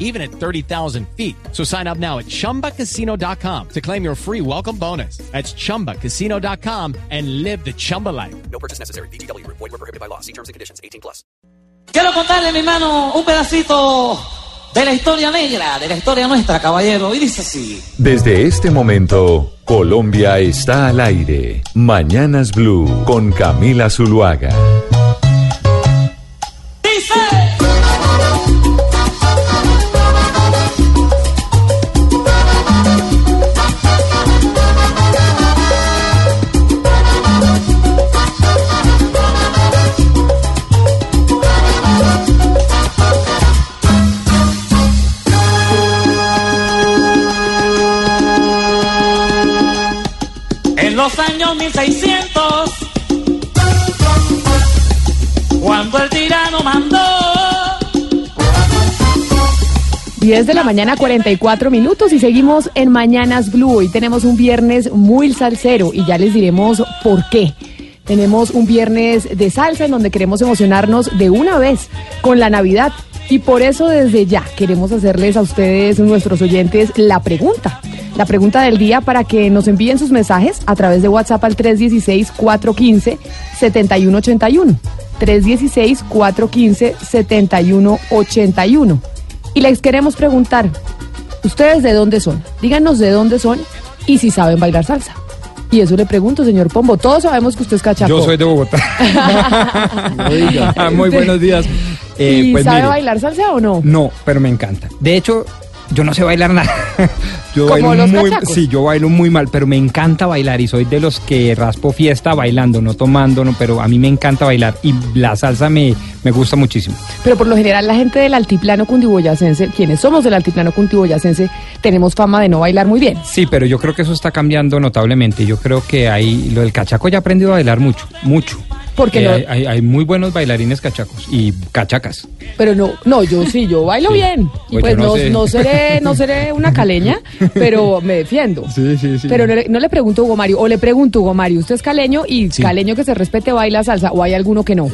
even at 30,000 feet. So sign up now at chumbacasino.com to claim your free welcome bonus. That's chumbacasino.com and live the Chumba life. No purchase necessary. BGW. Void were prohibited by law. See terms and conditions. 18 plus. Quiero contarle, mi hermano, un pedacito de la historia negra, de la historia nuestra, caballero. Y dice así. Desde este momento, Colombia está al aire. Mañanas Blue con Camila Zuluaga. 1600, cuando el tirano mandó, 10 de la mañana, 44 minutos y seguimos en Mañanas Blue. Hoy tenemos un viernes muy salsero y ya les diremos por qué. Tenemos un viernes de salsa en donde queremos emocionarnos de una vez con la Navidad y por eso desde ya queremos hacerles a ustedes, nuestros oyentes, la pregunta. La pregunta del día para que nos envíen sus mensajes a través de WhatsApp al 316-415-7181. 316-415-7181. Y les queremos preguntar, ¿ustedes de dónde son? Díganos de dónde son y si saben bailar salsa. Y eso le pregunto, señor Pombo. Todos sabemos que usted es cachaco. Yo soy de Bogotá. Ah, Muy buenos días. Eh, ¿Y pues sabe mire, bailar salsa o no? No, pero me encanta. De hecho, yo no sé bailar nada. Yo ¿Como bailo los muy, cachacos? sí, yo bailo muy mal, pero me encanta bailar y soy de los que raspo fiesta bailando, no tomando, no, pero a mí me encanta bailar y la salsa me, me gusta muchísimo. Pero por lo general la gente del altiplano cundiboyacense, quienes somos del altiplano cundiboyacense, tenemos fama de no bailar muy bien. Sí, pero yo creo que eso está cambiando notablemente. Yo creo que ahí lo del cachaco ya ha aprendido a bailar mucho, mucho. Porque Eh, no- hay, hay- hay muy buenos bailarines cachacos y cachacas. Pero no, no, yo sí, yo bailo Sí. bien. Y Pues pues no no, sé. no seré, no seré una caleña, pero me defiendo. Sí, sí, sí. Pero no le, no le pregunto a Hugo Mario, o le pregunto a Hugo Mario, ¿usted es caleño y Sí. caleño que se respete baila salsa o hay alguno que no?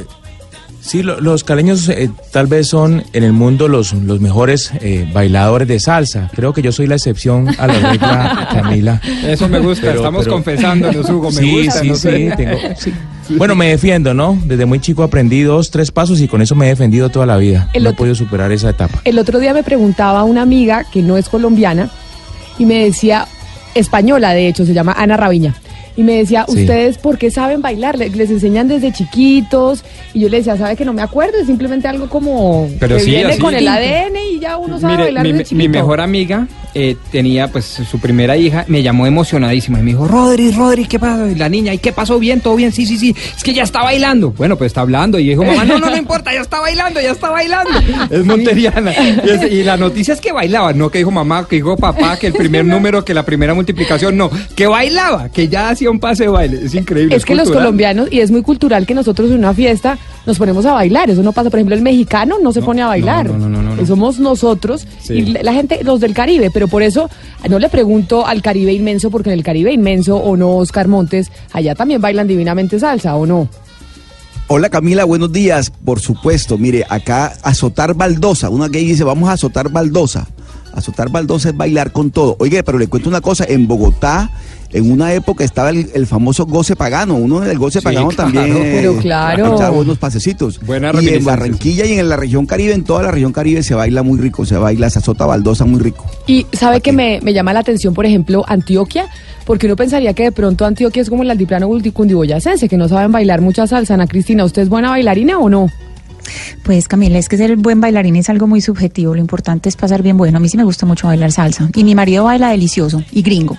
Sí, lo- los caleños eh, tal vez son en el mundo los, los mejores eh, bailadores de salsa. Creo que yo soy la excepción a la regla, Camila. Eso me gusta, Pero- estamos pero- confesándonos, Hugo, me sí, gusta. sí, no sí, sé. tengo- sí. Bueno, me defiendo, ¿no? Desde muy chico aprendí dos, tres pasos y con eso me he defendido toda la vida. El no he podido superar esa etapa. El otro día me preguntaba una amiga que no es colombiana y me decía, española de hecho, se llama Ana Raviña. Y me decía, Sí. ¿ustedes por qué saben bailar? Le- Les enseñan desde chiquitos. Y yo le decía, ¿sabe que no me acuerdo? Es simplemente algo como Pero que sí, viene así. con el ADN y ya uno sabe Mire, bailar mi, desde chiquito. mi mejor amiga eh, tenía pues su primera hija, me llamó emocionadísima y me dijo, Rodri, Rodri, ¿qué pasó? Y la niña, ¿y qué pasó? Bien, todo bien, sí, sí, sí, es que ya está bailando. Bueno, pues está hablando y dijo, mamá, no, no, no importa, ya está bailando, ya está bailando. Es monteriana. Y, es- y la noticia es que bailaba, no que dijo mamá, que dijo papá, que el primer número, que la primera multiplicación, no, que bailaba, que ya hacía un pase de baile. Es increíble. Es que los colombianos, y es muy cultural que nosotros en una fiesta nos ponemos a bailar. Eso no pasa. Por ejemplo, el mexicano no se pone a bailar. no, no, no, no, no. Somos nosotros Sí. y la gente, los del Caribe. Pero por eso no le pregunto al Caribe inmenso, porque en el Caribe inmenso o no, Oscar Montes, allá también bailan divinamente salsa, ¿o no? Hola Camila, buenos días. Por supuesto, mire, acá azotar baldosa. Una gay dice, vamos a azotar baldosa. Azotar baldosa es bailar con todo. Oye, pero le cuento una cosa, en Bogotá, en una época estaba el, el famoso goce pagano. Uno del goce Sí, pagano claro. también. eh, Pero claro. echaba buenos pasecitos. Buena y en. Barranquilla y en la región Caribe, en toda la región Caribe se baila muy rico, se baila, se azota baldosa muy rico. Y sabe que me, me llama la atención, por ejemplo, Antioquia, porque uno pensaría que de pronto Antioquia es como el altiplano cundiboyacense, que no saben bailar mucha salsa. Ana Cristina, ¿usted es buena bailarina o no? Pues Camila, es que ser buen bailarín es algo muy subjetivo, lo importante es pasar bien bueno. A mí sí me gusta mucho bailar salsa y mi marido baila delicioso y gringo.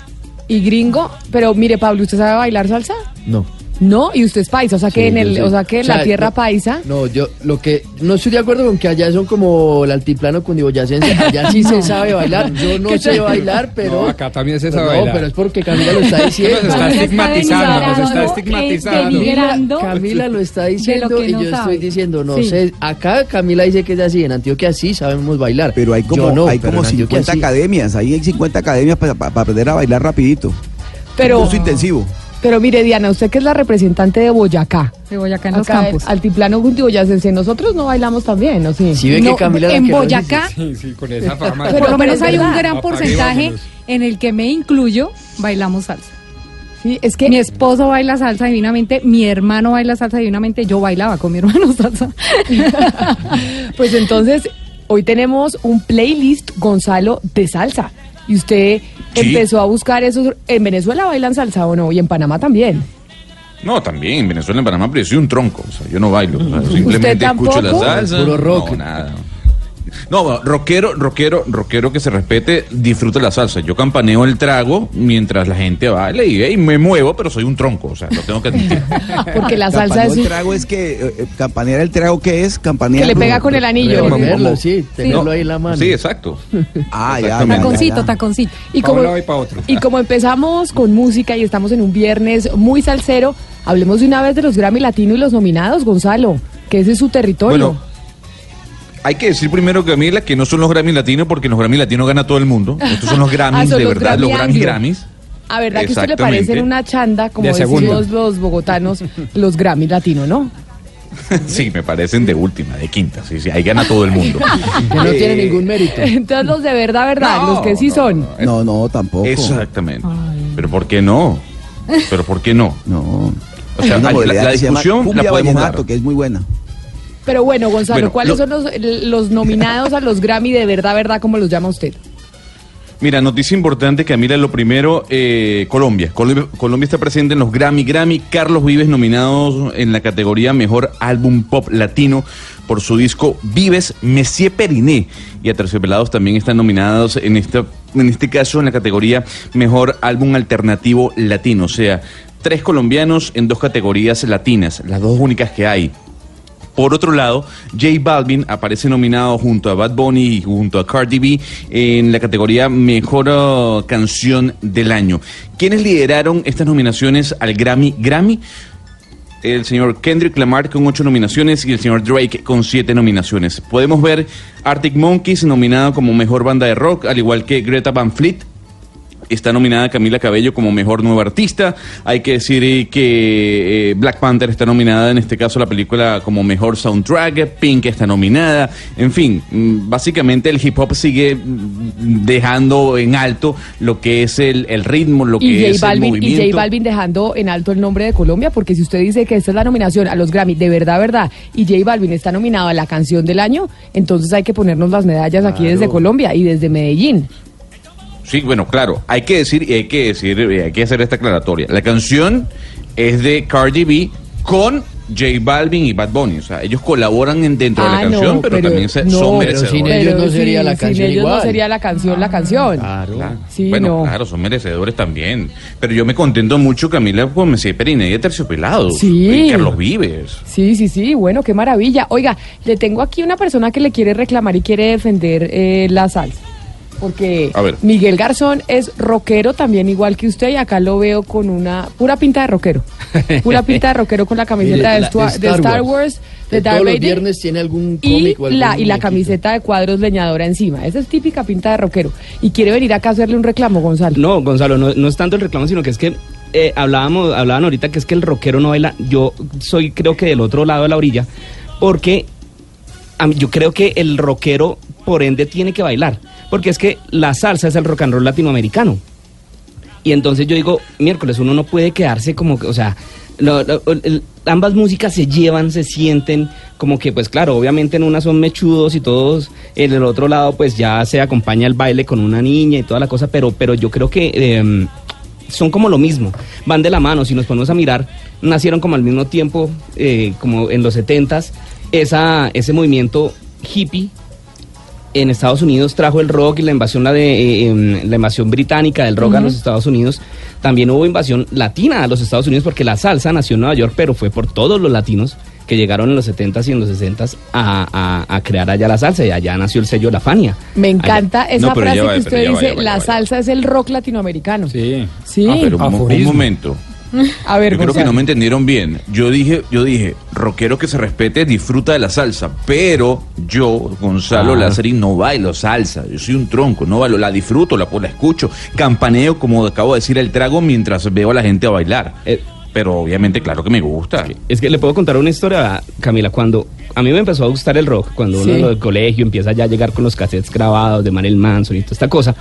Y gringo, pero mire, Pablo, ¿usted sabe bailar salsa? No. No, y usted es paisa, o sea que Sí, en yo el, sí. o sea que en O sea, la tierra paisa. No, yo lo que no estoy de acuerdo con que allá son como el altiplano cundiboyacense. Allá sí se sabe bailar. Yo no ¿Qué sé tal? bailar, pero. No, acá también se pero sabe no, bailar. pero es porque Camila lo está diciendo. Nos está Camila estigmatizando, nos está estigmatizando. eh, Camila lo está diciendo lo y no yo sabe. estoy diciendo, no Sí. sé. Acá Camila dice que es así, en Antioquia sí sabemos bailar. Pero hay como, no, hay como en Antioquia 50 sí. academias, ahí hay 50 academias para aprender a bailar rapidito. Pero, Curso intensivo. Pero mire, Diana, usted que es la representante de Boyacá. De Boyacá en los campos. Altiplano cundiboyacense, nosotros no bailamos también, ¿o sí? Sí ve No, que Camila la en Boyacá, Sí, sí, con esa fama. Pero- por lo menos hay un gran porcentaje en el que me incluyo, bailamos salsa. Sí, es que Mi esposo baila salsa divinamente, mi hermano baila salsa divinamente, yo bailaba con mi hermano salsa. Pues entonces, hoy tenemos un playlist, Gonzalo, de salsa. Y usted Sí. empezó a buscar esos... ¿En Venezuela bailan salsa o no? Y en Panamá también. No, también en Venezuela, en Panamá, pero yo soy un tronco. O sea, yo no bailo. o sea, simplemente escucho la salsa. Puro rock. No, nada. No, bueno, rockero, rockero, rockero que se respete, disfruta la salsa. Yo campaneo el trago mientras la gente baila y, y me muevo, pero soy un tronco. O sea, lo tengo que admitir. Porque la salsa Campaneo es... el trago es que, eh, eh, campanear el trago, ¿qué es? Campanear. Que le pega con el anillo. Como- Tenerlo, sí, tenerlo No, ahí en la mano. Sí, exacto. Ah, ya, Taconcito, ya. taconcito. Y Pa' como, un lado y pa' otro. y como empezamos con música y estamos en un viernes muy salsero, hablemos de una vez de los Grammy Latino y los nominados, Gonzalo, que ese es su territorio. Bueno, hay que decir primero, Camila, que no son los Grammy Latinos, porque los Grammy Latinos gana todo el mundo. Estos son los Grammys, Ah, son de los verdad, Grammy los Grammy. Grammys. a verdad que a usted le parecen una chanda, como De decimos los bogotanos, los Grammy Latino, ¿no? Sí, me parecen de última, de quinta. Sí, sí, ahí gana todo el mundo. Que no Eh, tiene ningún mérito. Entonces los de verdad, verdad, No, los que sí no, son. No, no, tampoco. Exactamente. Pero ¿por qué no? Pero ¿por qué no? No. O sea, la- la discusión la podemos dar. que es muy buena. Pero bueno, Gonzalo, Bueno, ¿cuáles lo- son los, los nominados a los Grammy de verdad, verdad, como los llama usted? Mira, noticia importante, Camila, lo primero, eh, Colombia. Colombia. Colombia está presente en los Grammy. Grammy, Carlos Vives nominados en la categoría Mejor Álbum Pop Latino por su disco Vives, Messier Periné. Y Aterciopelados también están nominados en, esta, en este caso en la categoría Mejor Álbum Alternativo Latino. O sea, tres colombianos en dos categorías latinas, las dos únicas que hay. Por otro lado, J Balvin aparece nominado junto a Bad Bunny y junto a Cardi B en la categoría Mejor uh, Canción del Año. ¿Quiénes lideraron estas nominaciones al Grammy? Grammy. El señor Kendrick Lamar con ocho nominaciones y el señor Drake con siete nominaciones. Podemos ver Arctic Monkeys nominado como mejor banda de rock, al igual que Greta Van Fleet, Está nominada Camila Cabello como mejor nueva artista. Hay que decir que eh, Black Panther está nominada, en este caso la película, como mejor soundtrack. Pink está nominada. En fin, mm, básicamente el hip hop sigue mm, dejando en alto lo que es el, el ritmo, lo que Y es J, el Balvin, y movimiento. J Balvin dejando en alto el nombre de Colombia, porque si usted dice que esta es la nominación a los Grammy, de verdad, verdad, y J Balvin está nominado a la canción del año, entonces hay que ponernos las medallas aquí Claro. desde Colombia y desde Medellín. Sí, bueno, claro, hay que decir y hay que decir, eh, hay que hacer esta aclaratoria. La canción es de Cardi B con J Balvin y Bad Bunny, o sea, ellos colaboran en- dentro de Ah, la no, canción, pero, pero también se- no, son pero merecedores. sin ellos no sería la sin canción ellos no sería la canción, la canción. Claro. Sí, bueno, no. claro, son merecedores también. Pero yo me contento mucho, Camila, con Messi Periné y Terciopelado. Sí. Y Carlos Vives. Sí, sí, sí, bueno, qué maravilla. Oiga, le tengo aquí una persona que le quiere reclamar y quiere defender eh, la salsa. Porque A ver. Miguel Garzón es rockero también igual que usted y acá lo veo con una pura pinta de rockero. Pura pinta de rockero con la camiseta de, la- Stua- de Star Wars, de Darth todos los viernes tiene algún y cómic o algún la, y la camiseta de cuadros leñadora encima. Esa es típica pinta de rockero. Y quiere venir acá a hacerle un reclamo, Gonzalo. No, Gonzalo, no, no es tanto el reclamo, sino que es que eh, hablábamos, hablaban ahorita que es que el rockero no baila. Yo soy creo que del otro lado de la orilla, porque a mí- yo creo que el rockero, por ende, tiene que bailar. Porque es que la salsa es el rock and roll latinoamericano. Y entonces yo digo, miércoles, uno no puede quedarse como que, o sea, ambas músicas se llevan, se sienten, como que, pues claro, obviamente en una son mechudos y todos, en el otro lado, pues ya se acompaña el baile con una niña y toda la cosa, pero, pero yo creo que em, son como lo mismo, van de la mano, si nos ponemos a mirar, nacieron como al mismo tiempo, eh, como en los setentas, esa, ese movimiento hippie en Estados Unidos trajo el rock y la invasión la de eh, em, la invasión británica del rock a los Estados Unidos. También hubo invasión latina a los Estados Unidos porque la salsa nació en Nueva York, pero fue por todos los latinos que llegaron en los 70s y en los 60s a, a- a crear allá la salsa y allá nació el sello La Fania. Me encanta Allá. esa No, frase va, que usted va, dice, ya va, ya la salsa es el rock latinoamericano. Sí. Sí. Ah, pero un, un momento. A ver, Yo creo que no me entendieron bien. Yo dije, yo dije, rockero que se respete disfruta de la salsa, pero yo, Gonzalo Ah. Lázaro, no bailo salsa. Yo soy un tronco, no bailo, la disfruto, la, la escucho, campaneo, como acabo de decir, el trago mientras veo a la gente a bailar. pero obviamente, claro que me gusta. Es que le puedo contar una historia, Camila, cuando a mí me empezó a gustar el rock, cuando uno Sí. en lo del colegio empieza ya a llegar con los cassettes grabados de Marilyn Manson y toda esta cosa,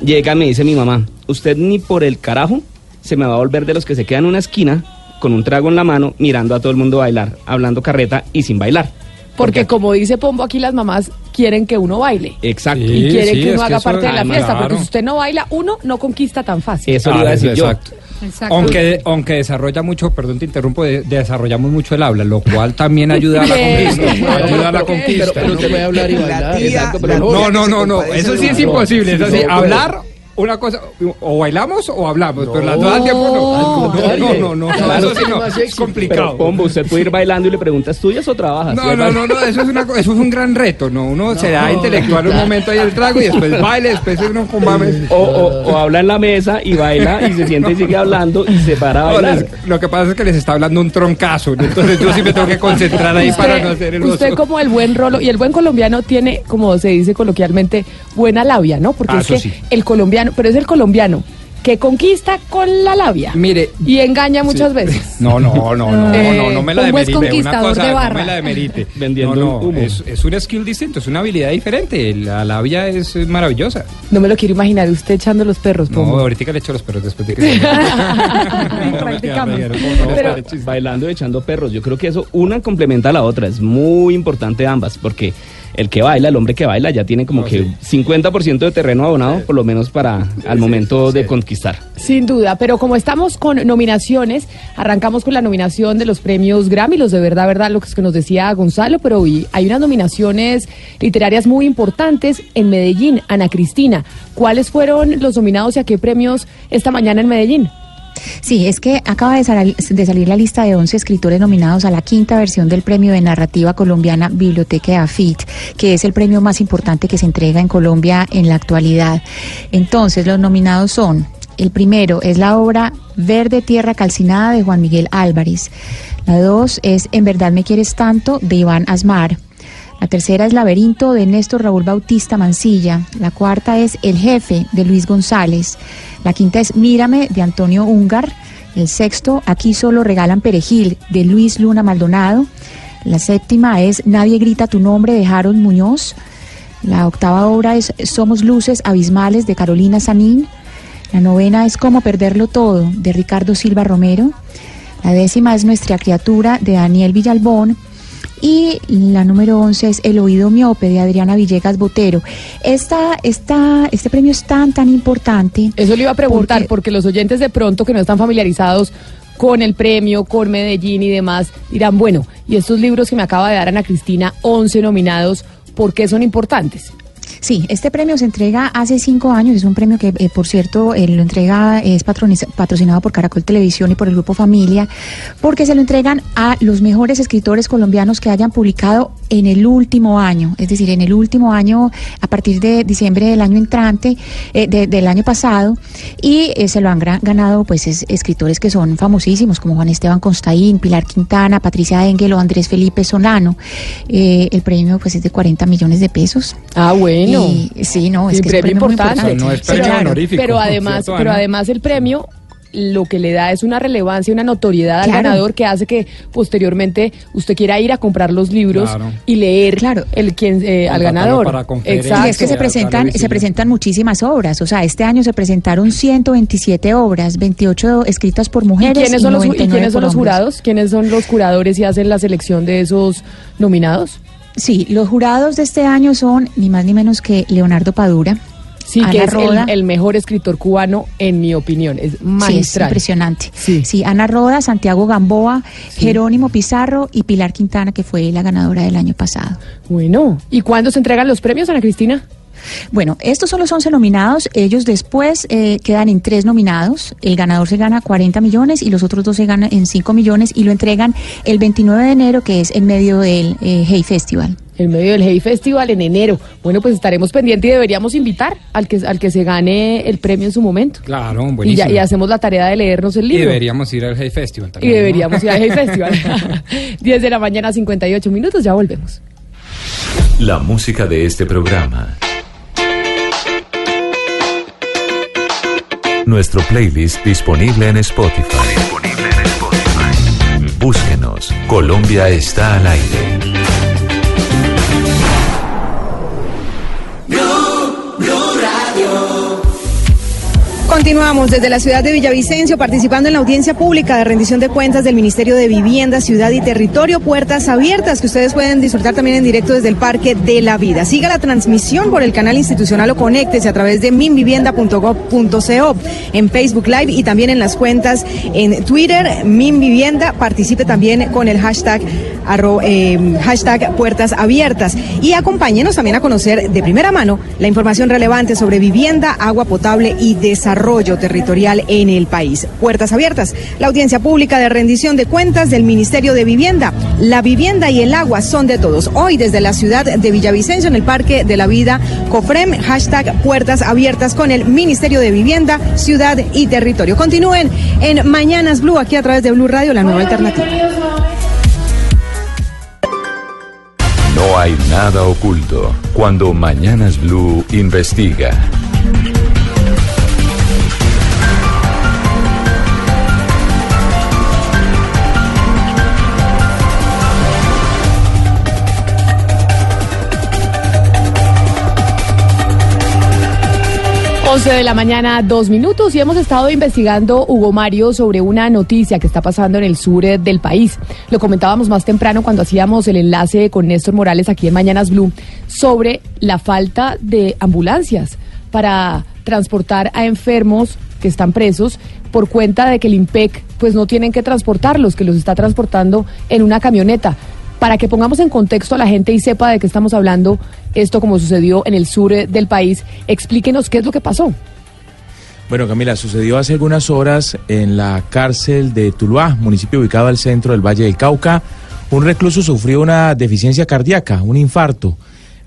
llega y me dice mi mamá, usted ni por el carajo se me va a volver de los que se quedan en una esquina con un trago en la mano mirando a todo el mundo bailar, hablando carreta y sin bailar. Porque como dice Pombo, aquí las mamás quieren que uno baile. Exacto. y quieren que uno haga parte de la fiesta, porque si usted no baila, uno no conquista tan fácil. Eso le iba a decir yo. Exacto. Aunque, aunque desarrolla mucho, perdón te interrumpo, de- desarrollamos mucho el habla, lo cual también ayuda a la conquista. ayuda a la conquista. Pero, pero usted puede hablar y bailar. Exacto, pero No, no, no, no, eso sí es imposible. Es así, No, hablar una cosa, o bailamos o hablamos, pero las dos al tiempo no. No, no, no, no, Claro, eso sí no, es complicado. Pero, Pombo, usted puede ir bailando y le pregunta, ¿estudias o trabajas? No, no, no, no, eso es, una, eso es un gran reto, ¿no? Uno se da intelectual un momento ahí el trago y después baile, después uno con mames. O, o- o habla en la mesa y baila y se siente y sigue hablando y se para a No, bailar. les- lo que pasa es que les está hablando un troncazo, ¿no? entonces yo sí me tengo que concentrar ahí para no hacer el usted oso. como el buen rolo y el buen colombiano tiene, como se dice coloquialmente, buena labia, ¿no? Porque Ah, es que sí. el colombiano, pero es el colombiano que conquista con la labia. Mire. Y engaña muchas veces. No, no, no, no, Eh, no, no me la demerite. Una conquistador cosa, de no me la demerite. Vendiendo no, no, humo. es, es un skill distinto, es una habilidad diferente. La labia es, maravillosa. No me lo quiero imaginar usted echando los perros, No, ahorita le echo los perros después de que se Practicamos. Pero- bailando y echando perros. Yo creo que eso una complementa a la otra. Es muy importante ambas porque el que baila, el hombre que baila, ya tiene como que 50% de terreno abonado, por lo menos para al momento de conquistar. Sin duda, pero como estamos con nominaciones, arrancamos con la nominación de los premios Grammy, los de verdad, verdad, lo que es que nos decía Gonzalo, pero hoy hay unas nominaciones literarias muy importantes en Medellín. Ana Cristina, ¿cuáles fueron los nominados y a qué premios esta mañana en Medellín? Sí, es que acaba de, de salir la lista de 11 escritores nominados a la quinta versión del premio de narrativa colombiana Biblioteca Afit, que es el premio más importante que se entrega en Colombia en la actualidad. Entonces, los nominados son, el primero es la obra Verde Tierra Calcinada de Juan Miguel Álvarez. La dos es En verdad me quieres tanto de Iván Asmar. La tercera es Laberinto de Néstor Raúl Bautista Mancilla. La cuarta es El Jefe de Luis González. La quinta es Mírame de Antonio Ungar. El sexto, Aquí solo regalan perejil de Luis Luna Maldonado. La séptima es Nadie grita tu nombre de Harold Muñoz. La octava obra es Somos luces abismales de Carolina Sanín. La novena es Cómo perderlo todo de Ricardo Silva Romero. La décima es Nuestra criatura de Daniel Villalbón. Y la número 11 es El oído miope de Adriana Villegas Botero. Esta, esta, este premio es tan, tan importante. Eso le iba a preguntar, porque los oyentes de pronto que no están familiarizados con el premio, con Medellín y demás, dirán, bueno, y estos libros que me acaba de dar Ana Cristina, 11 nominados, ¿por qué son importantes? Sí, este premio se entrega hace cinco años. Es un premio que, eh, por cierto, eh, lo entrega, es patroniza- patrocinado por Caracol Televisión y por el Grupo Familia, porque se lo entregan a los mejores escritores colombianos que hayan publicado en el último año, es decir, en el último año, a partir de diciembre del año entrante, eh, de- del año pasado, y eh, se lo han ganado, pues, es- escritores que son famosísimos, como Juan Esteban Constaín, Pilar Quintana, Patricia Engel o Andrés Felipe Solano. Eh, el premio, pues, es de 40 millones de pesos. Ah, bueno. Y- sí, no, es que es un premio premio muy importante. No es Sí, premio claro. honorífico. Pero además, ¿cierto, pero Ana? además el premio lo que le da es una relevancia, una notoriedad al Claro. ganador que hace que posteriormente usted quiera ir a comprar los libros Claro. y leer el quien eh, al ganador. para conferencias. Sí, es que se presentan, se presentan muchísimas obras. O sea, este año se presentaron 127 obras, 28 escritas por ¿Y mujeres. quiénes son, los, y 99 quiénes son por los jurados? ¿Quiénes son los curadores y hacen la selección de esos nominados? Sí, los jurados de este año son ni más ni menos que Leonardo Padura, Sí, que Ana es el, Roda. el mejor escritor cubano, en mi opinión. Es Sí, es magistral. impresionante. Sí. Ana Roda, Santiago Gamboa, Jerónimo Pizarro y Pilar Quintana, que fue la ganadora del año pasado. Bueno, ¿y cuándo se entregan los premios, Ana Cristina? Bueno, estos son los 11 nominados. Ellos después eh, quedan en tres nominados. El ganador se gana 40 millones y los otros dos se ganan en 5 millones y lo entregan el 29 de enero, que es en medio del eh, Hey Festival. En medio del Hey Festival en enero. Bueno, pues estaremos pendientes y deberíamos invitar al que, al que se gane el premio en su momento. Claro, Y, buenísimo. ya, y hacemos la tarea de leernos el Y libro. deberíamos ir al Hey Festival Y también. ¿no? deberíamos ir al Hey Festival. 10 de la mañana, 58 minutos, ya volvemos. La música de este programa. Nuestro playlist disponible en Spotify. Búsquenos. Colombia está al aire. Continuamos desde la ciudad de Villavicencio participando en la audiencia pública de rendición de cuentas del Ministerio de Vivienda, Ciudad y Territorio, puertas abiertas que ustedes pueden disfrutar también en directo desde el Parque de la Vida. Siga la transmisión por el canal institucional o conéctese a través de minvivienda.gov.co en Facebook Live y también en las cuentas en Twitter, Minvivienda. Participe también con el hashtag, arro- eh, hashtag puertas abiertas y acompáñenos también a conocer de primera mano la información relevante sobre vivienda, agua potable y desarrollo territorial en el país. Puertas abiertas, la audiencia pública de rendición de cuentas del Ministerio de Vivienda. La vivienda y el agua son de todos. Hoy desde la ciudad de Villavicencio en el Parque de la Vida, COFREM, hashtag puertas abiertas con el Ministerio de Vivienda, Ciudad y Territorio. Continúen en Mañanas Blue aquí a través de Blue Radio, la nueva alternativa. No hay nada oculto cuando Mañanas Blue investiga. De la mañana, dos minutos, y hemos estado investigando, Hugo Mario, sobre una noticia que está pasando en el sur eh, del país. Lo comentábamos más temprano cuando hacíamos el enlace con Néstor Morales aquí en Mañanas Blue, sobre la falta de ambulancias para transportar a enfermos que están presos por cuenta de que el IMPEC pues no tienen que transportarlos, que los está transportando en una camioneta. Para que pongamos en contexto a la gente y sepa de qué estamos hablando, esto como sucedió en el sur eh, del país, explíquenos qué es lo que pasó. Bueno, Camila, sucedió hace algunas horas en la cárcel de Tuluá, municipio ubicado al centro del Valle del Cauca. Un recluso sufrió una deficiencia cardíaca, un infarto.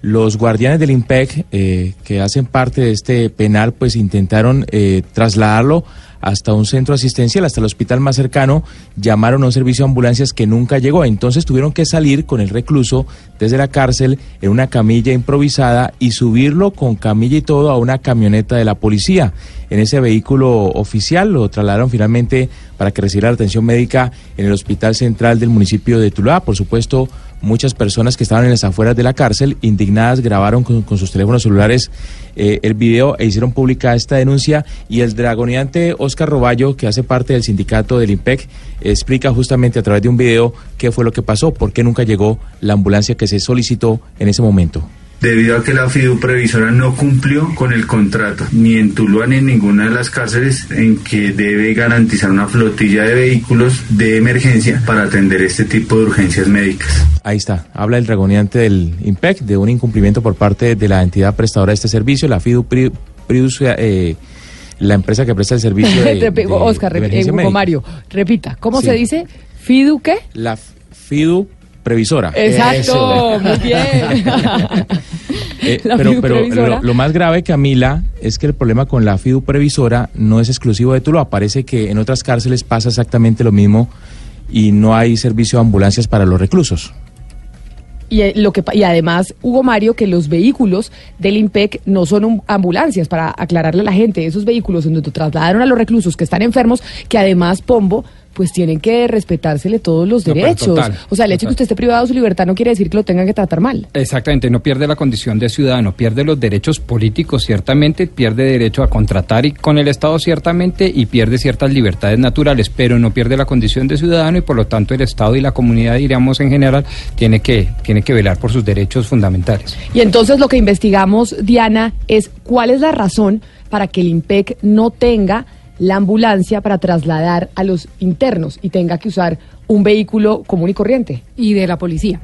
Los guardianes del IMPEC, eh, que hacen parte de este penal, pues intentaron eh, trasladarlo hasta un centro asistencial, hasta el hospital más cercano, llamaron a un servicio de ambulancias que nunca llegó. Entonces tuvieron que salir con el recluso desde la cárcel en una camilla improvisada y subirlo con camilla y todo a una camioneta de la policía. En ese vehículo oficial lo trasladaron finalmente para que recibiera la atención médica en el hospital central del municipio de Tuluá. Por supuesto, muchas personas que estaban en las afueras de la cárcel, indignadas, grabaron con, sus teléfonos celulares eh, el video e hicieron pública esta denuncia. Y el dragoneante Oscar Roballo, que hace parte del sindicato del IMPEC, explica justamente a través de un video qué fue lo que pasó, por qué nunca llegó la ambulancia que se solicitó en ese momento. Debido a que la FIDU previsora no cumplió con el contrato, ni en Tuluá ni en ninguna de las cárceles, en que debe garantizar una flotilla de vehículos de emergencia para atender este tipo de urgencias médicas. Ahí está, habla el dragoneante del IMPEC de un incumplimiento por parte de la entidad prestadora de este servicio, la FIDU Pri- Prius, eh, la empresa que presta el servicio de, Oscar, de eh, Hugo médica. Mario, repita, ¿cómo Sí. se dice? ¿Fidu qué? La FIDU Previsora. Exacto, muy bien. Eh, pero pero lo, lo más grave, Camila, es que el problema con la FIDU Previsora no es exclusivo de Tuluá. Parece que en otras cárceles pasa exactamente lo mismo y no hay servicio de ambulancias para los reclusos. Y, eh, lo que, y además, Hugo Mario, que los vehículos del IMPEC no son ambulancias, para aclararle a la gente, esos vehículos en donde trasladaron a los reclusos que están enfermos, que además Pombo, pues tienen que respetársele todos los No, pero derechos. total, o sea, el hecho de que usted esté privado de su libertad no quiere decir que lo tengan que tratar mal. Exactamente, no pierde la condición de ciudadano, pierde los derechos políticos ciertamente, pierde derecho a contratar y con el Estado ciertamente y pierde ciertas libertades naturales, pero no pierde la condición de ciudadano y por lo tanto el Estado y la comunidad, diríamos en general, tiene que, tiene que velar por sus derechos fundamentales. Y entonces lo que investigamos, Diana, es cuál es la razón para que el IMPEC no tenga la ambulancia para trasladar a los internos y tenga que usar un vehículo común y corriente. y de la policía.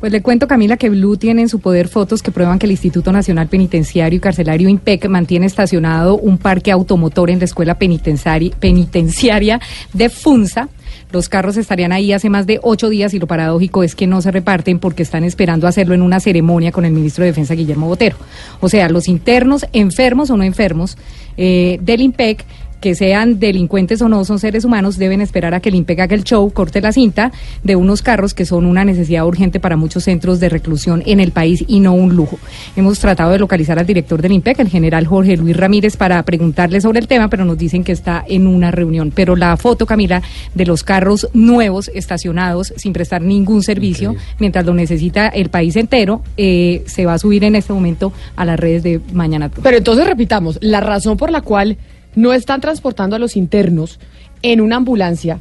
Pues le cuento, Camila, que Blue tiene en su poder fotos que prueban que el Instituto Nacional Penitenciario y Carcelario IMPEC mantiene estacionado un parque automotor en la escuela penitenciari- penitenciaria de Funza. Los carros estarían ahí hace más de ocho días y lo paradójico es que no se reparten porque están esperando hacerlo en una ceremonia con el ministro de Defensa, Guillermo Botero. O sea, los internos, enfermos o no enfermos, eh, del IMPEC que sean delincuentes o no, son seres humanos, deben esperar a que el IMPEC haga el show, corte la cinta de unos carros que son una necesidad urgente para muchos centros de reclusión en el país y no un lujo. Hemos tratado de localizar al director del IMPEC, el general Jorge Luis Ramírez, para preguntarle sobre el tema, pero nos dicen que está en una reunión. Pero la foto, Camila, de los carros nuevos estacionados sin prestar ningún servicio, mientras lo necesita el país entero, eh, se va a subir en este momento a las redes de Mañana. Pero entonces repitamos, la razón por la cual no están transportando a los internos en una ambulancia,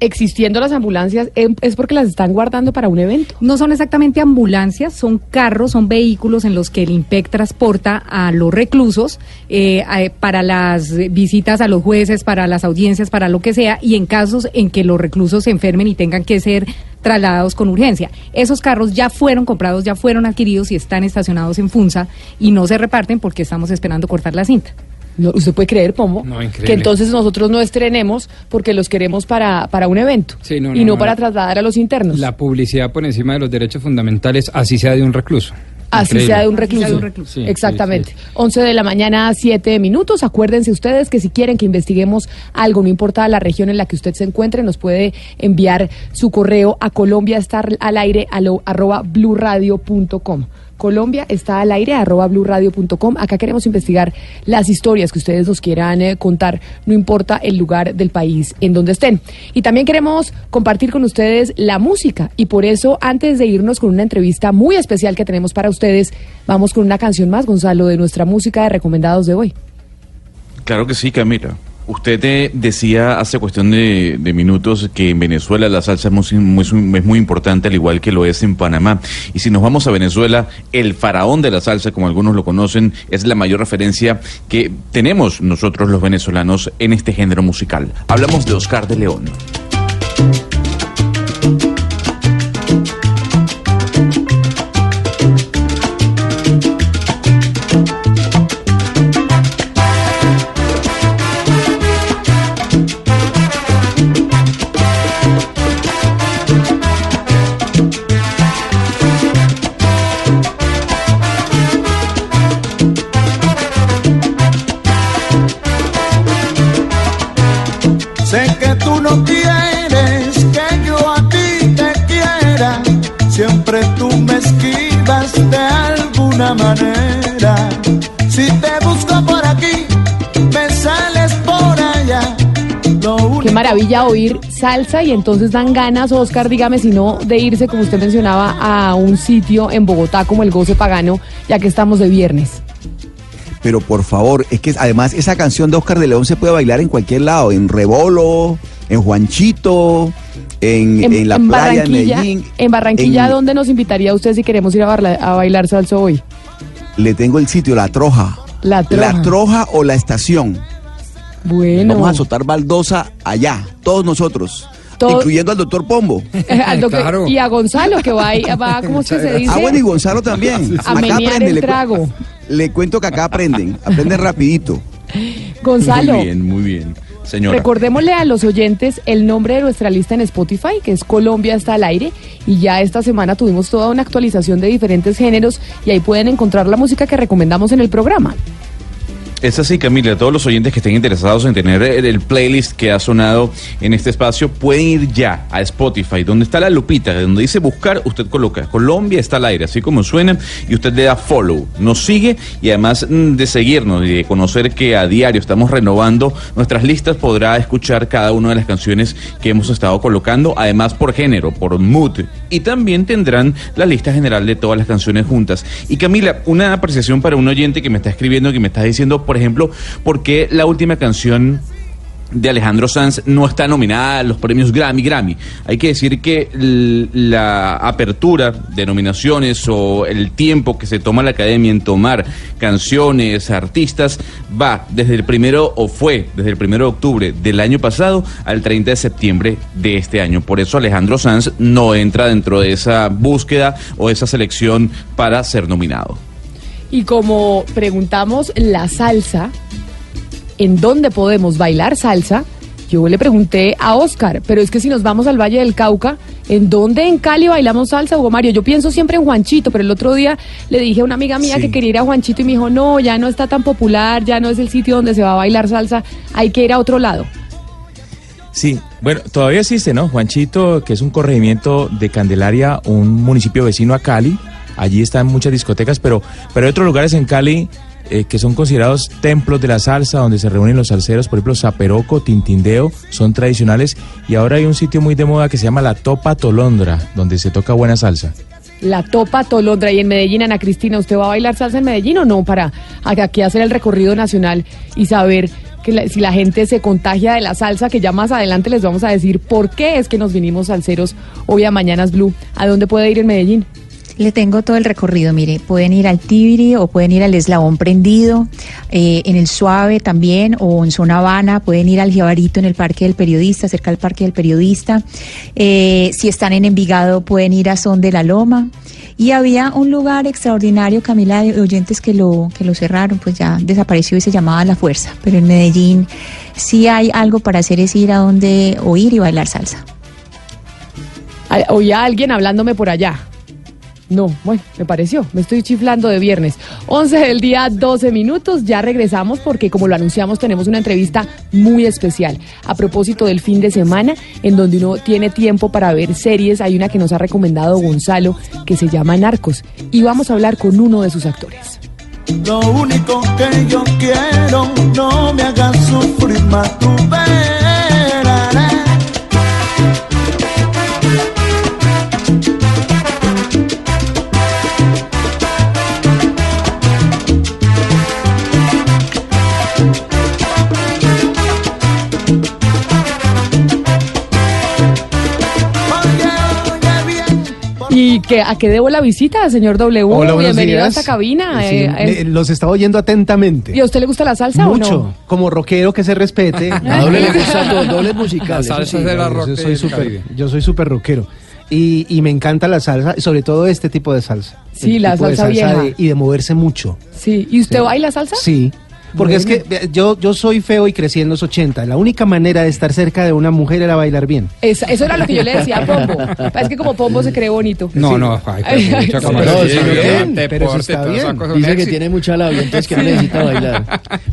existiendo las ambulancias, em- es porque las están guardando para un evento. No son exactamente ambulancias, son carros, son vehículos en los que el IMPEC transporta a los reclusos eh, para las visitas a los jueces, para las audiencias, para lo que sea, y en casos en que los reclusos se enfermen y tengan que ser trasladados con urgencia. Esos carros ya fueron comprados, ya fueron adquiridos y están estacionados en Funza y no se reparten porque estamos esperando cortar la cinta. No, ¿Usted puede creer, Pombo? No, increíble. que entonces nosotros no estrenemos porque los queremos para, para un evento Sí, no, y no, para la- trasladar a los internos. La publicidad por encima de los derechos fundamentales, así sea de un recluso. Así sea de un recluso. sea de un recluso. Sí, Exactamente. sí, 11 de la mañana, 7 minutos. Acuérdense ustedes que si quieren que investiguemos algo, no importa la región en la que usted se encuentre, nos puede enviar su correo a Colombia estar al aire alo- arroba bluradio.com. Colombia está al aire arroba bluradio.com. Acá queremos investigar las historias que ustedes nos quieran eh, contar, no importa el lugar del país en donde estén. Y también queremos compartir con ustedes la música y por eso antes de irnos con una entrevista muy especial que tenemos para ustedes, vamos con una canción más, Gonzalo, de nuestra música de recomendados de hoy. Claro que sí, Camila. Usted eh, decía hace cuestión de, minutos que en Venezuela la salsa es muy importante, al igual que lo es en Panamá. Y si nos vamos a Venezuela, el faraón de la salsa, como algunos lo conocen, es la mayor referencia que tenemos nosotros los venezolanos en este género musical. Hablamos de Oscar de León. Alguna manera. Si te busco por aquí, me sales por allá. Qué maravilla oír salsa y entonces dan ganas, Oscar, dígame si no, de irse, como usted mencionaba, a un sitio en Bogotá como el Goce Pagano, ya que estamos de viernes. Pero por favor, es que además esa canción de Oscar de León se puede bailar en cualquier lado, en Rebolo, en Juanchito, en, en la playa de Barranquilla, Medellín. en Barranquilla, en- ¿dónde nos invitaría usted si queremos ir a, barla- a bailar salsa hoy? Le tengo el sitio, La Troja. La Troja. La Troja o La Estación. Bueno. Vamos a azotar baldosa allá, todos nosotros. Todo- Incluyendo al doctor Pombo. Al doctor- Y a Gonzalo, que va, ahí- va ¿cómo es que se dice? Ah, bueno, y Gonzalo también. A Acá menear aprenden, el le cu- trago. Le cuento que acá aprenden, aprenden rapidito. Gonzalo, Muy bien, muy bien. Señora. recordémosle a los oyentes el nombre de nuestra lista en Spotify, que es Colombia está al aire, y ya esta semana tuvimos toda una actualización de diferentes géneros y ahí pueden encontrar la música que recomendamos en el programa. Es así, Camila. Todos los oyentes que estén interesados en tener el, el playlist que ha sonado en este espacio pueden ir ya a Spotify, donde está la lupita, donde dice buscar, usted coloca Colombia está al aire, así como suena, y usted le da follow, nos sigue y además mm, de seguirnos y de conocer que a diario estamos renovando nuestras listas, podrá escuchar cada una de las canciones que hemos estado colocando, además por género, por mood, y también tendrán la lista general de todas las canciones juntas. Y Camila, una apreciación para un oyente que me está escribiendo, que me está diciendo, por ejemplo, por qué la última canción de Alejandro Sanz no está nominada a los premios Grammy Grammy. Hay que decir que la apertura de nominaciones o el tiempo que se toma la academia en tomar canciones, artistas, va desde el primero o fue desde el primero de octubre del año pasado al 30 de septiembre de este año. Por eso Alejandro Sanz no entra dentro de esa búsqueda o esa selección para ser nominado. Y como preguntamos la salsa, ¿en dónde podemos bailar salsa? Yo le pregunté a Oscar, pero es que si nos vamos al Valle del Cauca, ¿en dónde en Cali bailamos salsa, Hugo Mario? Yo pienso siempre en Juanchito, pero el otro día le dije a una amiga mía Sí. que quería ir a Juanchito y me dijo, no, ya no está tan popular, ya no es el sitio donde se va a bailar salsa, hay que ir a otro lado. Sí, bueno, todavía existe, ¿no? Juanchito, que es un corregimiento de Candelaria, un municipio vecino a Cali. Allí están muchas discotecas, pero, pero hay otros lugares en Cali eh, que son considerados templos de la salsa, donde se reúnen los salseros, por ejemplo, Zaperoco, Tintindeo, son tradicionales. Y ahora hay un sitio muy de moda que se llama La Topa Tolondra, donde se toca buena salsa. La Topa Tolondra y en Medellín, Ana Cristina, ¿usted va a bailar salsa en Medellín o no? Para aquí hacer el recorrido nacional y saber que si la gente se contagia de la salsa, que ya más adelante les vamos a decir por qué es que nos vinimos salseros hoy a Mañanas Blue. ¿A dónde puede ir en Medellín? Le tengo todo el recorrido, mire, pueden ir al Tibiri o pueden ir al Eslabón Prendido, eh, en el Suave también, o en Zona Habana, pueden ir al Jibarito en el Parque del Periodista, cerca del Parque del Periodista. Eh, si están en Envigado, pueden ir a Son de la Loma. Y había un lugar extraordinario, Camila, de oyentes que lo, que lo cerraron, pues ya desapareció y se llamaba La Fuerza. Pero en Medellín sí hay algo para hacer, es ir a donde oír y bailar salsa. Oía a alguien hablándome por allá. No, bueno, me pareció, me estoy chiflando de viernes. 11 del día, 12 minutos, ya regresamos porque como lo anunciamos tenemos una entrevista muy especial a propósito del fin de semana en donde uno tiene tiempo para ver series. Hay una que nos ha recomendado Gonzalo que se llama Narcos y vamos a hablar con uno de sus actores. Lo único que yo quiero, no me hagas sufrir más tu verás. ¿Y que, a qué debo la visita, señor W? Hola, Bienvenido días. a esta cabina. Sí, eh, eh, los estaba oyendo atentamente. ¿Y a usted le gusta la salsa Mucho. o no? Como rockero que se respete. A doble le gusta todo, doble musical. La salsa sí. de la rock yo soy súper yo soy súper rockero. Y, y me encanta la salsa, sobre todo este tipo de salsa. Sí, la de salsa vieja. de- y de moverse mucho. Sí. ¿Y usted Sí. baila salsa? Sí. Porque es que yo, yo soy feo y crecí en los 80. La única manera de estar cerca de una mujer era bailar bien. Esa- eso era lo que yo le decía a Pombo. Es que como Pombo se cree bonito. No, no, ay, pero mucha sí. cosa. No, Sí, sí, bien, bien, pero eso está bien. Dice que tiene mucha labia, entonces que no necesita bailar.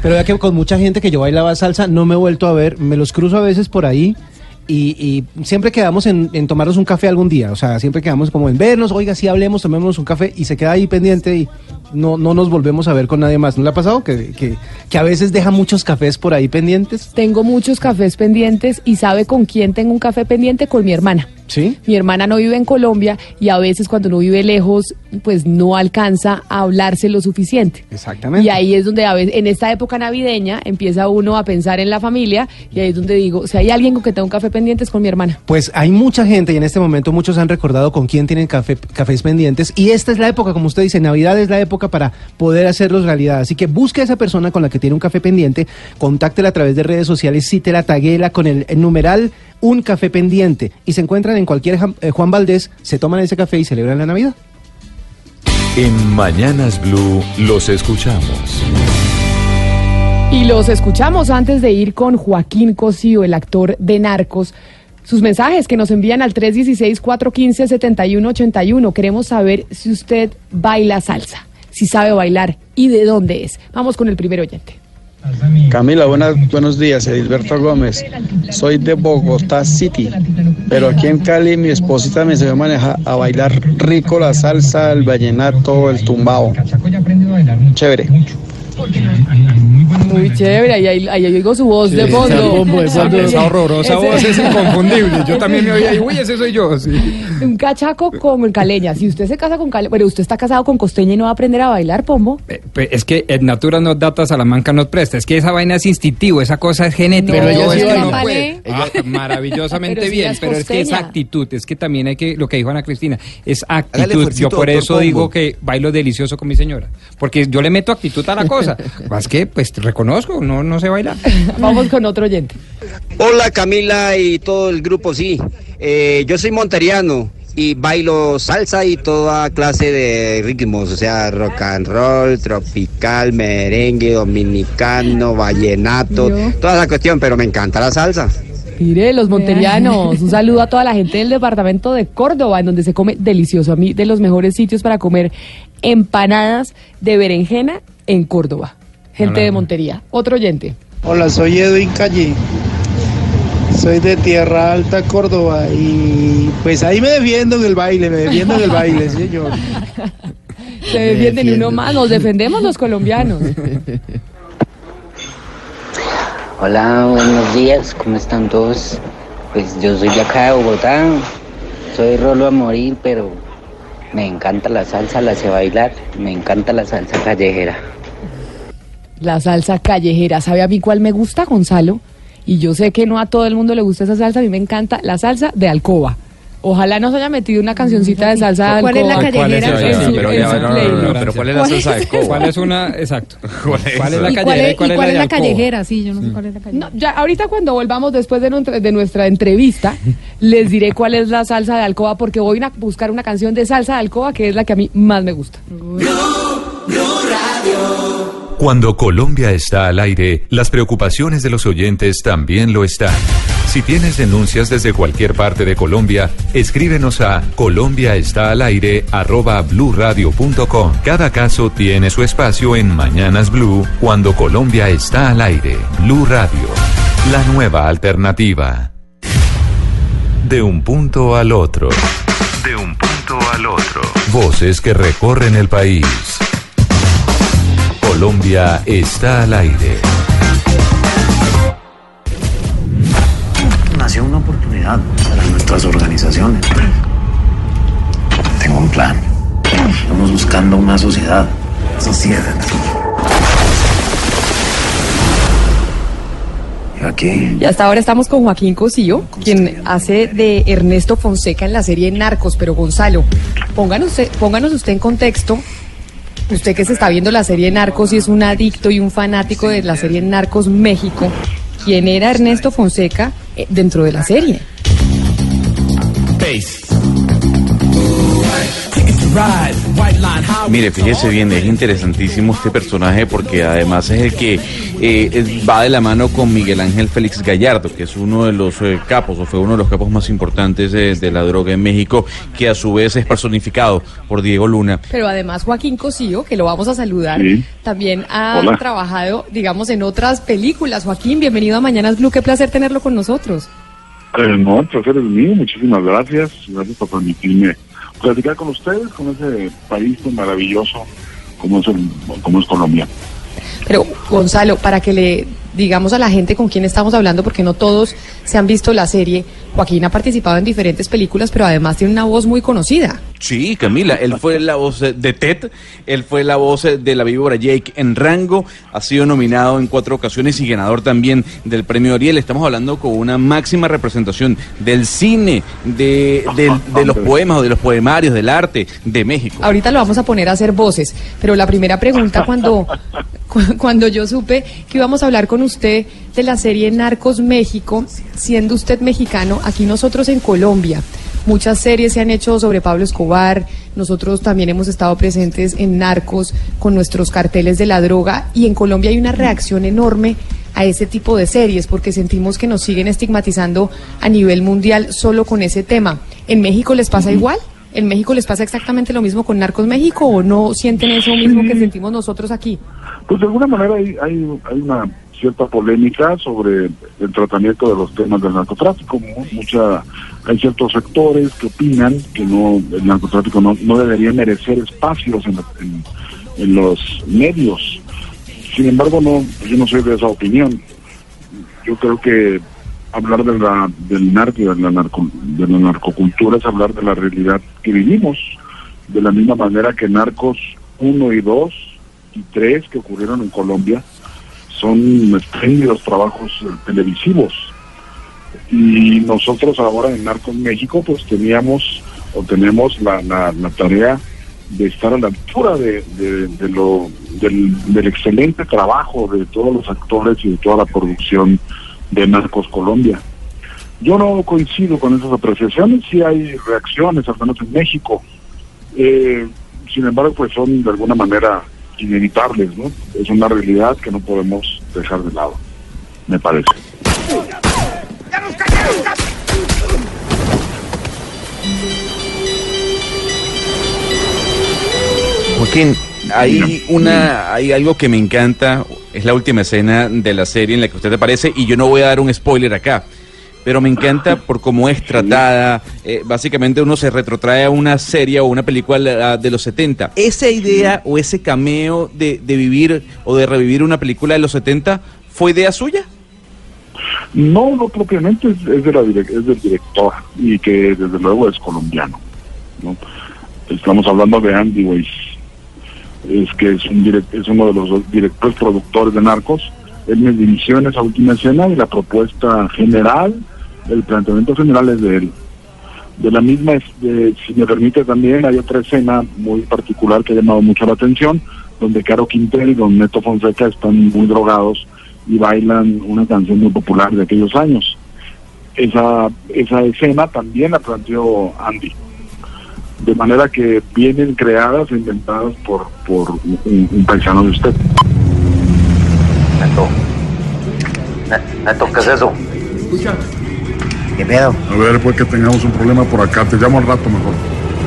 Pero ya que con mucha gente que yo bailaba salsa no me he vuelto a ver, me los cruzo a veces por ahí y, y siempre quedamos en, en tomarnos un café algún día, o sea, siempre quedamos como en vernos, oiga, sí hablemos, tomémonos un café y se queda ahí pendiente y no, no nos volvemos a ver con nadie más. ¿No le ha pasado que, que, que a veces deja muchos cafés por ahí pendientes? Tengo muchos cafés pendientes y sabe con quién tengo un café pendiente con mi hermana. ¿Sí? Mi hermana no vive en Colombia y a veces cuando uno vive lejos, pues no alcanza a hablarse lo suficiente. Exactamente. Y ahí es donde a veces, en esta época navideña empieza uno a pensar en la familia y ahí es donde digo, si hay alguien con que tengo un café pendiente es con mi hermana. Pues hay mucha gente y en este momento muchos han recordado con quién tienen café, cafés pendientes y esta es la época, como usted dice, Navidad es la época para poder hacerlos realidad. Así que busque a esa persona con la que tiene un café pendiente, contáctela a través de redes sociales, cítela, taguela con el, el numeral un café pendiente y se encuentran en cualquier eh, Juan Valdés, se toman ese café y celebran la Navidad. En Mañanas Blue los escuchamos. Y los escuchamos antes de ir con Joaquín Cosío, el actor de Narcos. Sus mensajes que nos envían al 316-415-7181. Queremos saber si usted baila salsa, si sabe bailar y de dónde es. Vamos con el primer oyente. Camila, buenas, buenos días, Edilberto Gómez. Soy de Bogotá City, pero aquí en Cali mi esposita me enseñó a manejar a bailar rico la salsa, el vallenato, el tumbao. Chévere. Muy chévere, ahí, ahí, ahí oigo su voz de fondo. Esa, esa horrorosa Ese- voz es inconfundible. Yo también me oía y, uy, ese soy yo. Sí. Un cachaco como el caleña. Si usted se casa con caleña, pero usted está casado con costeña y no va a aprender a bailar, Pombo. Pues es que en Natura nos data, Salamanca nos presta. Es que esa vaina es instintivo, esa cosa es genética. Pero ella no, es que no puede. Ah, maravillosamente Pero bien, pero es que es actitud. Es que también hay que, lo que dijo Ana Cristina, es actitud. Yo por eso digo que bailo delicioso con mi señora. Porque yo le meto actitud a la cosa. Más que, pues reconozco, no, no sé bailar. Vamos con otro oyente. Hola Camila y todo el grupo, sí. Eh, yo soy monteriano y bailo salsa y toda clase de ritmos, o sea, rock and roll, tropical, merengue, dominicano, vallenato, toda esa cuestión, pero me encanta la salsa. Mire, los monterianos, un saludo a toda la gente del departamento de Córdoba, en donde se come delicioso. A mí, de los mejores sitios para comer empanadas de berenjena en Córdoba. Gente Hola. de Montería. Otro oyente. Hola, soy Edwin Calle. Soy de Tierra Alta, Córdoba. Y pues ahí me defiendo en el baile, me defiendo en el baile, señor. Se defienden uno más, nos defendemos los colombianos. Hola, buenos días, ¿cómo están todos? Pues yo soy de acá de Bogotá, soy rolo a morir, pero me encanta la salsa, la sé bailar, me encanta la salsa callejera. La salsa callejera. ¿Sabe a mí cuál me gusta, Gonzalo? Y yo sé que no a todo el mundo le gusta esa salsa, a mí me encanta la salsa de alcoba. Ojalá nos haya metido una cancioncita de salsa de ¿Cuál es la alcoba. callejera? ¿Cuál es Pero no, no, no, no, pero ¿cuál es la salsa de coba? ¿Cuál es una? Exacto. ¿Cuál es, ¿Y cuál la callejera y cuál es la alcoba? callejera? Sí, yo no sé cuál es la callejera. No, ya, ahorita cuando volvamos después de, nuestra- de nuestra entrevista, les diré cuál es la salsa de alcoba, porque voy a buscar una canción de salsa de alcoba que es la que a mí más me gusta. Cuando Colombia está al aire, las preocupaciones de los oyentes también lo están. Si tienes denuncias desde cualquier parte de Colombia, escríbenos a colombiaestalaire@bluradio.com. Cada caso tiene su espacio en Mañanas Blue cuando Colombia está al aire. Blue Radio, la nueva alternativa. De un punto al otro. De un punto al otro. Voces que recorren el país. Colombia está al aire. Nació una oportunidad para nuestras organizaciones. Tengo un plan. Estamos buscando una sociedad. Sociedad. Y aquí Y hasta ahora estamos con Joaquín Cosío, quien hace de Ernesto Fonseca en la serie Narcos. Pero Gonzalo, pónganos pónganos usted en contexto. Usted que se está viendo la serie Narcos y es un adicto y un fanático de la serie Narcos México, ¿quién era Ernesto Fonseca eh, dentro de la serie? Mire, fíjese bien, es interesantísimo este personaje porque además es el que eh, va de la mano con Miguel Ángel Félix Gallardo, que es uno de los eh, capos, o fue uno de los capos más importantes eh, de la droga en México, que a su vez es personificado por Diego Luna. Pero además Joaquín Cosío, que lo vamos a saludar, Sí. también ha Hola. trabajado, digamos, en otras películas. Joaquín, bienvenido a Mañanas Blue, qué placer tenerlo con nosotros. Eh, no, el placer es mío, muchísimas gracias. Gracias por permitirme platicar con ustedes, con ese país tan maravilloso como es, el- como es Colombia. Pero Gonzalo, para que le digamos a la gente con quién estamos hablando, porque no todos se han visto la serie, Joaquín ha participado en diferentes películas, pero además tiene una voz muy conocida. Sí, Camila, él fue la voz de Ted, él fue la voz de la víbora Jake en Rango, ha sido nominado en cuatro ocasiones y ganador también del premio Ariel. Estamos hablando con una máxima representación del cine, de, los poemas o de los poemarios, del arte de México. Ahorita lo vamos a poner a hacer voces, pero la primera pregunta cuando, cu- cuando yo supe que íbamos a hablar con usted de la serie Narcos México, siendo usted mexicano, aquí nosotros en Colombia, muchas series se han hecho sobre Pablo Escobar, nosotros también hemos estado presentes en Narcos con nuestros carteles de la droga y en Colombia hay una reacción enorme a ese tipo de series porque sentimos que nos siguen estigmatizando a nivel mundial solo con ese tema. ¿En México les pasa igual? ¿En México les pasa exactamente lo mismo con Narcos México o no sienten eso mismo que sentimos nosotros aquí? Pues de alguna manera hay, hay, hay una cierta polémica sobre el tratamiento de los temas del narcotráfico. Mu- Mucha, hay ciertos sectores que opinan que no el narcotráfico no, no debería merecer espacios en, en- en los medios. Sin embargo, no, yo no soy de esa opinión. Yo creo que hablar de la, del narco de la, narco, de la narcocultura es hablar de la realidad que vivimos, de la misma manera que Narcos 1 y 2 y 3 que ocurrieron en Colombia son espléndidos trabajos eh, televisivos. Y nosotros ahora en Narcos México pues teníamos o tenemos la, la, la tarea de estar a la altura de, lo, del, del excelente trabajo de todos los actores y de toda la producción de Narcos Colombia. Yo no coincido con esas apreciaciones, sí hay reacciones, al menos en México. Eh, sin embargo, pues son de alguna manera inevitables, ¿no? Es una realidad que no podemos dejar de lado, me parece. Joaquín, hay una, hay algo que me encanta, es la última escena de la serie en la que usted aparece y yo no voy a dar un spoiler acá, pero me encanta por cómo es tratada. eh, básicamente uno se retrotrae a una serie o una película de los 70. Esa idea o ese cameo de, de vivir o de revivir una película de los 70 fue idea suya. No, no propiamente, es, es de la es del director y que desde luego es colombiano. ¿no? Estamos hablando de Andy Weiss, es que es, un direc- es uno de los directores productores de Narcos. Él me dirigió en esa última escena y la propuesta general, el planteamiento general es de él. De la misma, de- si me permite también, hay otra escena muy particular que ha llamado mucho la atención, donde Caro Quintero y Don Neto Fonseca están muy drogados y bailan una canción muy popular de aquellos años. Esa, esa escena también la planteó Andy. De manera que vienen creadas e inventadas por, por un, un paisano de usted. Neto. Ne- Neto, ¿qué es eso? ¿Qué pedo? A ver, pues que tengamos un problema por acá. Te llamo al rato mejor.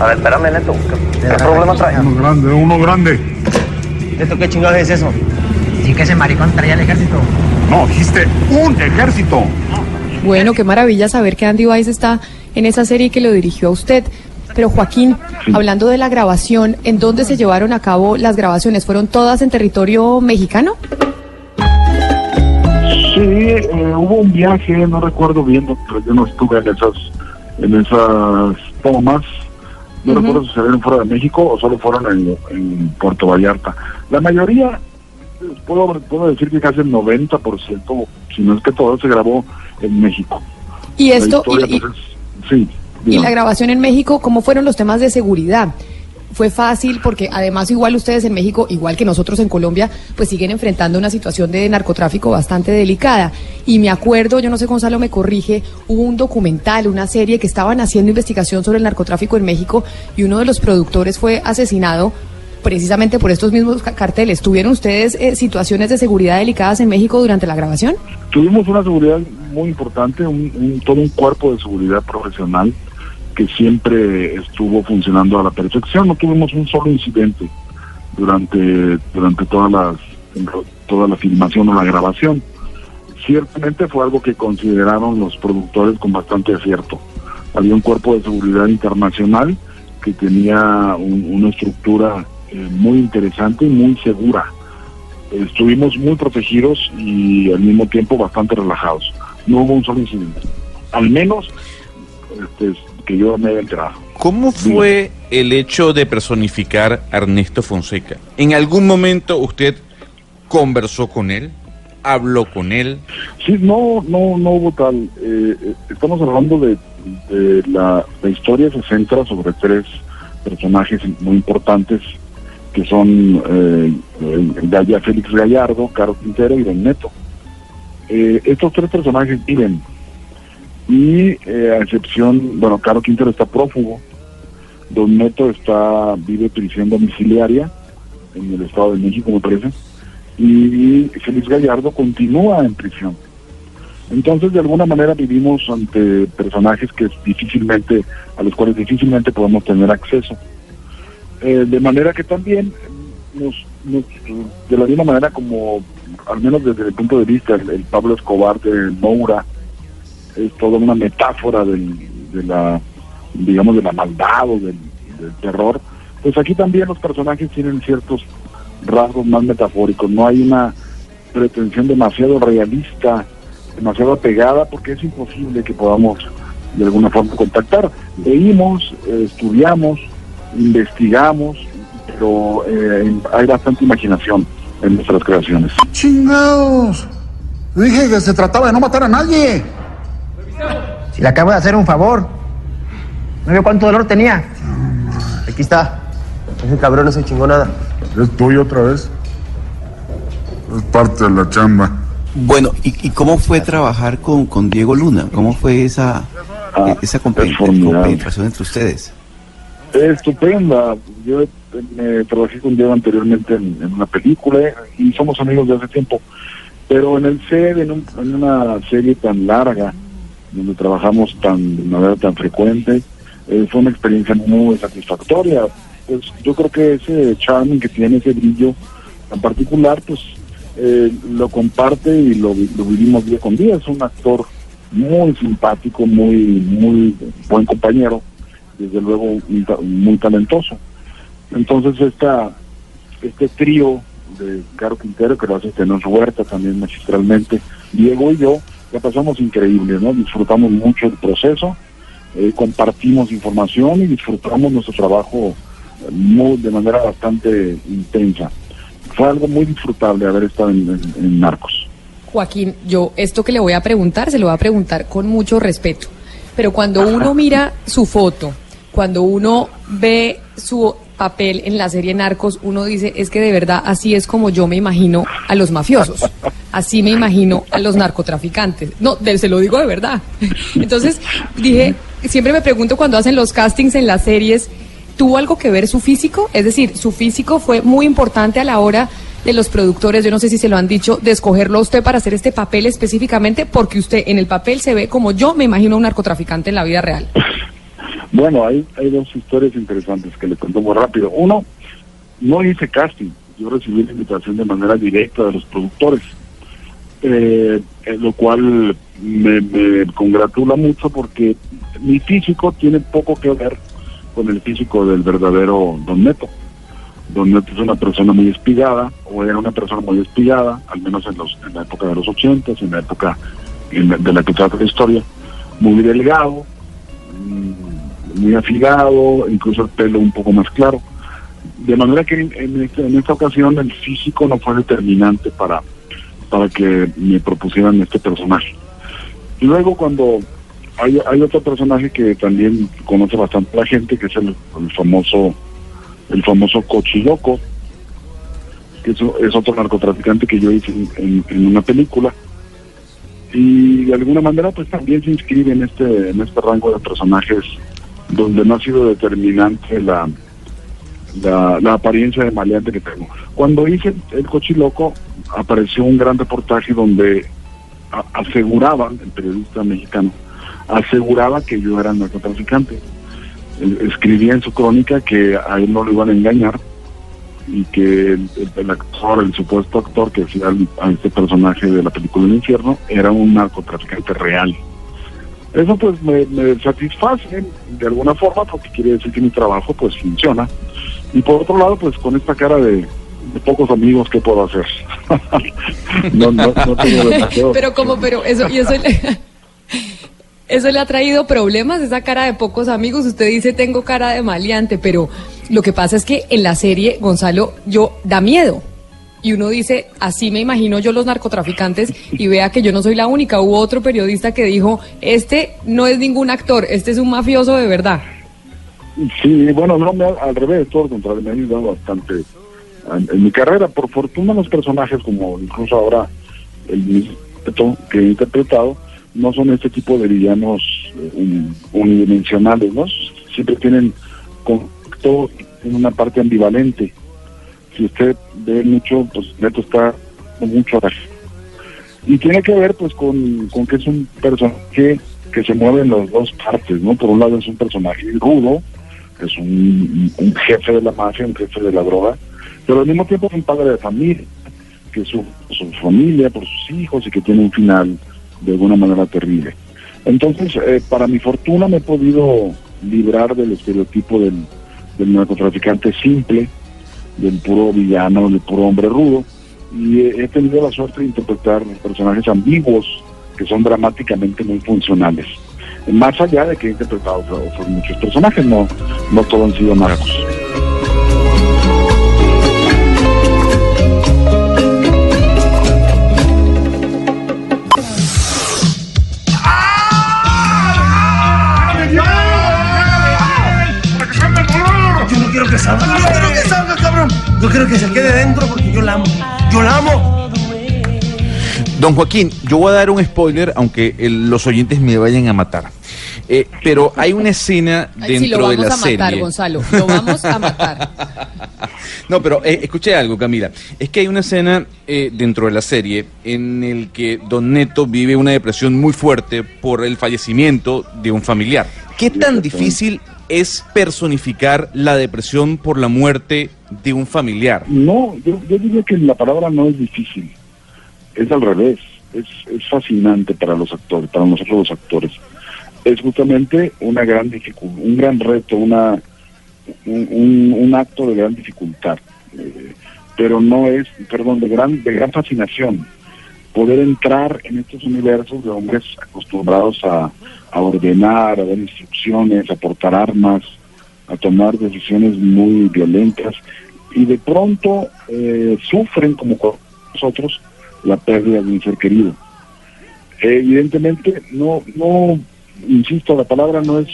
A ver, espérame, Neto. ¿Qué, qué problema trae? Uno grande, uno grande. ¿Neto qué chingados es eso? Sí que ese maricón traía el ejército. No, dijiste un ejército. Bueno, qué maravilla saber que Andy Weiss está en esa serie que lo dirigió a usted. Pero Joaquín, hablando de la grabación, ¿en dónde se llevaron a cabo las grabaciones? ¿Fueron todas en territorio mexicano? Sí, eh, hubo un viaje, no recuerdo bien, pero yo no estuve en esas, en esas tomas. No recuerdo si salieron fuera de México o solo fueron en, en Puerto Vallarta. La mayoría, puedo, puedo decir que casi el 90%, si no es que todo, se grabó en México. Y La esto, historia, y- y- pues, es- sí. Y la grabación en México, ¿cómo fueron los temas de seguridad? Fue fácil porque además igual ustedes en México, igual que nosotros en Colombia, pues siguen enfrentando una situación de narcotráfico bastante delicada. Y me acuerdo, yo no sé Gonzalo me corrige, hubo un documental, una serie que estaban haciendo investigación sobre el narcotráfico en México y uno de los productores fue asesinado precisamente por estos mismos ca- carteles. ¿Tuvieron ustedes eh, situaciones de seguridad delicadas en México durante la grabación? Tuvimos una seguridad muy importante, un, un- todo un cuerpo de seguridad profesional que siempre estuvo funcionando a la perfección. No tuvimos un solo incidente durante durante todas las toda la filmación o la grabación. Ciertamente fue algo que consideraron los productores con bastante acierto. Había un cuerpo de seguridad internacional que tenía un- una estructura eh, muy interesante y muy segura estuvimos muy protegidos y al mismo tiempo bastante relajados. No hubo un solo incidente. Al menos este, que yo me haya enterado. ¿Cómo fue el hecho de personificar a Ernesto Fonseca? ¿En algún momento usted conversó con él? ¿Habló con él? Sí, no, no, no hubo tal. eh, eh, estamos hablando de, de la, la historia se centra sobre tres personajes muy importantes que son eh, Gaya Félix Gallardo, Caro Quintero y Don Neto. Eh, estos tres personajes viven y eh, a excepción, bueno, Caro Quintero está prófugo, Don Neto está vive prisión domiciliaria en el Estado de México, me parece, y Félix Gallardo continúa en prisión. Entonces, de alguna manera vivimos ante personajes que difícilmente, a los cuales difícilmente podemos tener acceso. Eh, de manera que también nos, nos- de la misma manera como, al menos desde el punto de vista, el, Pablo Escobar de Moura es toda una metáfora del, de la, digamos, de la maldad o del, terror, pues aquí también los personajes tienen ciertos rasgos más metafóricos, no hay una pretensión demasiado realista, demasiado apegada, porque es imposible que podamos de alguna forma contactar. Leímos, estudiamos, investigamos, pero eh, hay bastante imaginación en nuestras creaciones. ¡Chingados! Dije que se trataba de no matar a nadie. Si le acabo de hacer un favor. ¿No vio cuánto dolor tenía? Aquí está. Ese cabrón no se chingó nada. Es tuyo otra vez. Es parte de la chamba. Bueno, ¿y, y cómo fue trabajar con, con Diego Luna? ¿Cómo fue esa, eh, esa compenetración entre ustedes? Estupenda. Yo eh, me trabajé con Diego anteriormente en, en una película y somos amigos de hace tiempo. Pero en el set, en, un- en una serie tan larga, donde trabajamos tan, de manera tan frecuente, eh, fue una experiencia muy satisfactoria. Pues yo creo que ese charming que tiene, ese brillo en particular, pues eh, lo comparte y lo, lo vivimos día con día. Es un actor muy simpático, muy, muy buen compañero, desde luego muy talentoso. Entonces esta, este trío de Caro Quintero, que lo hace Tenor Huerta también magistralmente, Diego y yo, la pasamos increíble, ¿no? Disfrutamos mucho el proceso, eh, compartimos información y disfrutamos nuestro trabajo eh, muy, de manera bastante intensa. Fue algo muy disfrutable haber estado en, en- en Narcos. Joaquín, yo esto que le voy a preguntar, se lo voy a preguntar con mucho respeto. Pero cuando uno mira su foto, cuando uno ve su papel en la serie Narcos, uno dice, es que de verdad así es como yo me imagino a los mafiosos. Así me imagino a los narcotraficantes. No, se lo digo de verdad. Entonces, dije, siempre me pregunto cuando hacen los castings en las series, ¿tuvo algo que ver su físico? Es decir, su físico fue muy importante a la hora de los productores, yo no sé si se lo han dicho, de escogerlo a usted para hacer este papel específicamente, porque usted en el papel se ve como yo me imagino a un narcotraficante en la vida real. Bueno, hay, hay dos historias interesantes que le cuento muy rápido. Uno, no hice casting, yo recibí la invitación de manera directa de los productores, eh, eh, lo cual me, me congratula mucho porque mi físico tiene poco que ver con el físico del verdadero Don Neto. Don Neto es una persona muy espigada, o era una persona muy espigada, al menos en, los, en la época de los ochentas, en la época de la que trata la historia, muy delgado, mm, muy afilado, incluso el pelo un poco más claro. De manera que en, este- en esta ocasión el físico no fue determinante para, para que me propusieran este personaje. Luego cuando hay, hay otro personaje que también conoce bastante la gente, que es el, el famoso el famoso Cochiloco, que es, otro narcotraficante que yo hice en- en una película. Y de alguna manera pues también se inscribe en este, en este rango de personajes donde no ha sido determinante la, la, la apariencia de maleante que tengo. Cuando hice el Cochiloco apareció un gran reportaje donde a- aseguraban, el periodista mexicano, aseguraba que yo era narcotraficante. Escribía en su crónica que a él no lo iban a engañar y que el, actor, el supuesto actor que hacía a este personaje de la película El Infierno era un narcotraficante real. Eso pues me, me satisface de alguna forma porque quiere decir que mi trabajo pues funciona. Y por otro lado pues con esta cara de, de pocos amigos, ¿qué puedo hacer? no, no, no tengo pero como, pero eso, y eso le, eso le ha traído problemas, esa cara de pocos amigos. Usted dice tengo cara de maleante, pero lo que pasa es que en la serie, Gonzalo, yo da miedo. Y uno dice, así me imagino yo los narcotraficantes y vea que yo no soy la única. Hubo otro periodista que dijo, este no es ningún actor, este es un mafioso de verdad. Sí, bueno, no, me, al revés, todo lo contrario, me ha ayudado bastante en, en mi carrera. Por fortuna los personajes, como incluso ahora el mismo que he interpretado, no son este tipo de villanos eh, un- unidimensionales, ¿no? Siempre tienen conflicto en una parte ambivalente. Si usted ve mucho, pues Neto está con mucho Y tiene que ver pues con, con que es un personaje que se mueve en las dos partes, ¿no? Por un lado es un personaje rudo, que es un, un jefe de la mafia, un jefe de la droga, pero al mismo tiempo es un padre de familia, que su, su familia, por sus hijos y que tiene un final de alguna manera terrible. Entonces, eh, para mi fortuna me he podido librar del estereotipo del narcotraficante simple, del puro villano, del puro hombre rudo, y he, tenido la suerte de interpretar personajes ambiguos que son dramáticamente muy funcionales. Más allá de que he interpretado otros- muchos personajes, no, no todos han sido narcos. Yo Yo quiero que se quede dentro porque yo la amo. Yo la amo. Don Joaquín, yo voy a dar un spoiler, aunque el- los oyentes me vayan a matar. Eh, pero hay una escena dentro si lo de vamos la a matar, serie. Gonzalo. Lo vamos a matar. No, pero eh, escuché algo, Camila. Es que hay una escena eh, dentro de la serie en el que Don Neto vive una depresión muy fuerte por el fallecimiento de un familiar. ¿Qué tan difícil es personificar la depresión por la muerte de un familiar? No, yo, yo diría que la palabra no es difícil, es al revés, es, es fascinante para los actores, para nosotros los actores. Es justamente una gran un gran reto, una, un, un- un acto de gran dificultad, eh, pero no es, perdón, de gran, de gran fascinación. Poder entrar en estos universos de hombres acostumbrados a, a ordenar, a dar instrucciones, a portar armas, a tomar decisiones muy violentas y de pronto eh, sufren como nosotros la pérdida de un ser querido. Evidentemente, no, no, insisto, la palabra no es,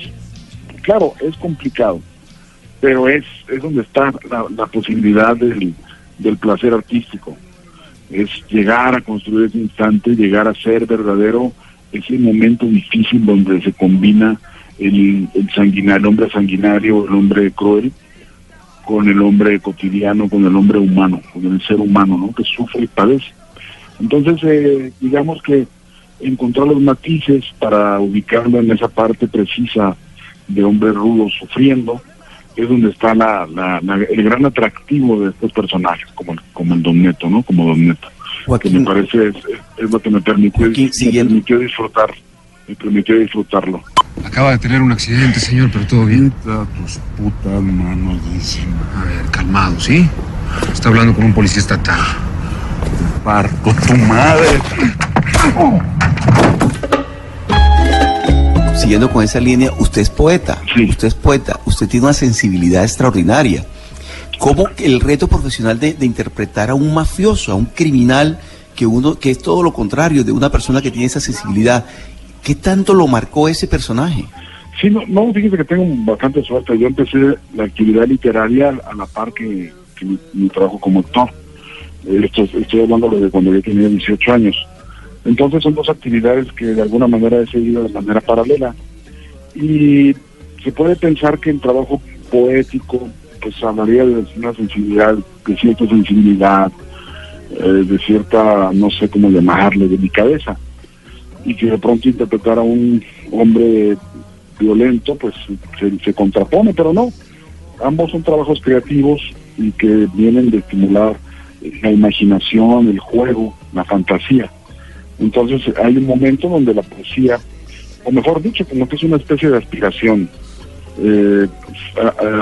claro, es complicado, pero es, es donde está la, la posibilidad del, del placer artístico. Es llegar a construir ese instante, llegar a ser verdadero, ese momento difícil donde se combina el, el sanguinario, el hombre sanguinario, el hombre cruel, con el hombre cotidiano, con el hombre humano, con el ser humano, ¿no? Que sufre y padece. Entonces, eh, digamos que encontrar los matices para ubicarlo en esa parte precisa de hombre rudo sufriendo es donde está la, la- la- el gran atractivo de estos personajes, como el, como el Don Neto, ¿no? Como Don Neto. Que me parece es, es- lo que me permitió, me permitió disfrutar, me permitió disfrutarlo. Acaba de tener un accidente, señor, pero todo bien. tus putas manos encima. A ver, calmado, ¿sí? Está hablando con un policía estatal. Parto tu madre. Siguiendo con esa línea, usted es poeta. Usted es poeta. Usted tiene una sensibilidad extraordinaria. ¿Cómo el reto profesional de, de interpretar a un mafioso, a un criminal, que uno, que es todo lo contrario de una persona que tiene esa sensibilidad, ¿qué tanto lo marcó ese personaje? Sí, no, no, fíjese que tengo bastante suerte. Yo empecé la actividad literaria a la par que, que mi, mi trabajo como actor. Esto, estoy hablando de cuando yo tenía 18 años. Entonces son dos actividades que de alguna manera he seguido de manera paralela. Y se puede pensar que el trabajo poético pues hablaría de una sensibilidad, de cierta sensibilidad, eh, de cierta, no sé cómo llamarle, delicadeza. Y que de pronto interpretar a un hombre violento, pues se, se contrapone, pero no. Ambos son trabajos creativos y que vienen de estimular la imaginación, el juego, la fantasía. Entonces hay un momento donde la poesía, o mejor dicho, como que es una especie de aspiración. Eh,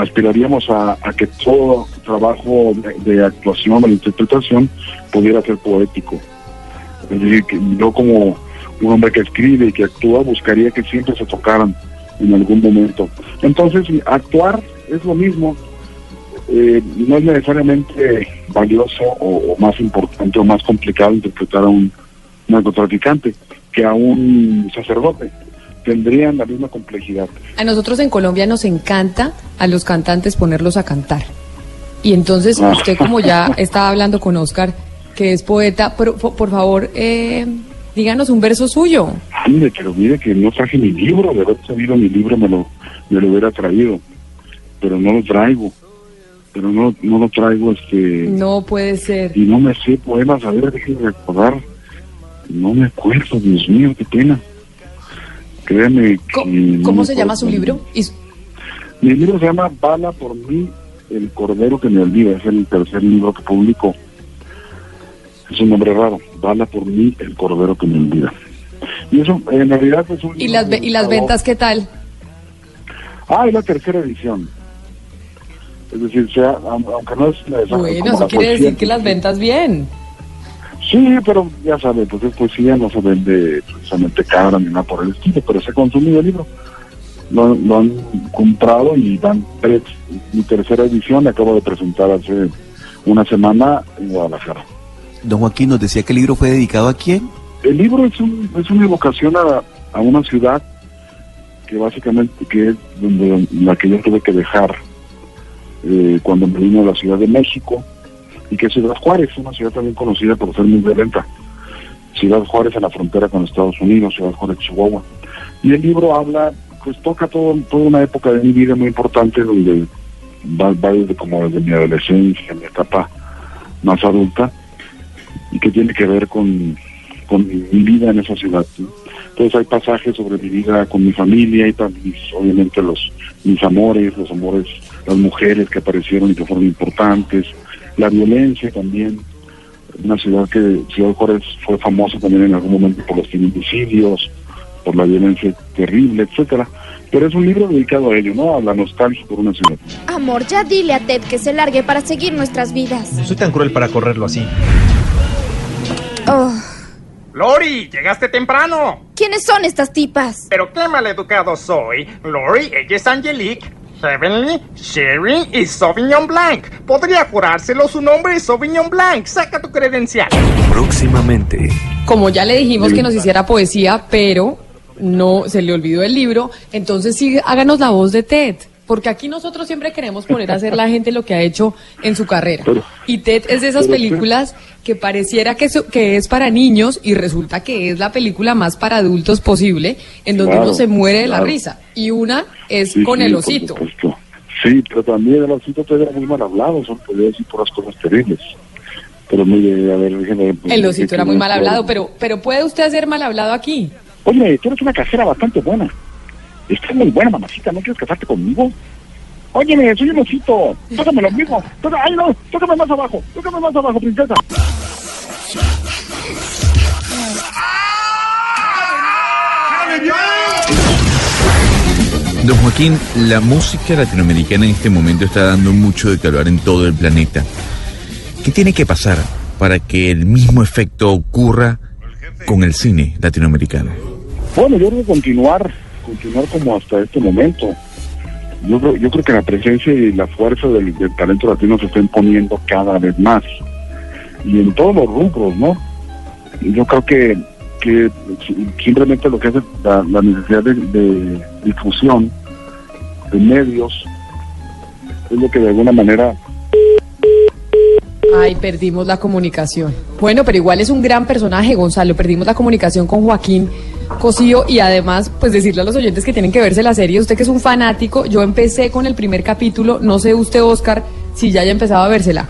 aspiraríamos a, que todo trabajo de, de actuación o de interpretación pudiera ser poético. Es decir, que yo como un hombre que escribe y que actúa buscaría que siempre se tocaran en algún momento. Entonces, actuar es lo mismo, eh, no es necesariamente valioso o, o más importante o más complicado interpretar a un narcotraficante que a un sacerdote. Tendrían la misma complejidad. A nosotros en Colombia nos encanta a los cantantes ponerlos a cantar. Y entonces Ah. usted como ya estaba hablando con Oscar, que es poeta, por, por favor, eh, díganos un verso suyo. Ande, pero mire que no traje mi libro, de haber sabido mi libro me lo, me lo hubiera traído, pero no lo traigo, pero no, no lo traigo este No puede ser. y no me sé poemas, a ver, déjenme recordar. No me acuerdo, Dios mío, qué pena. Créeme no ¿Cómo me se llama su libro? Mi libro se llama Bala por mí, el cordero que me olvida. Es el tercer libro que publico. Es un nombre raro. Bala por mí, el cordero que me olvida. Y eso, en realidad, es un ¿Y las, ¿Y las ventas qué tal? Ah, es la tercera edición. Es decir, sea, aun- aunque no es la esa- Bueno, eso quiere decir que las ventas bien. Sí, pero ya sabe, pues es poesía, no se vende precisamente cara ni nada por el estilo, pero se ha consumido el libro. Lo, lo han comprado y van tres. Mi tercera edición la acabo de presentar hace una semana en Guadalajara. Don Joaquín nos decía que el libro fue dedicado a quién. El libro es, un, es una evocación a, a una ciudad que básicamente que es donde, la que yo tuve que dejar eh, cuando me vine a la Ciudad de México y que Ciudad Juárez, una ciudad también conocida por ser muy violenta. Ciudad Juárez en la frontera con Estados Unidos, Ciudad Juárez, Chihuahua. Y el libro habla, pues toca todo, toda una época de mi vida muy importante donde va, va desde como desde mi adolescencia, mi etapa más adulta y que tiene que ver con, con mi, vida en esa ciudad. Entonces hay pasajes sobre mi vida con mi familia y también obviamente los mis amores, los amores, las mujeres que aparecieron y que fueron importantes, la violencia también. Una ciudad que Ciudad Juárez fue famosa también en algún momento por los feminicidios, por la violencia terrible, etcétera. Pero es un libro dedicado a ello, ¿no? A la nostalgia por una ciudad. Amor, ya dile a Ted que se largue para seguir nuestras vidas. No soy tan cruel para correrlo así. Oh, Lori, llegaste temprano. ¿Quiénes son estas tipas? Pero qué maleducado soy. Lori, ella es Angelique. Heavenly, Sherry y Sauvignon Blanc. Podría jurárselo su nombre es Sauvignon Blanc. Saca tu credencial. Próximamente. Como ya le dijimos que nos hiciera poesía, pero no se le olvidó el libro, entonces sí, háganos la voz de Ted. Porque aquí nosotros siempre queremos poner a hacer la gente lo que ha hecho en su carrera. Y Ted es de esas películas que pareciera que, su- que es para niños y resulta que es la película más para adultos posible, en donde Claro, uno se muere de la risa. Y una es Sí, con sí, el osito. Sí, pero también el osito era muy mal hablado, son puras cosas terribles. Pero mire, a ver, déjeme... El osito era muy mal hablado, pero, pero ¿puede usted ser mal hablado aquí? Oye, tú eres una casera bastante buena. Estás muy buena, mamacita, ¿no quieres casarte conmigo? Óyeme, soy un osito. Tócame lo mismo. Tócame, ay, no, tócame más abajo. Tócame más abajo, princesa. Don Joaquín, la música latinoamericana en este momento está dando mucho de calor en todo el planeta. ¿Qué tiene que pasar para que el mismo efecto ocurra con el cine latinoamericano? Bueno, yo creo que continuar, continuar como hasta este momento. Yo creo, yo creo que la presencia y la fuerza del, talento latino se está imponiendo cada vez más. Y en todos los rubros, ¿no? Yo creo que, que si- simplemente lo que hace la, necesidad de difusión de medios es lo que de alguna manera Ay, perdimos la comunicación. Bueno, pero igual es un gran personaje, Gonzalo. Perdimos la comunicación con Joaquín Cosío y además, pues decirle a los oyentes que tienen que verse la serie. Usted que es un fanático, yo empecé con el primer capítulo. No sé usted, Oscar, si ya haya empezado a vérsela.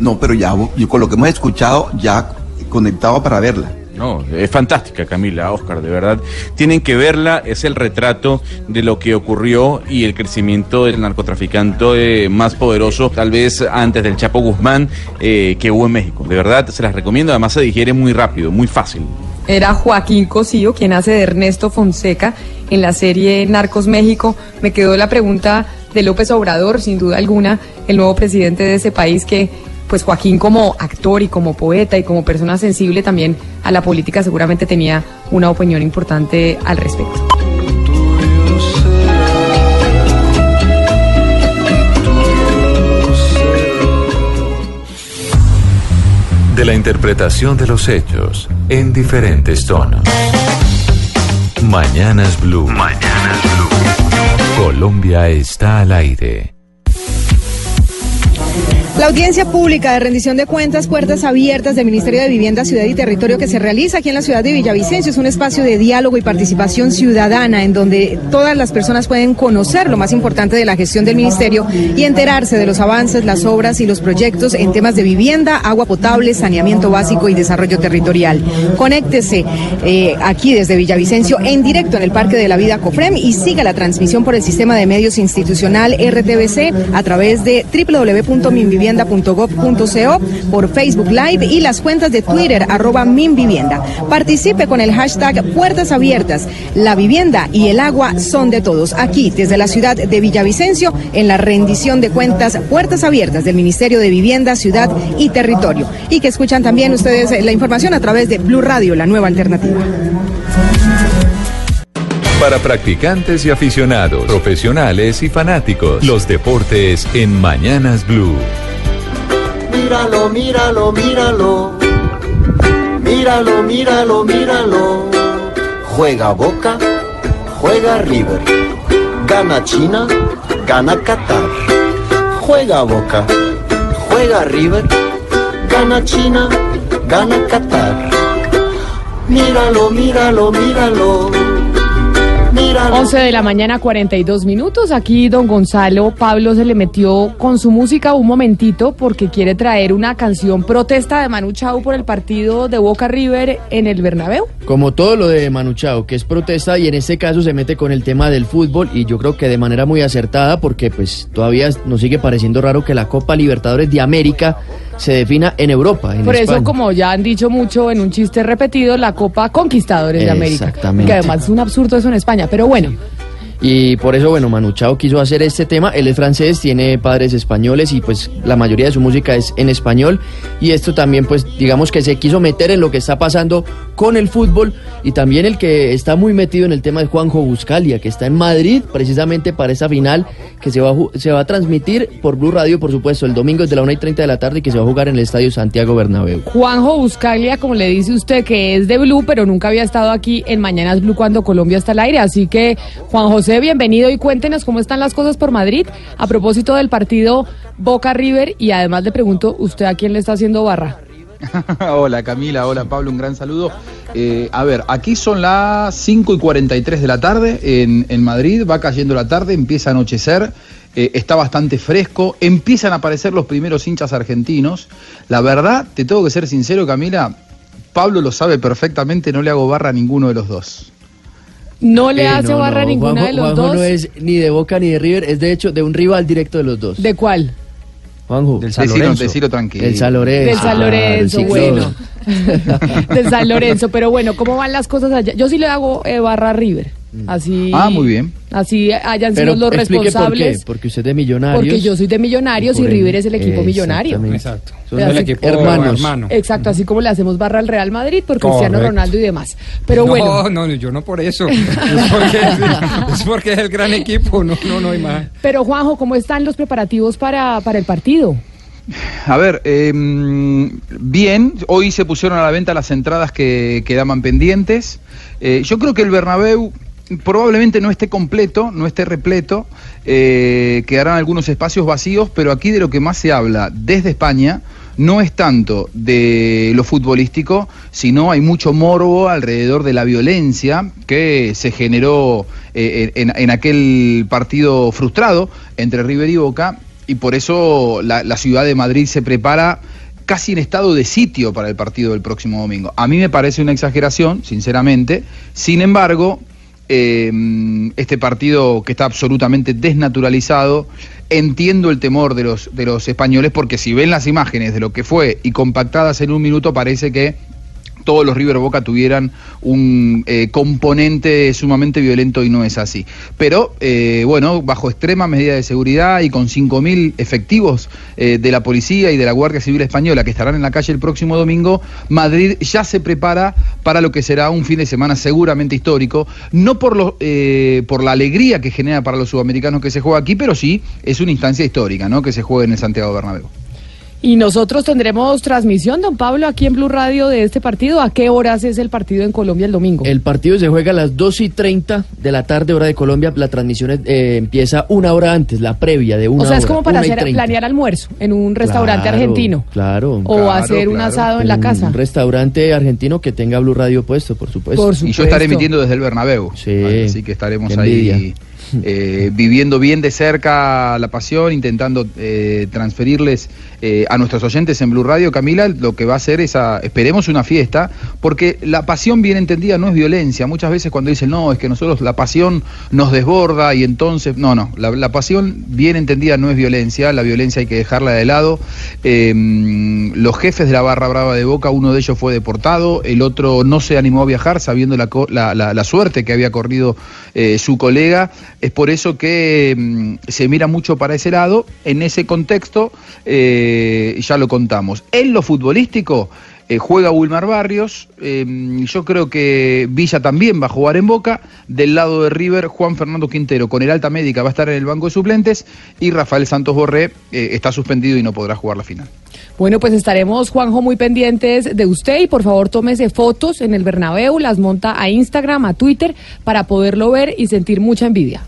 No, pero ya, yo con lo que hemos escuchado, ya conectado para verla. No, es fantástica Camila, Oscar, de verdad. Tienen que verla, es el retrato de lo que ocurrió y el crecimiento del narcotraficante eh, más poderoso, tal vez antes del Chapo Guzmán, eh, que hubo en México. De verdad, se las recomiendo, además se digiere muy rápido, muy fácil. Era Joaquín Cosío, quien hace de Ernesto Fonseca en la serie Narcos México. Me quedó la pregunta de López Obrador, sin duda alguna, el nuevo presidente de ese país que, pues Joaquín como actor y como poeta y como persona sensible también a la política seguramente tenía una opinión importante al respecto. De la interpretación de los hechos en diferentes tonos. Mañanas Blue. Mañanas Blue. Colombia está al aire. La audiencia pública de rendición de cuentas, puertas abiertas del Ministerio de Vivienda, Ciudad y Territorio que se realiza aquí en la ciudad de Villavicencio es un espacio de diálogo y participación ciudadana en donde todas las personas pueden conocer lo más importante de la gestión del ministerio y enterarse de los avances, las obras y los proyectos en temas de vivienda, agua potable, saneamiento básico y desarrollo territorial. Conéctese eh, aquí desde Villavicencio en directo en el Parque de la Vida COFREM y siga la transmisión por el sistema de medios institucional RTBC a través de www.minvivienda.gov.co por Facebook Live y las cuentas de Twitter arroba minvivienda. Participe con el hashtag Puertas Abiertas. La vivienda y el agua son de todos. Aquí, desde la ciudad de Villavicencio, en la rendición de cuentas Puertas Abiertas del Ministerio de Vivienda, Ciudad y Territorio. Y que escuchan también ustedes la información a través de Blue Radio, la nueva alternativa. Para practicantes y aficionados, profesionales y fanáticos, los deportes en Mañanas Blue. Míralo, míralo, míralo. Míralo, míralo, míralo. Juega Boca, juega River. Gana China, gana Qatar. Juega Boca, juega River. Gana China, gana Qatar. Míralo, míralo, míralo. Míralo. 11 de la mañana, 42 minutos. Aquí don Gonzalo Pablo se le metió con su música un momentito porque quiere traer una canción protesta de Manu Chao por el partido de Boca River en el Bernabéu. Como todo lo de Manu Chao, que es protesta y en este caso se mete con el tema del fútbol y yo creo que de manera muy acertada porque pues todavía nos sigue pareciendo raro que la Copa Libertadores de América se defina en Europa. En Por eso, España. como ya han dicho mucho en un chiste repetido, la Copa Conquistadores de América. Exactamente. Que además es un absurdo eso en España, pero bueno. Y por eso, bueno, Manu Chao quiso hacer este tema. Él es francés, tiene padres españoles y pues la mayoría de su música es en español. Y esto también, pues digamos que se quiso meter en lo que está pasando con el fútbol. Y también el que está muy metido en el tema de Juanjo Buscalia, que está en Madrid precisamente para esa final que se va a, se va a transmitir por Blue Radio, por supuesto, el domingo desde la 1 y 30 de la tarde y que se va a jugar en el Estadio Santiago Bernabéu. Juanjo Buscaglia, como le dice usted, que es de Blue, pero nunca había estado aquí en Mañanas Blue cuando Colombia está al aire. Así que, Juan José, bienvenido y cuéntenos cómo están las cosas por Madrid a propósito del partido Boca River. Y además le pregunto, ¿usted a quién le está haciendo barra? hola Camila, hola Pablo, un gran saludo. Eh, a ver, aquí son las 5 y 43 de la tarde en, en Madrid, va cayendo la tarde, empieza a anochecer, eh, está bastante fresco, empiezan a aparecer los primeros hinchas argentinos. La verdad, te tengo que ser sincero Camila, Pablo lo sabe perfectamente, no le hago barra a ninguno de los dos. No le Eh, hace no, barra a no, ninguna Juanjo- de los Juanjo dos. no es ni de Boca ni de River, es de hecho de un rival directo de los dos. ¿De cuál? Juanjo. Del San Decilo- Lorenzo. decilo tranquilo. Del San Lorenzo. Del San claro, Lorenzo, bueno. Del San Lorenzo. Pero bueno, ¿cómo van las cosas allá? Yo sí le hago eh, barra a River. Así. Ah, muy bien. Así hayan Pero sido los responsables. por qué, porque usted es de Millonarios. Porque yo soy de Millonarios y, ende- River es el equipo millonario. Exacto. Son Así- el equipo hermanos. Exacto, así como le hacemos barra al Real Madrid por Cristiano. Ronaldo y demás. Pero no, bueno, no, yo no por eso. Es porque, es porque es el gran equipo, no, no, no hay más. pero Juanjo, ¿cómo están los preparativos para, para el partido? A ver, eh, bien, hoy se pusieron a la venta las entradas que quedaban pendientes. Eh, yo creo que el Bernabéu probablemente no esté completo, no esté repleto, eh, quedarán algunos espacios vacíos, pero aquí de lo que más se habla desde España no es tanto de lo futbolístico, sino hay mucho morbo alrededor de la violencia que se generó eh, en, aquel partido frustrado entre River y Boca, y por eso la, la ciudad de Madrid se prepara casi en estado de sitio para el partido del próximo domingo. A mí me parece una exageración, sinceramente. Sin embargo, eh, este partido que está absolutamente desnaturalizado, entiendo el temor de los, de los españoles porque si ven las imágenes de lo que fue y compactadas en un minuto parece que todos los River Boca tuvieran un eh, componente sumamente violento y no es así. Pero eh, bueno, bajo extrema medida de seguridad y con 5.000 efectivos eh, de la policía y de la Guardia Civil Española que estarán en la calle el próximo domingo, Madrid ya se prepara para lo que será un fin de semana seguramente histórico, no por, lo, por la alegría que genera para los sudamericanos que se juega aquí, pero sí es una instancia histórica, ¿no? Que se juegue en el Santiago Bernabéu. Y nosotros tendremos transmisión, don Pablo, aquí en Blue Radio de este partido. ¿A qué horas es el partido en Colombia el domingo? El partido se juega a las 2 y 30 de la tarde, hora de Colombia. La transmisión eh, empieza una hora antes, la previa de una o sea, hora. es como para hacer, 30. planear almuerzo en un restaurante Claro, argentino. Claro. O claro, hacer un claro. asado en la casa. Un restaurante argentino que tenga Blue Radio puesto, por supuesto. Por Y yo estaré emitiendo desde el Bernabéu. Sí. Así que estaremos ahí. Eh, viviendo bien de cerca la pasión, intentando eh, transferirles eh, a nuestros oyentes en Blue Radio, Camila, lo que va a ser esa, esperemos una fiesta, porque la pasión bien entendida no es violencia. Muchas veces cuando dicen, no, es que nosotros la pasión nos desborda y entonces, no, no, la, pasión bien entendida no es violencia, la violencia hay que dejarla de lado. Eh, los jefes de la barra brava de Boca, uno de ellos fue deportado, el otro no se animó a viajar sabiendo la, la- suerte que había corrido su colega. Es por eso que mm, se mira mucho para ese lado. En ese contexto, eh, ya lo contamos. En lo futbolístico, eh, juega Wilmar Barrios. eh, yo creo que Villa también va a jugar en Boca. Del lado de River, Juan Fernando Quintero con el alta médica va a estar en el banco de suplentes. Y Rafael Santos Borré eh, está suspendido y no podrá jugar la final. Bueno, pues estaremos, Juanjo, muy pendientes de usted y por favor tómese fotos en el Bernabéu, las monta a Instagram, a Twitter, para poderlo ver y sentir mucha envidia.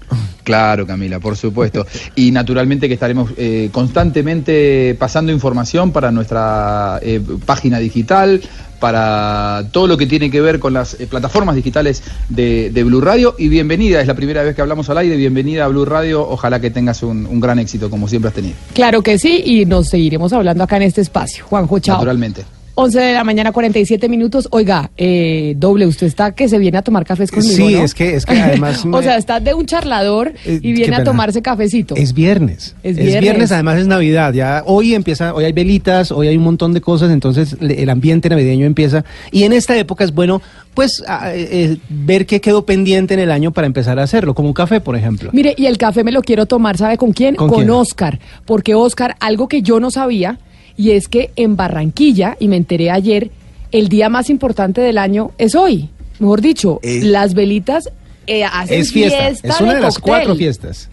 Claro, Camila, por supuesto. Y naturalmente que estaremos eh, constantemente pasando información para nuestra eh, página digital, para todo lo que tiene que ver con las eh, plataformas digitales de, de Blue Radio. Y bienvenida, es la primera vez que hablamos al aire, bienvenida a Blue Radio. Ojalá que tengas un, un gran éxito, como siempre has tenido. Claro que sí, y nos seguiremos hablando acá en este espacio. Juanjo, chao. Naturalmente. 11 de la mañana, 47 minutos. Oiga, eh, doble, usted está que se viene a tomar cafés conmigo, Sí, ¿no? es que- es que además o sea, está de un charlador y Eh, qué viene a tomarse cafecito. Es viernes. Es Es viernes. además es Navidad. Ya hoy empieza, hoy hay velitas, hoy hay un montón de cosas, entonces le- el ambiente navideño empieza. Y en esta época es bueno, pues, a- eh, ver qué quedó pendiente en el año para empezar a hacerlo, como un café, por ejemplo. Mire, y el café me lo quiero tomar, ¿sabe con quién? ¿Con Con, quién? Oscar. Porque Oscar, algo que yo no sabía, y es que en Barranquilla, y me enteré ayer, el día más importante del año es hoy. Mejor dicho, las velitas eh, hacen Es fiesta, es una de, las cóctel. cuatro fiestas.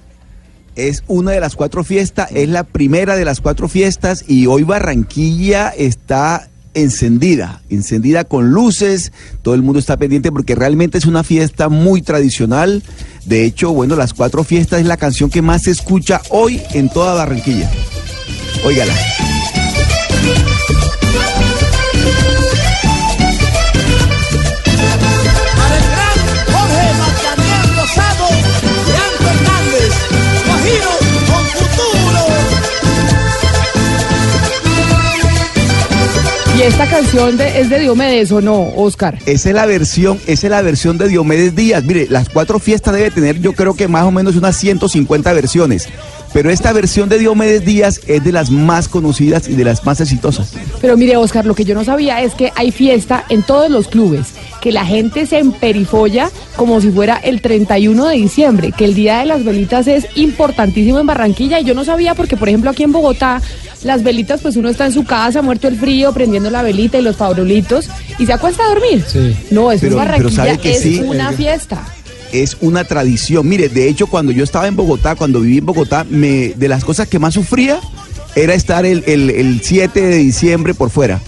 Es una de las cuatro fiestas, es la primera de las cuatro fiestas y hoy Barranquilla está encendida, encendida con luces, todo el mundo está pendiente porque realmente es una fiesta muy tradicional. De hecho, bueno, las cuatro fiestas es la canción que más se escucha hoy en toda Barranquilla. Óigala. Esta canción de- es de Diomedes, ¿o no, Oscar? Esa es la versión, esa es la versión de Diomedes Díaz. Mire, las cuatro fiestas debe tener yo creo que más o menos unas 150 versiones. Pero esta versión de Diomedes Díaz es de las más conocidas y de las más exitosas. Pero mire, Oscar, lo que yo no sabía es que hay fiesta en todos los clubes, que la gente se emperifolla como si fuera el 31 de diciembre, que el Día de las Velitas es importantísimo en Barranquilla y yo no sabía porque, por ejemplo, aquí en Bogotá, las velitas, pues uno está en su casa, muerto el frío, prendiendo la velita y los favorolitos y se acuesta a dormir. No, eso Pero- en pero Barranquilla ¿sabe que es sí? una fiesta. Es una tradición. Mire, de hecho, cuando yo estaba en Bogotá, cuando viví en Bogotá, me, de las cosas que más sufría era estar el, el- el 7 de diciembre por fuera.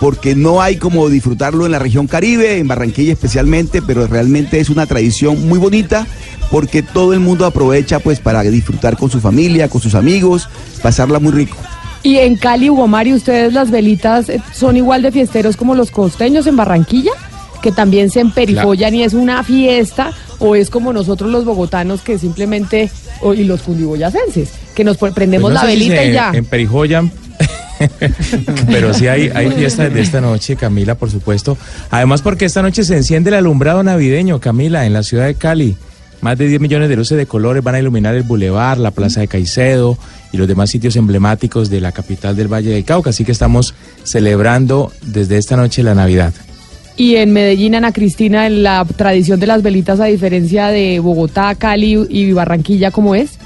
Porque no hay como disfrutarlo en la región Caribe, en Barranquilla especialmente, pero realmente es una tradición muy bonita porque todo el mundo aprovecha pues para disfrutar con su familia, con sus amigos, pasarla muy rico. Y en Cali, Hugo Mario, ¿ustedes las velitas eh, son igual de fiesteros como los costeños en Barranquilla? Que también se emperifollan y es una fiesta, o es como nosotros los bogotanos que simplemente, o- y los cundiboyacenses, que nos pre- prendemos Pues no la sé si velita se y ya. emperifollan, pero sí hay, hay fiestas de esta noche, Camila, por supuesto. Además, porque esta noche se enciende el alumbrado navideño, Camila, en la ciudad de Cali. Más de 10 millones de luces de colores van a iluminar el bulevar, la plaza de Caicedo y los demás sitios emblemáticos de la capital del Valle del Cauca. Así que estamos celebrando desde esta noche la Navidad. Y en Medellín, Ana Cristina, en la tradición de las velitas, a diferencia de Bogotá, Cali y Barranquilla, ¿cómo es?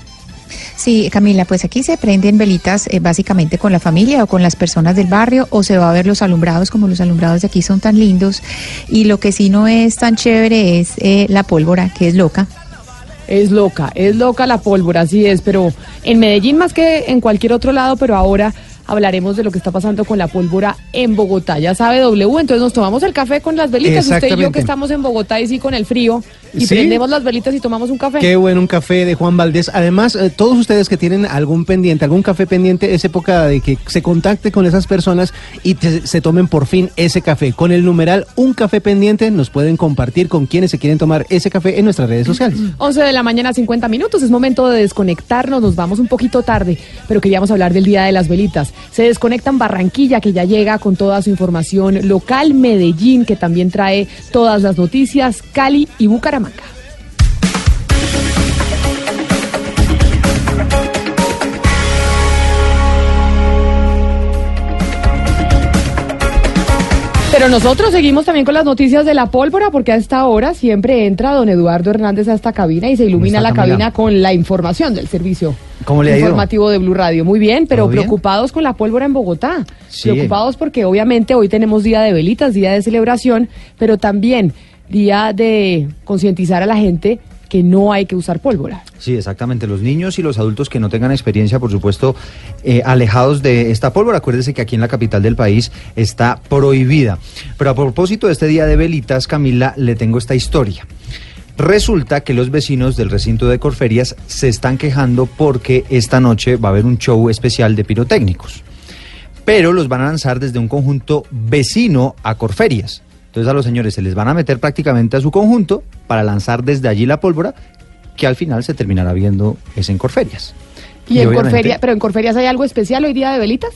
Sí, Camila, pues aquí se prenden velitas eh, básicamente con la familia o con las personas del barrio o se va a ver los alumbrados como los alumbrados de aquí son tan lindos y lo que sí no es tan chévere es eh, la pólvora que es loca. Es loca, es loca la pólvora, así es, pero en Medellín más que en cualquier otro lado, pero ahora hablaremos de lo que está pasando con la pólvora en Bogotá. Ya sabe W, entonces nos tomamos el café con las velitas. Usted y yo que estamos en Bogotá y sí con el frío y Sí. prendemos las velitas y tomamos un café. Qué bueno un café de Juan Valdés. Además, eh, todos ustedes que tienen algún pendiente, algún café pendiente, es época de que se contacte con esas personas y te- se tomen por fin ese café. Con el numeral Un Café Pendiente nos pueden compartir con quienes se quieren tomar ese café en nuestras redes sociales. 11 de la mañana, 50 minutos. Es momento de desconectarnos. Nos vamos un poquito tarde, pero queríamos hablar del Día de las Velitas. Se desconectan Barranquilla, que ya llega con toda su información local. Medellín, que también trae todas las noticias. Cali y Bucaramanga. Pero nosotros seguimos también con las noticias de la pólvora, porque a esta hora siempre entra don Eduardo Hernández a esta cabina y se ilumina la Camila? cabina con la información del servicio ¿Cómo le ha ido? informativo de Blue Radio. Muy bien, pero preocupados con la pólvora en Bogotá. Sí. Preocupados porque obviamente hoy tenemos día de velitas, día de celebración, pero también día de concientizar a la gente que no hay que usar pólvora. Sí, exactamente. Los niños y los adultos que no tengan experiencia, por supuesto, eh, alejados de esta pólvora. Acuérdese que aquí en la capital del país está prohibida. Pero a propósito de este día de velitas, Camila, le tengo esta historia. Resulta que los vecinos del recinto de Corferias se están quejando porque esta noche va a haber un show especial de pirotécnicos. Pero los van a lanzar desde un conjunto vecino a Corferias. Entonces a los señores se les van a meter prácticamente a su conjunto para lanzar desde allí la pólvora, que al final se terminará viendo es en Corferias. Y, en obviamente- Corferia, pero en Corferias hay algo especial hoy día de velitas.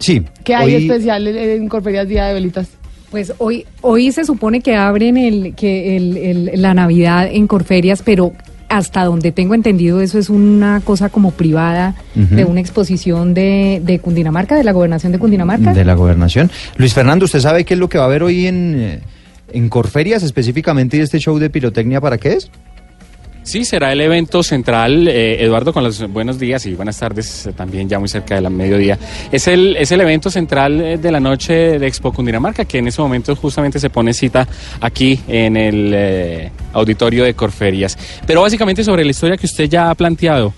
Sí. ¿Qué hay hoy- especial en Corferias día de velitas? Pues hoy, hoy se supone que abren el, que el, el- la Navidad en Corferias, pero hasta donde tengo entendido eso es una cosa como privada de una exposición de, de Cundinamarca, de la gobernación de Cundinamarca. De la gobernación. Luis Fernando, ¿usted sabe qué es lo que va a haber hoy en, eh, en Corferias específicamente y este show de pirotecnia para qué es? Sí, será el evento central, eh, Eduardo, con los buenos días y buenas tardes, eh, también ya muy cerca de la mediodía. Es el, es el evento central eh, de la noche de Expo Cundinamarca, que en ese momento justamente se pone cita aquí en el eh, auditorio de Corferias. Pero básicamente sobre la historia que usted ya ha planteado,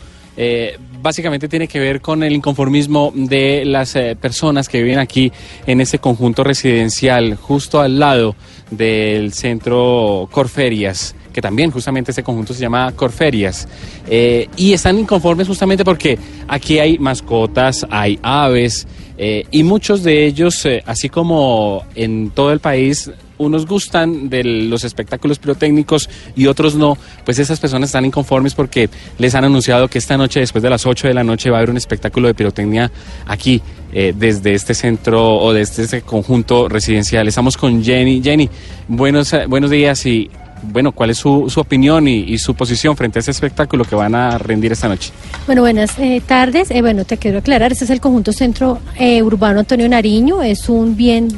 básicamente tiene que ver con el inconformismo de las personas que viven aquí en este conjunto residencial, justo al lado del centro Corferias también justamente este conjunto se llama Corferias, eh, y están inconformes justamente porque aquí hay mascotas, hay aves, eh, y muchos de ellos, eh, así como en todo el país, unos gustan de los espectáculos pirotécnicos y otros no, pues esas personas están inconformes porque les han anunciado que esta noche, después de las 8 de la noche, va a haber un espectáculo de pirotecnia aquí, desde este centro o desde este conjunto residencial. Estamos con Jenny. Jenny, buenos, buenos días y bueno, ¿cuál es su, su opinión y, su posición frente a ese espectáculo que van a rendir esta noche? Bueno, buenas eh, tardes. Eh, bueno, te quiero aclarar, este es el conjunto centro eh, urbano Antonio Nariño, es un bien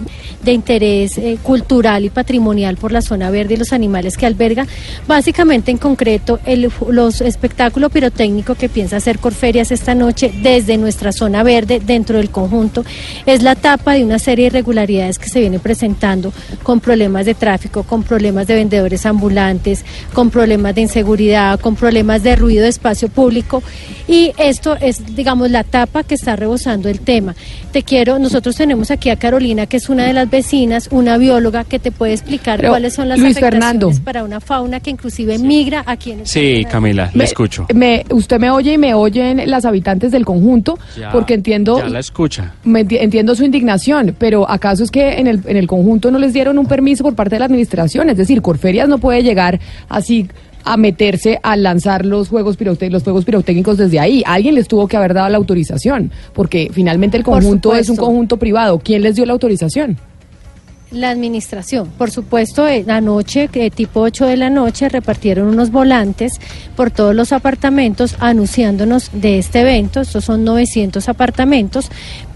de interés cultural y patrimonial por la zona verde y los animales que alberga. Básicamente, en concreto, el, los espectáculos pirotécnicos que piensa hacer Corferias esta noche desde nuestra zona verde dentro del conjunto es la tapa de una serie de irregularidades que se vienen presentando con problemas de tráfico, con problemas de vendedores ambulantes, con problemas de inseguridad, con problemas de ruido de espacio público y esto es, digamos, la tapa que está rebosando el tema. Te quiero, nosotros tenemos aquí a Carolina, que es una de las vecinas, una bióloga que te puede explicar Pero, cuáles son las Luis afectaciones Fernando. para una fauna que inclusive migra aquí en el Sí, Camila, le escucho. Me, usted me oye y me oyen las habitantes del conjunto, Ya, porque entiendo, Ya la escucha. me enti- entiendo su indignación, pero ¿acaso es que en el, en el conjunto no les dieron un permiso por parte de la administración? Es decir, Corferias no puede llegar así a meterse a lanzar los juegos los juegos pirotécnicos desde ahí. Alguien les tuvo que haber dado la autorización, porque finalmente el conjunto es un conjunto privado. ¿Quién les dio la autorización? La administración, por supuesto, eh, anoche, que tipo 8 de la noche, repartieron unos volantes por todos los apartamentos anunciándonos de este evento. Estos son 900 apartamentos,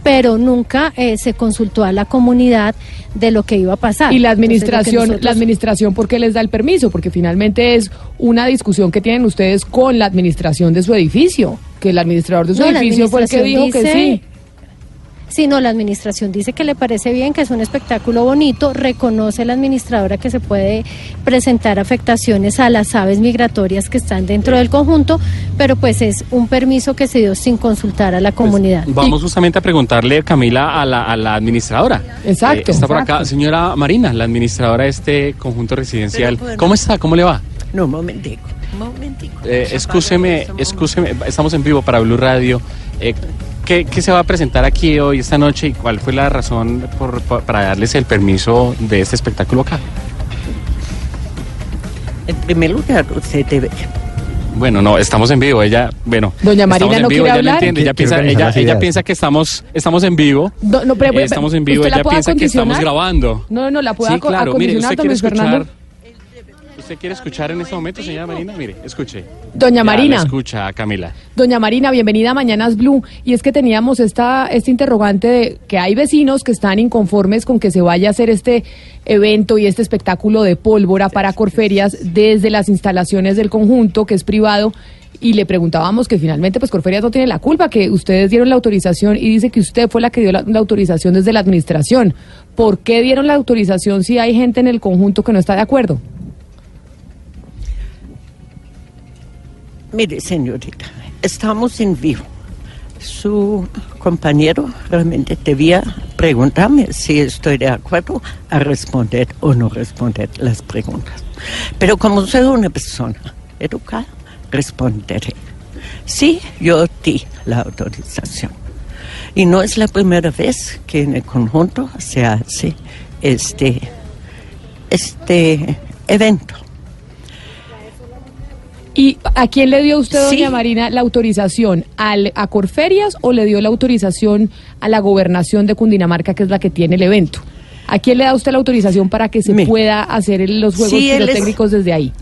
pero nunca eh, se consultó a la comunidad de lo que iba a pasar. Y la Entonces, administración, nosotros- la administración, ¿por qué les da el permiso? Porque finalmente es una discusión que tienen ustedes con la administración de su edificio, que el administrador de su No, edificio fue el que dijo que sí. Sí, no, la administración dice que le parece bien, que es un espectáculo bonito, reconoce la administradora que se puede presentar afectaciones a las aves migratorias que están dentro del conjunto, pero pues es un permiso que se dio sin consultar a la comunidad. Vamos justamente a preguntarle, Camila, a la, a la administradora. Exacto. Eh, está por exacto. acá, señora Marina, la administradora de este conjunto residencial. Bueno. ¿Cómo está? ¿Cómo le va? No, un momentico, un momentico. Eh, excúseme, excúseme, estamos en vivo para Blue Radio. Eh, ¿qué, qué se va a presentar aquí hoy, esta noche, y cuál fue la razón por- para darles el permiso de este espectáculo acá? En primer lugar, usted debe... Bueno, no, estamos en vivo. Ella, bueno, Doña Marina no vivo, quiere ella lo hablar. entiende, ella piensa, ella, ella piensa que estamos, estamos en vivo. Do- no, pero, Eh, estamos en vivo, ¿usted la ella puede piensa que estamos grabando. No, no, la puede Sí, claro, mire, usted quiere Fernando. ¿Usted quiere escuchar en este momento, señora Marina? Mire, escuche. Doña Ya, Marina. escucha, Camila. Doña Marina, bienvenida a Mañanas Blue. Y es que teníamos esta, este interrogante de que hay vecinos que están inconformes con que se vaya a hacer este evento y este espectáculo de pólvora para Corferias desde las instalaciones del conjunto, que es privado. Y le preguntábamos que finalmente, pues Corferias no tiene la culpa, que ustedes dieron la autorización y dice que usted fue la que dio la, la autorización desde la administración. ¿Por qué dieron la autorización si hay gente en el conjunto que no está de acuerdo? Mire, señorita, estamos en vivo. Su compañero realmente debía preguntarme si estoy de acuerdo a responder o no responder las preguntas. Pero como soy una persona educada, responderé. Sí, yo di la autorización. Y no es la primera vez que en el conjunto se hace este, este evento. ¿Y a quién le dio usted, Sí. doña Marina, la autorización? ¿Al, ¿A Corferias o le dio la autorización a la gobernación de Cundinamarca, que es la que tiene el evento? ¿A quién le da usted la autorización para que se pueda hacer los juegos Sí, es- pirotécnicos desde ahí?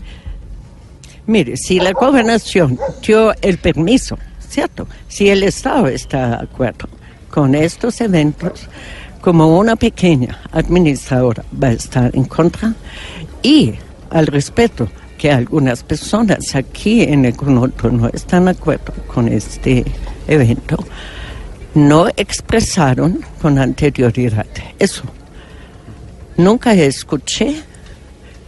Mire, si la gobernación dio el permiso, ¿cierto? Si el Estado está de acuerdo con estos eventos, como una pequeña administradora va a estar en contra y al respeto que algunas personas aquí en el conjunto no están de acuerdo con este evento, no expresaron con anterioridad eso. Nunca escuché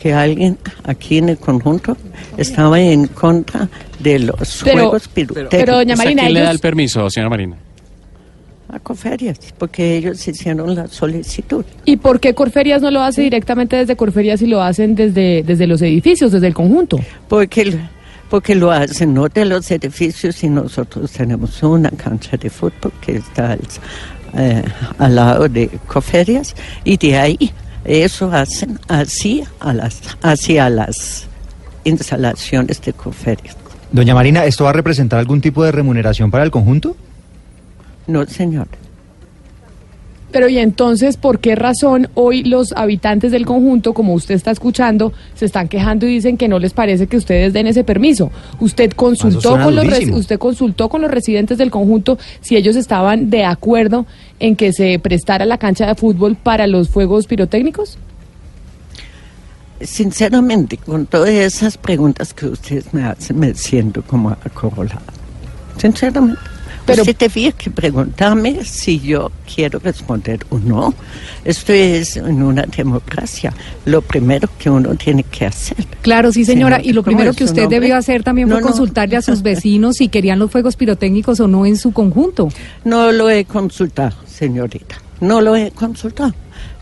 que alguien aquí en el conjunto estaba en contra de los Pero- juegos pirotécnicos. pero, doña ¿Usted a Marina, quién le da el permiso, señora Marina? A Coferias, porque ellos hicieron la solicitud. ¿Y por qué Corferias no lo hace directamente desde Corferias y lo hacen desde, desde los edificios, desde el conjunto? Porque, porque lo hacen no de los edificios y nosotros tenemos una cancha de fútbol que está al, eh, al lado de Coferias y de ahí eso hacen así a las, hacia las instalaciones de Coferias. Doña Marina, ¿esto va a representar algún tipo de remuneración para el conjunto? No, señor. Pero y entonces, ¿por qué razón hoy los habitantes del conjunto, como usted está escuchando, se están quejando y dicen que no les parece que ustedes den ese permiso? Usted consultó suena con los usted consultó con los residentes del conjunto si ellos estaban de acuerdo en que se prestara la cancha de fútbol para los fuegos pirotécnicos? Sinceramente, con todas esas preguntas que ustedes me hacen, me siento como acorralada. Sinceramente. Pero usted debía que preguntarme si yo quiero responder o no. Esto es en una democracia. Lo primero que uno tiene que hacer. Claro, sí, señora. Señora, Y lo ¿cómo primero que usted nombre? debió hacer también No, fue no. consultarle a sus vecinos si querían los fuegos pirotécnicos o no en su conjunto. No lo he consultado, señorita. No lo he consultado.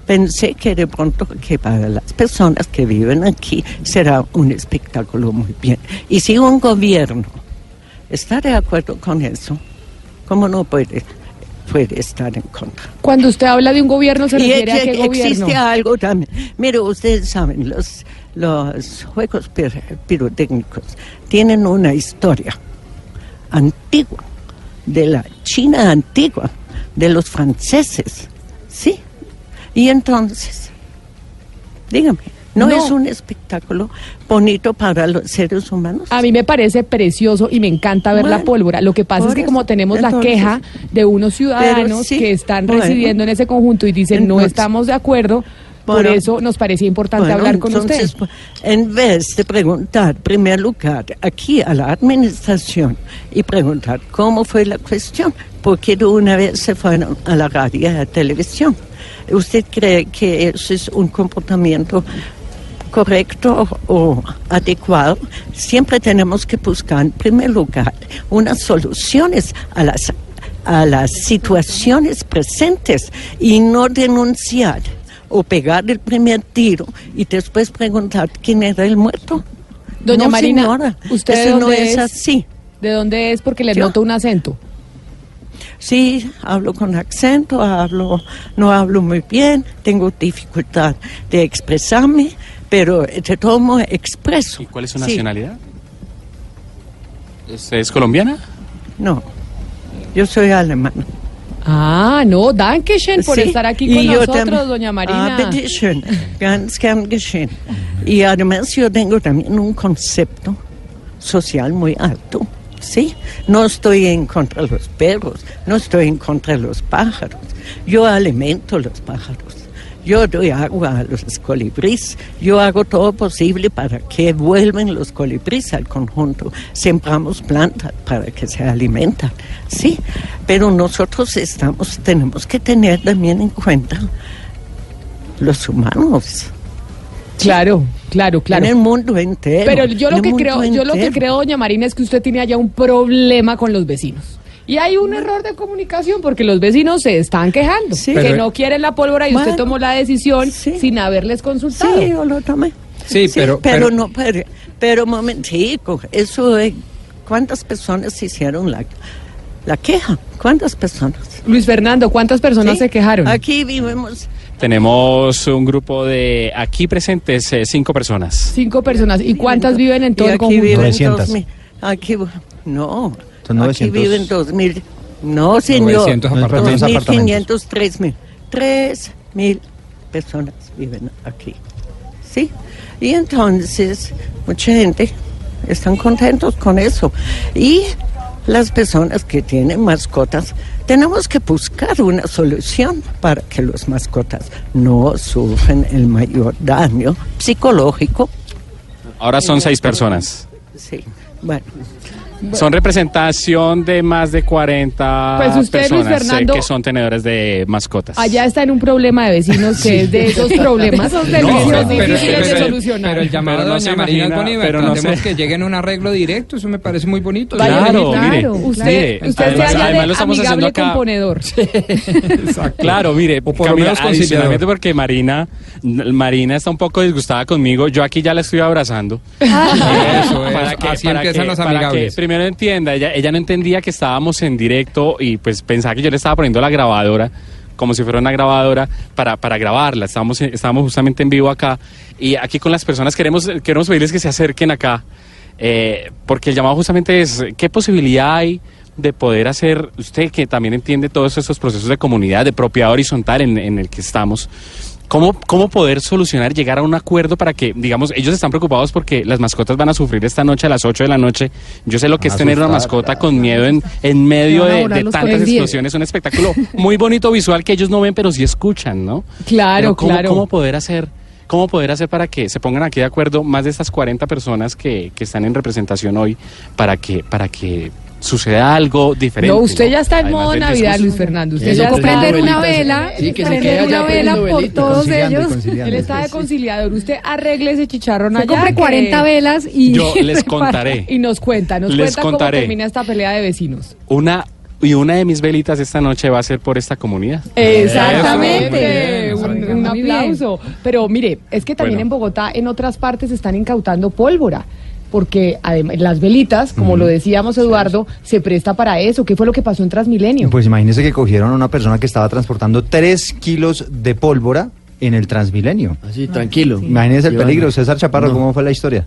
Pensé que de pronto que para las personas que viven aquí será un espectáculo muy bien. Y si un gobierno está de acuerdo con eso, ¿cómo no puede, puede estar en contra? Cuando usted habla de un gobierno, ¿se Y refiere a qué gobierno? existe algo también. Mire, ustedes saben, los, los juegos pir- pirotécnicos tienen una historia antigua, de la China antigua, de los franceses, ¿sí? Y entonces, dígame, ¿no, No. es un espectáculo bonito para los seres humanos? A mí me parece precioso y me encanta ver la pólvora. Lo que pasa es que como tenemos la queja de unos ciudadanos sí, que están bueno. residiendo en ese conjunto y dicen no estamos de acuerdo, por eso nos parecía importante hablar con entonces, usted. pues, En vez de preguntar, en primer lugar, aquí a la administración y preguntar cómo fue la cuestión, porque de una vez se fueron a la radio y a la televisión. ¿Usted cree que eso es un comportamiento correcto o adecuado? Siempre tenemos que buscar, en primer lugar, unas soluciones a las, a las situaciones presentes y no denunciar o pegar el primer tiro y después preguntar quién era el muerto. Doña No, Marina, señora, ¿usted eso no es es? así. ¿De dónde es? Porque le Yo. noto un acento. Sí, hablo con acento, hablo, no hablo muy bien, tengo dificultad de expresarme, pero de todo modo expreso. ¿Y cuál es su nacionalidad? ¿Usted es colombiana? No, yo soy alemana. Ah, no, Dankeschön por Sí, estar aquí con nosotros, doña Marina. Ah, bitteschön, ganz gern geschehen. Y además yo tengo también un concepto social muy alto, ¿sí? No estoy en contra de los perros, no estoy en contra de los pájaros. Yo alimento los pájaros. Yo doy agua a los colibríes. Yo hago todo posible para que vuelvan los colibríes al conjunto. Sembramos plantas para que se alimentan, sí. Pero nosotros estamos, tenemos que tener también en cuenta los humanos. Claro, claro, claro. En el mundo entero. Pero yo lo que creo, yo lo que creo, doña Marina, es que usted tiene allá un problema con los vecinos. Y hay un error de comunicación porque los vecinos se están quejando, que Pero- no quieren la pólvora y usted tomó la decisión sin haberles consultado. Sí, yo lo tomé. Sí, pero- pero, pero- no, pero, pero momentico, eso, eh, ¿cuántas personas hicieron la, la queja? ¿Cuántas personas? Luis Fernando, ¿cuántas personas Sí, se quejaron? Aquí vivimos Tenemos un grupo de aquí presentes eh, cinco personas. Cinco personas. ¿Y cuántas viven en todo y el conjunto? viven 900. dos mil. Aquí, no, Son aquí 900. viven dos mil. No, señor. 900 apartamentos. Dos mil apartamentos. quinientos, tres mil. Tres mil personas viven aquí. ¿Sí? Y entonces, mucha gente están contentos con eso. Y las personas que tienen mascotas, tenemos que buscar una solución para que las mascotas no sufren el mayor daño psicológico. Ahora son seis personas. Sí, bueno. Son representación de más de 40 Pues usted, personas eh, Fernando, que son tenedores de mascotas. Allá está en un problema de vecinos que es de esos problemas No, servicios pero- difíciles pero- de solucionar. Pero el llamado Pero no de se doña Marina imagina, pero no sé. que lleguen a un arreglo directo, eso me parece muy bonito. Vaya, Claro, claro, mire, usted, mire, usted además- se además de lo estamos haciendo amigable acá. componedor. Claro, mire, O por lo menos adicionalmente porque Marina, Marina está un poco disgustada conmigo, yo aquí ya la estoy abrazando. Eso es, Para que- así para empiezan que- los para que primero entienda, ella, ella no entendía que estábamos en directo y pues pensaba que yo le estaba poniendo la grabadora como si fuera una grabadora para, para grabarla. Estábamos, estábamos justamente en vivo acá y aquí con las personas queremos, queremos pedirles que se acerquen acá eh, porque el llamado justamente es qué posibilidad hay de poder hacer, usted que también entiende todos estos procesos de comunidad, de propiedad horizontal en, en el que estamos, ¿Cómo, ¿Cómo poder solucionar, llegar a un acuerdo para que, digamos, ellos están preocupados porque las mascotas van a sufrir esta noche a las 8 de la noche? Yo sé lo que Van es a tener una mascota con miedo en, en medio de, tantas explosiones. Un espectáculo muy bonito visual que ellos no ven, pero sí escuchan, ¿no? Claro, ¿cómo, claro. ¿Cómo poder hacer? ¿Cómo poder hacer para que se pongan aquí de acuerdo más de estas 40 personas que, que están en representación hoy para que, para que suceda algo diferente? No, usted ya está en Además modo Navidad, discurso. Luis Fernando. Usted ya está prender una vela, Sí, que se prender una vela por todos ellos. Él está de conciliador. Usted arregle ese chicharrón Se allá. compre que- 40 velas y... Yo les contaré. Y nos cuenta, nos Les cuenta contaré. cómo termina esta pelea de vecinos. Una y una de mis velitas esta noche va a ser por esta comunidad. Exactamente. Eso, Un, aplauso. Pero mire, es que también Bueno. en Bogotá, en otras partes, están incautando pólvora. Porque además, las velitas, como lo decíamos Eduardo, se presta para eso. ¿Qué fue lo que pasó en Transmilenio? Pues imagínese que cogieron a una persona que estaba transportando 3 kilos de pólvora en el Transmilenio. Así, tranquilo. Imagínese el peligro. César Chaparro, No. ¿cómo fue la historia?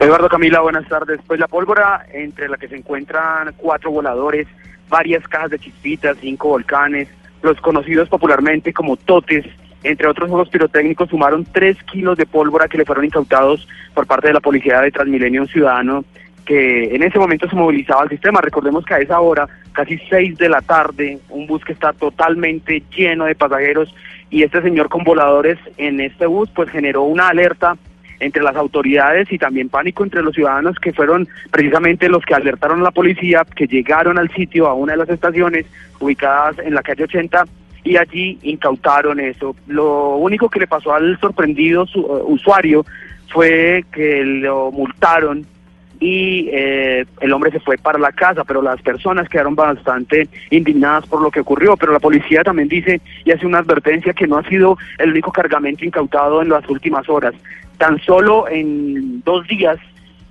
Eduardo Camila, buenas tardes. Pues la pólvora, entre la que se encuentran cuatro voladores, varias cajas de chispitas, cinco volcanes, los conocidos popularmente como totes, entre otros juegos pirotécnicos, sumaron tres kilos de pólvora que le fueron incautados por parte de la Policía de Transmilenio ciudadano que en ese momento se movilizaba al sistema. Recordemos que a esa hora, casi seis de la tarde, un bus que está totalmente lleno de pasajeros y este señor con voladores en este bus pues generó una alerta entre las autoridades y también pánico entre los ciudadanos que fueron precisamente los que alertaron a la policía, que llegaron al sitio, a una de las estaciones ubicadas en la calle 80 y allí incautaron eso. Lo único que le pasó al sorprendido su- eh, usuario fue que lo multaron y eh, el hombre se fue para la casa, pero las personas quedaron bastante indignadas por lo que ocurrió, pero la policía también dice y hace una advertencia que no ha sido el único cargamento incautado en las últimas horas. Tan solo en dos días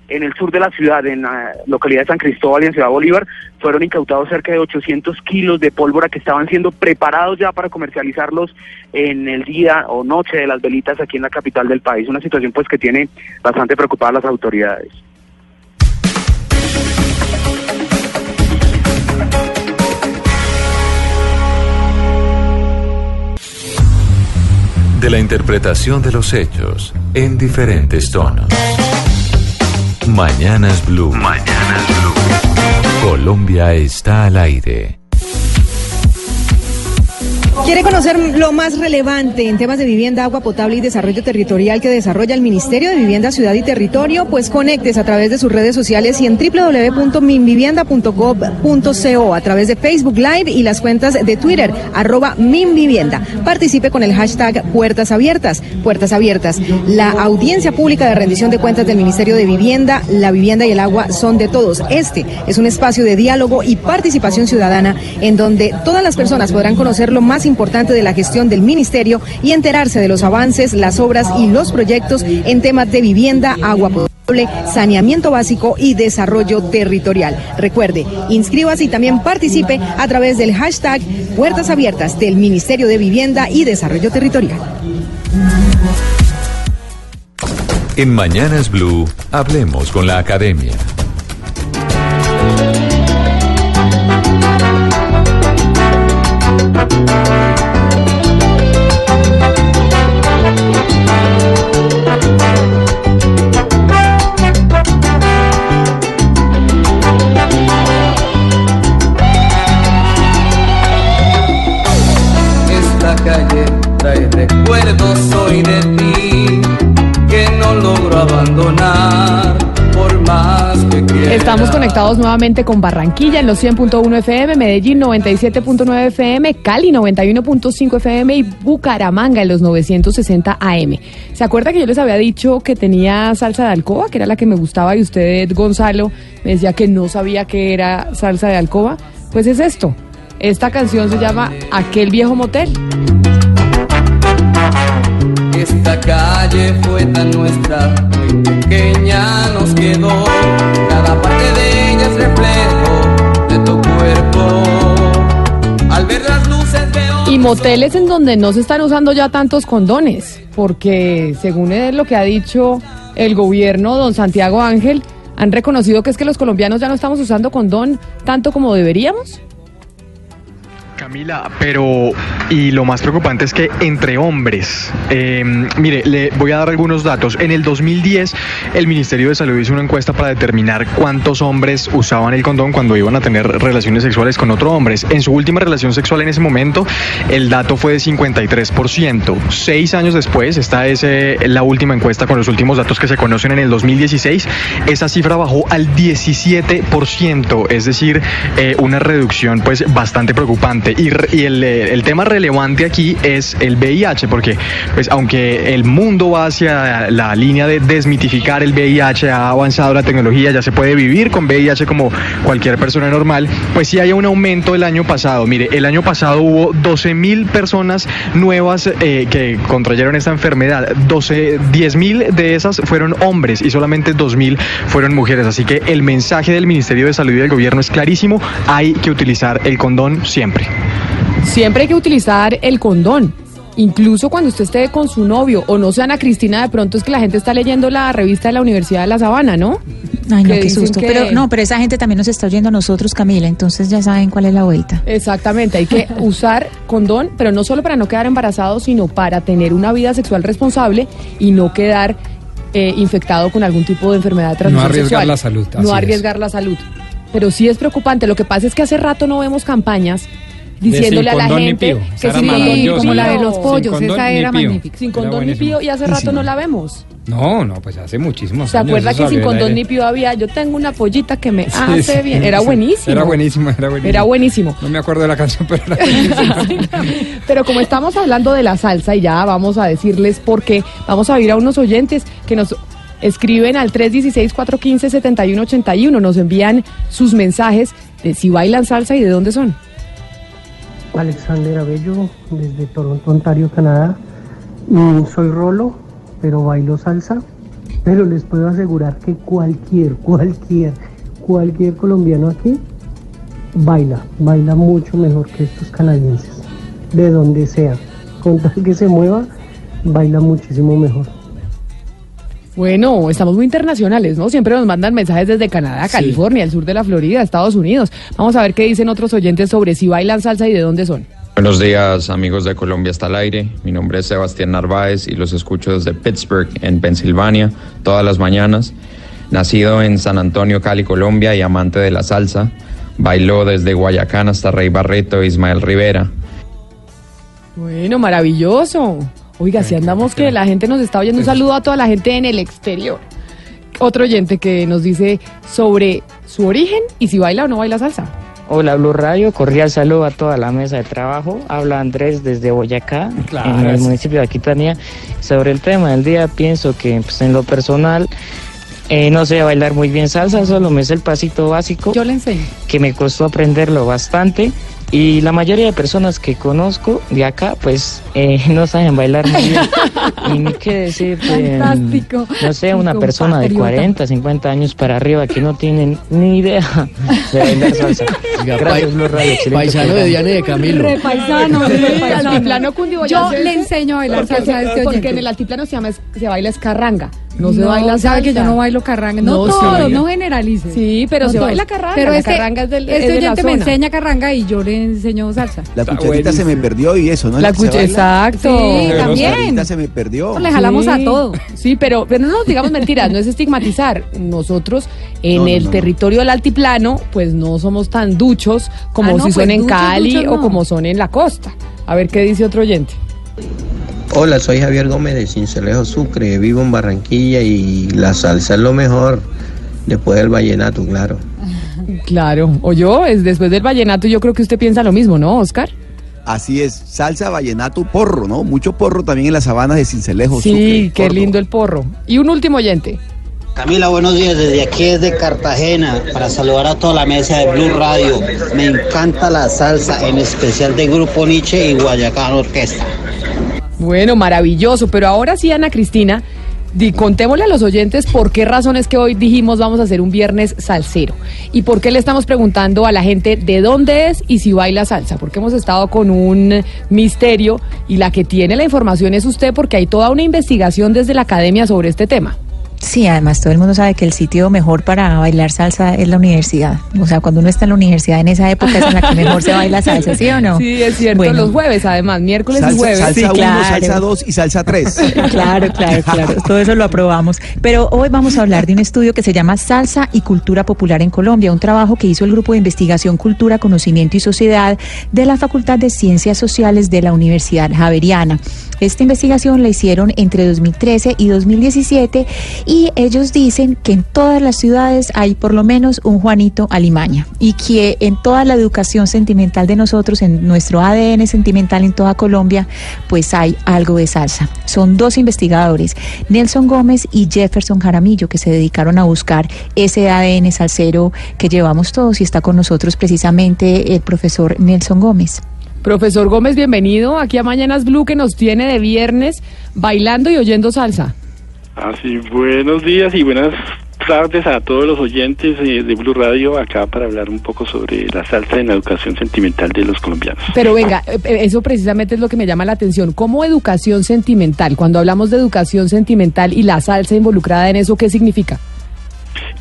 en el sur de la ciudad, en la localidad de San Cristóbal y en Ciudad Bolívar, fueron incautados cerca de 800 kilos de pólvora que estaban siendo preparados ya para comercializarlos en el día o noche de las velitas aquí en la capital del país. Una situación pues que tiene bastante preocupadas las autoridades. De la interpretación de los hechos en diferentes tonos. Mañanas Blue. Mañanas Blue. Colombia está al aire. ¿Quiere conocer lo más relevante en temas de vivienda, agua potable y desarrollo territorial que desarrolla el Ministerio de Vivienda, Ciudad y Territorio? Pues conectes a través de sus redes sociales y en www.minvivienda.gov.co a través de Facebook Live y las cuentas de Twitter, arroba Minvivienda. Participe con el hashtag Puertas Abiertas. Puertas Abiertas. La audiencia pública de rendición de cuentas del Ministerio de Vivienda, la vivienda y el agua son de todos. Este es un espacio de diálogo y participación ciudadana en donde todas las personas podrán conocer lo más importante de la gestión del ministerio y enterarse de los avances, las obras y los proyectos en temas de vivienda, agua potable, saneamiento básico y desarrollo territorial. Recuerde, inscríbase y también participe a través del hashtag Puertas Abiertas del Ministerio de Vivienda y Desarrollo Territorial. En Mañanas Blue, hablemos con la academia. Esta Estamos conectados nuevamente con Barranquilla en los 100.1 FM, Medellín 97.9 FM, Cali 91.5 FM y Bucaramanga en los 960 AM. ¿Se acuerda que yo les había dicho que tenía salsa de alcoba, que era la que me gustaba y usted, Gonzalo, me decía que no sabía que era salsa de alcoba? Pues es esto. Esta canción se llama Aquel viejo motel. Esta calle fue tan nuestra, muy pequeña nos quedó. Cada parte de ella es reflejo de tu cuerpo. Al ver las luces veo. Y moteles en donde no se están usando ya tantos condones, porque según es lo que ha dicho el gobierno, don Santiago Ángel, han reconocido que es que los colombianos ya no estamos usando condón tanto como deberíamos. Camila, pero y lo más preocupante es que entre hombres, eh, mire, le voy a dar algunos datos. En el 2010, el Ministerio de Salud hizo una encuesta para determinar cuántos hombres usaban el condón cuando iban a tener relaciones sexuales con otros hombres. En su última relación sexual en ese momento, el dato fue de 53%. Seis años después, esta es eh, la última encuesta con los últimos datos que se conocen en el 2016, esa cifra bajó al 17%, es decir, eh, una reducción pues bastante preocupante. Y, y el, eh, el tema relevante aquí es el VIH, porque pues aunque el mundo va hacia la línea de desmitificar el VIH, ha avanzado la tecnología, ya se puede vivir con VIH como cualquier persona normal, pues sí hay un aumento el año pasado. Mire, el año pasado hubo 12 mil personas nuevas eh, que contrayeron esta enfermedad. 12, 10 mil de esas fueron hombres y solamente 2 mil fueron mujeres. Así que el mensaje del Ministerio de Salud y del gobierno es clarísimo, hay que utilizar el condón siempre. Siempre hay que utilizar el condón. Incluso cuando usted esté con su novio o no sea Ana Cristina, de pronto es que la gente está leyendo la revista de la Universidad de La Sabana, ¿no? Ay, no, Que qué susto. que- Pero no, pero esa gente también nos está oyendo a nosotros, Camila, entonces ya saben cuál es la vuelta. Exactamente, hay que usar condón, pero no solo para no quedar embarazado, sino para tener una vida sexual responsable y no quedar eh, infectado con algún tipo de enfermedad de transmisión arriesgar sexual. la salud, No es. arriesgar la salud. Pero sí es preocupante. Lo que pasa es que hace rato no vemos campañas diciéndole a la gente que maravillosa. pío. como la de los pollos, condón esa era magnífica. Sin Era condón ni pío y hace rato no la vemos. No, no, pues hace muchísimos ¿Se años. acuerda que sin condón ni pío había? Yo tengo una pollita que me Sí, hace sí, bien. Era sí. buenísimo. Era buenísimo, era buenísimo. Era buenísimo. No me acuerdo de la canción, pero era buenísimo. Pero como estamos hablando de la salsa y ya vamos a decirles por qué, vamos a ir a unos oyentes que nos escriben al 316-415-7181, nos envían sus mensajes de si bailan salsa y de dónde son. Alexander Abello, desde Toronto, Ontario, Canadá. Soy rolo, pero bailo salsa. Pero les puedo asegurar que cualquier, cualquier, cualquier colombiano aquí baila, baila mucho mejor que estos canadienses, de donde sea. Con tal que se mueva, baila muchísimo mejor. Bueno, estamos muy internacionales, ¿no? Siempre nos mandan mensajes desde Canadá, California, el sur de la Florida, Estados Unidos. Vamos a ver qué dicen otros oyentes sobre si bailan salsa y de dónde son. Buenos días amigos de Colombia está al aire. Mi nombre es Sebastián Narváez y los escucho desde Pittsburgh, en Pensilvania, todas las mañanas. Nacido en San Antonio, Cali, Colombia y amante de la salsa. Bailó desde Guayacán hasta Rey Barreto e Ismael Rivera. Bueno, maravilloso. Oiga, si andamos que la gente nos está oyendo, un saludo a toda la gente en el exterior. Otro oyente que nos dice sobre su origen y si baila o no baila salsa. Hola Blue Radio, cordial saludo a toda la mesa de trabajo. Habla Andrés desde Boyacá, Claro, en el municipio de Aquitania. Sobre el tema del día, pienso que pues, en lo personal eh, no sé bailar muy bien salsa, solo me sé el pasito básico. Yo le enseño. Que me costó aprenderlo bastante. Y la mayoría de personas que conozco de acá, pues eh, no saben bailar muy bien. y ni qué decir de, Fantástico. no sé, una persona de compatriota. 40, 50 años para arriba que no tienen ni idea de bailar salsa. Gracias, Blue Radio. paisano de. Diana y de Camilo. Re paisano, Sí, re paisano. altiplano cundiboyacense. Yo le enseño a bailar Porque, salsa a este porque oyente. en el altiplano se llama es- se baila escarranga. No, se baila sabe salsa. que yo no bailo carranga. No, No, todo, no generalice. Sí, pero No se todos. baila carranga. Pero la este, carranga es del, este es la oyente me enseña carranga y yo le enseño salsa. La cucharita se me perdió y eso, ¿no? La que se cucha- baila. exacto. Sí, La también. cucharita se me perdió. Le jalamos a todo. Sí, pero, pero no nos digamos mentiras, no es estigmatizar. Nosotros en No, no, el no, no. territorio del altiplano, pues no somos tan duchos como Ah, no, si son pues, en duchos, Cali duchos, o como son en la costa. A ver qué dice otro oyente. Hola, soy Javier Gómez de Cincelejo Sucre, vivo en Barranquilla y la salsa es lo mejor después del vallenato, claro. Claro, o yo, es después del vallenato, yo creo que usted piensa lo mismo, ¿no, Oscar? Así es, salsa, vallenato, porro, ¿no? Mucho porro también en las sabanas de Cincelejo. Sí, Sucre, qué Córdoba. lindo el porro. Y un último oyente. Camila, buenos días. Desde aquí desde Cartagena para saludar a toda la mesa de Blue Radio. Me encanta la salsa, en especial de Grupo Nietzsche y Guayacán Orquesta. Bueno, maravilloso, pero ahora sí, Ana Cristina, di- contémosle a los oyentes por qué razones que hoy dijimos vamos a hacer un viernes salsero. Y por qué le estamos preguntando a la gente de dónde es y si baila salsa, porque hemos estado con un misterio y la que tiene la información es usted porque hay toda una investigación desde la academia sobre este tema. Sí, además todo el mundo sabe que el sitio mejor para bailar salsa es la universidad. O sea, cuando uno está en la universidad en esa época es en la que mejor se baila salsa, ¿sí o no? Sí, es cierto, Bueno. los jueves además, miércoles y Salsa, jueves. salsa Sí, 1, claro. salsa 2 y salsa 3. Claro, claro, claro. Todo eso lo aprobamos. Pero hoy vamos a hablar de un estudio que se llama Salsa y Cultura Popular en Colombia, un trabajo que hizo el Grupo de Investigación Cultura, Conocimiento y Sociedad de la Facultad de Ciencias Sociales de la Universidad Javeriana. Esta investigación la hicieron entre 2013 y 2017 y ellos dicen que en todas las ciudades hay por lo menos un Juanito Alimaña y que en toda la educación sentimental de nosotros, en nuestro ADN sentimental en toda Colombia, pues hay algo de salsa. Son dos investigadores, Nelson Gómez y Jefferson Jaramillo, que se dedicaron a buscar ese ADN salsero que llevamos todos y está con nosotros precisamente el profesor Nelson Gómez. Profesor Gómez, bienvenido aquí a Mañanas Blue que nos tiene de viernes bailando y oyendo salsa. Así, buenos días y buenas tardes a todos los oyentes de Blue Radio acá para hablar un poco sobre la salsa en la educación sentimental de los colombianos. Pero venga, eh, eh, eso precisamente es lo que me llama la atención. ¿Cómo educación sentimental? Cuando hablamos de educación sentimental y la salsa involucrada en eso, ¿qué significa?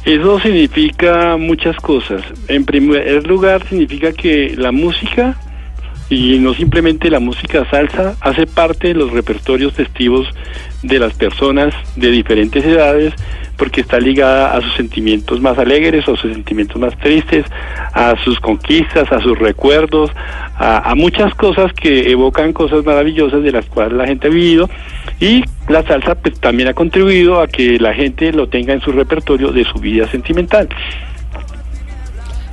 Eso significa muchas cosas. En primer lugar, significa que la música, y no simplemente la música salsa, hace parte de los repertorios festivos de las personas de diferentes edades porque está ligada a sus sentimientos más alegres o sus sentimientos más tristes, a sus conquistas, a sus recuerdos, a, a muchas cosas que evocan cosas maravillosas de las cuales la gente ha vivido y la salsa pues, también ha contribuido a que la gente lo tenga en su repertorio de su vida sentimental.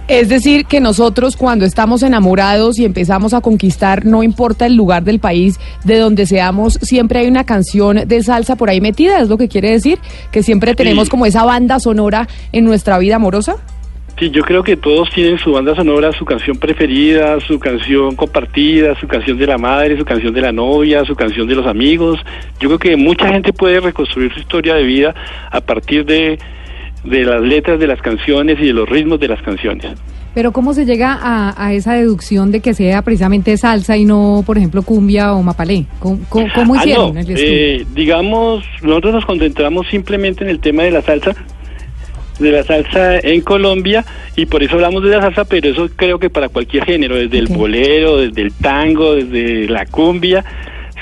Es decir, que nosotros cuando estamos enamorados y empezamos a conquistar, no importa el lugar del país de donde seamos, siempre hay una canción de salsa por ahí metida, es lo que quiere decir, que siempre tenemos como esa banda sonora en nuestra vida amorosa. Sí, yo creo que todos tienen su banda sonora, su canción preferida, su canción compartida, su canción de la madre, su canción de la novia, su canción de los amigos. Yo creo que mucha gente puede reconstruir su historia de vida a partir de, de las letras de las canciones y de los ritmos de las canciones. Pero ¿cómo se llega a, a esa deducción de que sea precisamente salsa y no, por ejemplo, cumbia o mapalé? ¿Cómo, Ah, hicieron no, el eh, digamos, nosotros nos concentramos simplemente en el tema de la salsa, de la salsa en Colombia, y por eso hablamos de la salsa, pero eso creo que para cualquier género, desde el bolero, desde el tango, desde la cumbia,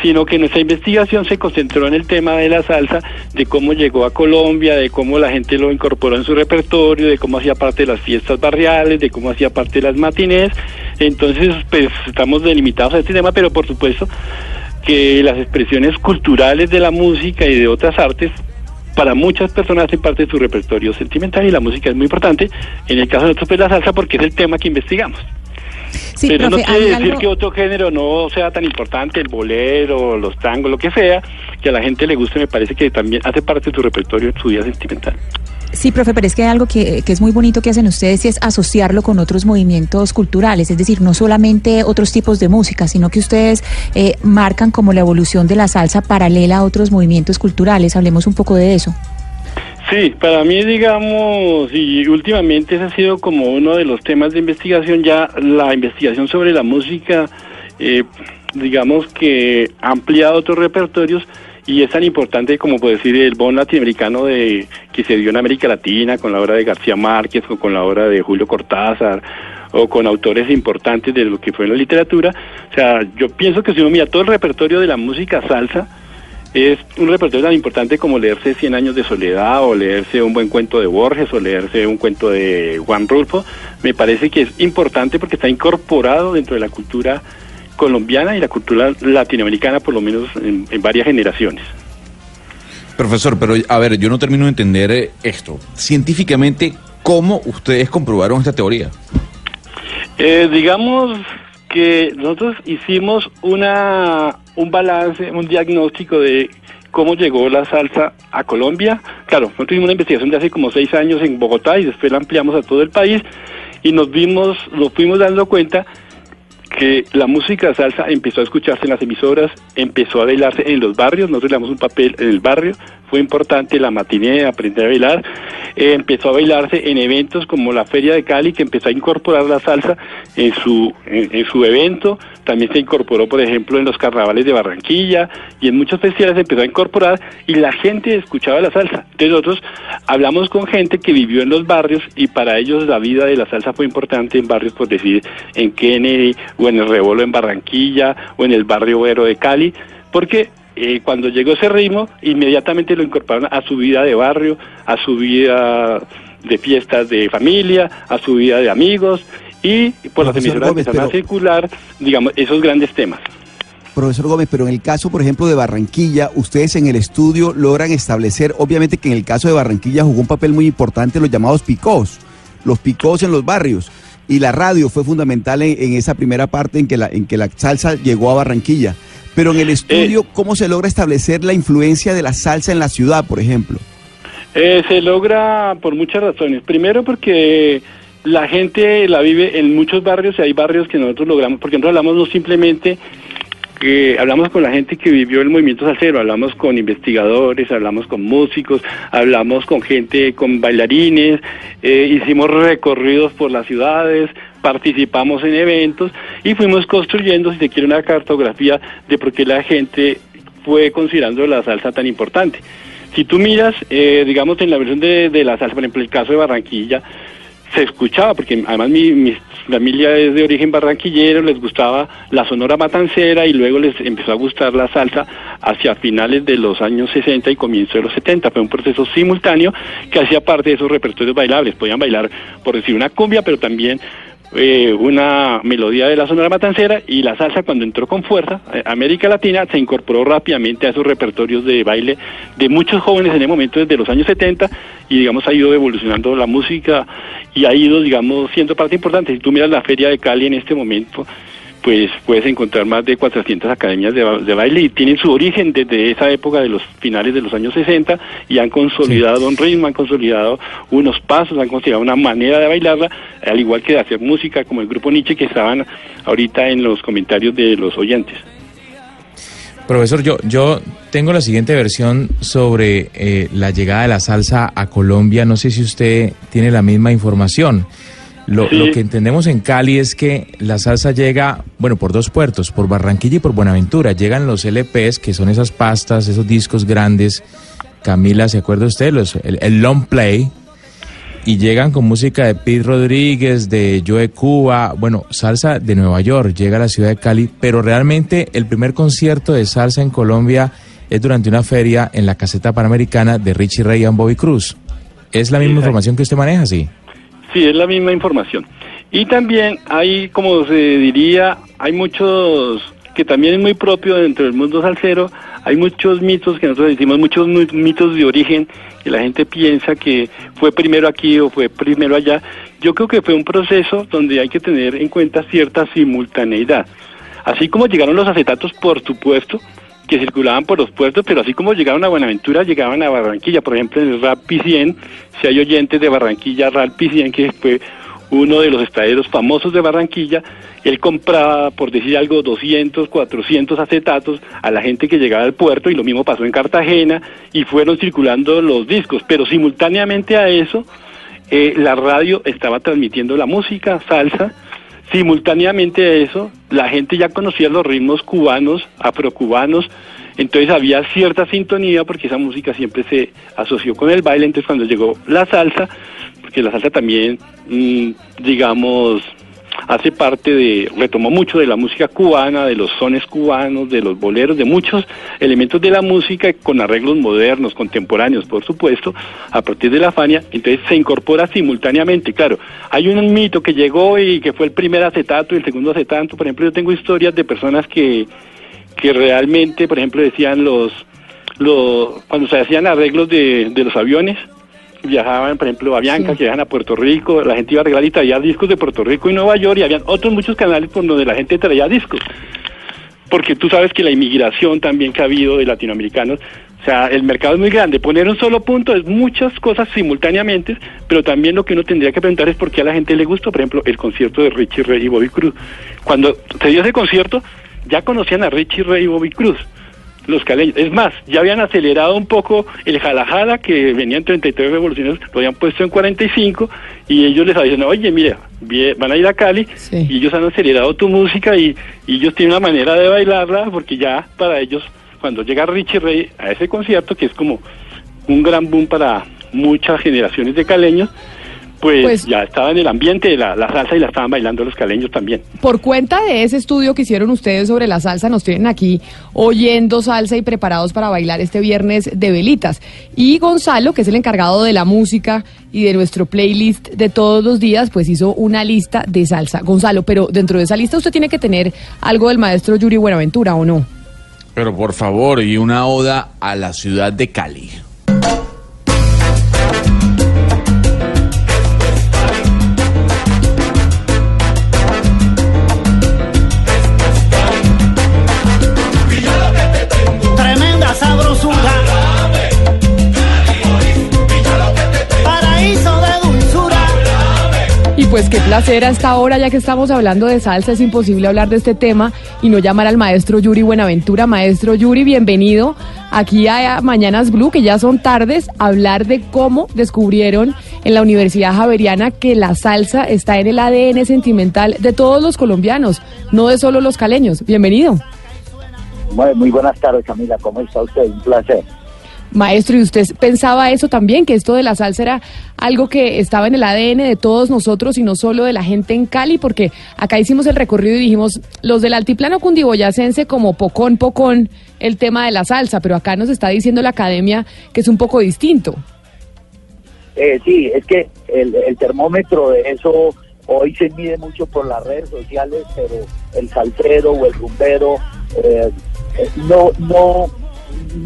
sino que nuestra investigación se concentró en el tema de la salsa, de cómo llegó a Colombia, de cómo la gente lo incorporó en su repertorio, de cómo hacía parte de las fiestas barriales, de cómo hacía parte de las matinés. Entonces, pues estamos delimitados a este tema, pero por supuesto que las expresiones culturales de la música y de otras artes para muchas personas hacen parte de su repertorio sentimental y la música es muy importante. En el caso de nosotros, pues la salsa porque es el tema que investigamos. Sí, Pero profe, no quiere decir algo- que otro género no sea tan importante, el bolero, los tangos, lo que sea, que a la gente le guste, me parece que también hace parte de su repertorio en su vida sentimental. Sí, profe, pero es que hay algo que, que es muy bonito que hacen ustedes y es asociarlo con otros movimientos culturales, es decir, no solamente otros tipos de música, sino que ustedes eh, marcan como la evolución de la salsa paralela a otros movimientos culturales. Hablemos un poco de eso. Sí, para mí, digamos, y últimamente ese ha sido como uno de los temas de investigación, ya la investigación sobre la música, eh, digamos que ha ampliado otros repertorios y es tan importante como puede decir el bon latinoamericano de que se dio en América Latina con la obra de García Márquez o con la obra de Julio Cortázar o con autores importantes de lo que fue la literatura. O sea, yo pienso que si uno mira todo el repertorio de la música salsa, es un repertorio tan importante como leerse Cien años de soledad o leerse un buen cuento de Borges o leerse un cuento de Juan Rulfo. Me parece que es importante porque está incorporado dentro de la cultura colombiana y la cultura latinoamericana, por lo menos en, en varias generaciones. Profesor, pero a ver, yo no termino de entender eh, esto. Científicamente, ¿cómo ustedes comprobaron esta teoría? Eh, digamos que nosotros hicimos una un balance, un diagnóstico de cómo llegó la salsa a Colombia. Claro, nosotros tuvimos una investigación de hace como seis años en Bogotá y después la ampliamos a todo el país y nos vimos, nos fuimos dando cuenta que la música salsa empezó a escucharse en las emisoras, empezó a bailarse en los barrios, nosotros le damos un papel en el barrio, fue importante la matiné, aprender a bailar, eh, empezó a bailarse en eventos como la Feria de Cali, que empezó a incorporar la salsa en su, en, su evento, también se incorporó, por ejemplo, en los carnavales de Barranquilla y en muchos festivales se empezó a incorporar y la gente escuchaba la salsa. Entonces nosotros hablamos con gente que vivió en los barrios y para ellos la vida de la salsa fue importante en barrios, por decir, en Kennedy o en el Rebolo en Barranquilla o en el barrio Vero de Cali, porque eh, cuando llegó ese ritmo, inmediatamente lo incorporaron a su vida de barrio, a su vida de fiestas de familia, a su vida de amigos y por las Profesor emisoras Gómez, empezaron a circular, digamos, esos grandes temas. Profesor Gómez, pero en el caso, por ejemplo, de Barranquilla, ustedes en el estudio logran establecer, obviamente que en el caso de Barranquilla jugó un papel muy importante los llamados picós, los picós en los barrios, y la radio fue fundamental en, en esa primera parte en que, la, en que la salsa llegó a Barranquilla. Pero en el estudio, ¿cómo se logra establecer la influencia de la salsa en la ciudad, por ejemplo? Eh, se logra por muchas razones. Primero porque la gente la vive en muchos barrios y hay barrios que nosotros logramos, porque nosotros hablamos no simplemente que hablamos con la gente que vivió el movimiento salsero, hablamos con investigadores, hablamos con músicos, hablamos con gente, con bailarines, eh, hicimos recorridos por las ciudades, participamos en eventos y fuimos construyendo, si se quiere, una cartografía de por qué la gente fue considerando la salsa tan importante. Si tú miras, eh, digamos, en la versión de, de la salsa, por ejemplo, el caso de Barranquilla, se escuchaba, porque además mi, mi familia es de origen barranquillero, les gustaba la sonora matancera y luego les empezó a gustar la salsa hacia finales de los años 60 y comienzo de los 70. Fue un proceso simultáneo que hacía parte de esos repertorios bailables. Podían bailar, por decir, una cumbia, pero también eh, una melodía de la Sonora Matancera y la salsa cuando entró con fuerza, América Latina se incorporó rápidamente a esos repertorios de baile de muchos jóvenes en el momento desde los años 70 y digamos ha ido evolucionando la música y ha ido digamos siendo parte importante. Si tú miras la Feria de Cali en este momento, pues puedes encontrar más de 400 academias de, ba- de baile y tienen su origen desde esa época de los finales de los años 60 y han consolidado un ritmo, han consolidado unos pasos, han consolidado una manera de bailarla, al igual que de hacer música como el grupo Nietzsche que estaban ahorita en los comentarios de los oyentes. Profesor, yo, yo tengo la siguiente versión sobre eh, la llegada de la salsa a Colombia. No sé si usted tiene la misma información. Lo, Sí. lo que entendemos en Cali es que la salsa llega, bueno, por dos puertos, por Barranquilla y por Buenaventura. Llegan los LPs, que son esas pastas, esos discos grandes. Camila, ¿se acuerda usted? Los, el, el long play. Y llegan con música de Pete Rodríguez, de Joe Cuba, bueno, salsa de Nueva York, llega a la ciudad de Cali, pero realmente el primer concierto de salsa en Colombia es durante una feria en la caseta panamericana de Richie Ray y Bobby Cruz. ¿Es la misma información que usted maneja, sí? Sí, es la misma información. Y también hay, como se diría, hay muchos, que también es muy propio dentro del mundo salsero, hay muchos mitos que nosotros decimos, muchos mi- mitos de origen, que la gente piensa que fue primero aquí o fue primero allá. Yo creo que fue un proceso donde hay que tener en cuenta cierta simultaneidad. Así como llegaron los acetatos, por supuesto, que circulaban por los puertos, pero así como llegaron a Buenaventura, llegaban a Barranquilla. Por ejemplo, en el Rap P100, si hay oyentes de Barranquilla, Rap P100, que fue uno de los estaderos famosos de Barranquilla, él compraba, por decir algo, 200, 400 acetatos a la gente que llegaba al puerto y lo mismo pasó en Cartagena y fueron circulando los discos, pero simultáneamente a eso, eh, la radio estaba transmitiendo la música, salsa, simultáneamente a eso, la gente ya conocía los ritmos cubanos, afrocubanos, entonces había cierta sintonía porque esa música siempre se asoció con el baile, entonces cuando llegó la salsa, porque la salsa también, mm, digamos, hace parte de, retomó mucho de la música cubana, de los sones cubanos, de los boleros, de muchos elementos de la música con arreglos modernos, contemporáneos, por supuesto, a partir de la Fania, entonces se incorpora simultáneamente. Claro, hay un mito que llegó y que fue el primer acetato y el segundo acetato, por ejemplo, yo tengo historias de personas que, que realmente, por ejemplo, decían los, los cuando se hacían arreglos de, de los aviones, viajaban, por ejemplo, a Bianca, que viajan a Puerto Rico, la gente iba a arreglar y traía discos de Puerto Rico y Nueva York, y habían otros muchos canales por donde la gente traía discos. Porque tú sabes que la inmigración también que ha habido de latinoamericanos, o sea, el mercado es muy grande. Poner un solo punto es muchas cosas simultáneamente, pero también lo que uno tendría que preguntar es por qué a la gente le gustó, por ejemplo, el concierto de Richie Ray y Bobby Cruz. Cuando se dio ese concierto, ya conocían a Richie Ray y Bobby Cruz los caleños. Es más, ya habían acelerado un poco el jalajala que venía en 33 revoluciones, lo habían puesto en 45 y ellos les dicho, oye, mira, van a ir a Cali y ellos han acelerado tu música y, y ellos tienen una manera de bailarla porque ya para ellos, cuando llega Richie Ray a ese concierto, que es como un gran boom para muchas generaciones de caleños, pues, Pues- ya estaba en el ambiente de la, la salsa y la estaban bailando los caleños también. Por cuenta de ese estudio que hicieron ustedes sobre la salsa, nos tienen aquí oyendo salsa y preparados para bailar este viernes de velitas. Y Gonzalo, que es el encargado de la música y de nuestro playlist de todos los días, pues hizo una lista de salsa. Gonzalo, pero dentro de esa lista usted tiene que tener algo del maestro Yuri Buenaventura, ¿o no? Pero por favor, y una oda a la ciudad de Cali. Pues qué placer a esta hora, ya que estamos hablando de salsa, es imposible hablar de este tema y no llamar al maestro Yuri Buenaventura. Maestro Yuri, bienvenido aquí a Mañanas Blue, que ya son tardes, a hablar de cómo descubrieron en la Universidad Javeriana que la salsa está en el ADN sentimental de todos los colombianos, no de solo los caleños. Bienvenido. Muy, muy buenas tardes, Camila. ¿Cómo está usted? Un placer. Maestro, ¿y usted pensaba eso también, que esto de la salsa era algo que estaba en el ADN de todos nosotros y no solo de la gente en Cali? Porque acá hicimos el recorrido y dijimos, los del altiplano cundiboyacense como Pocón, Pocón, el tema de la salsa, pero acá nos está diciendo la academia que es un poco distinto. Eh, sí, es que el, el termómetro de eso hoy se mide mucho por las redes sociales, pero el salsero o el rumbero eh, eh, no, no,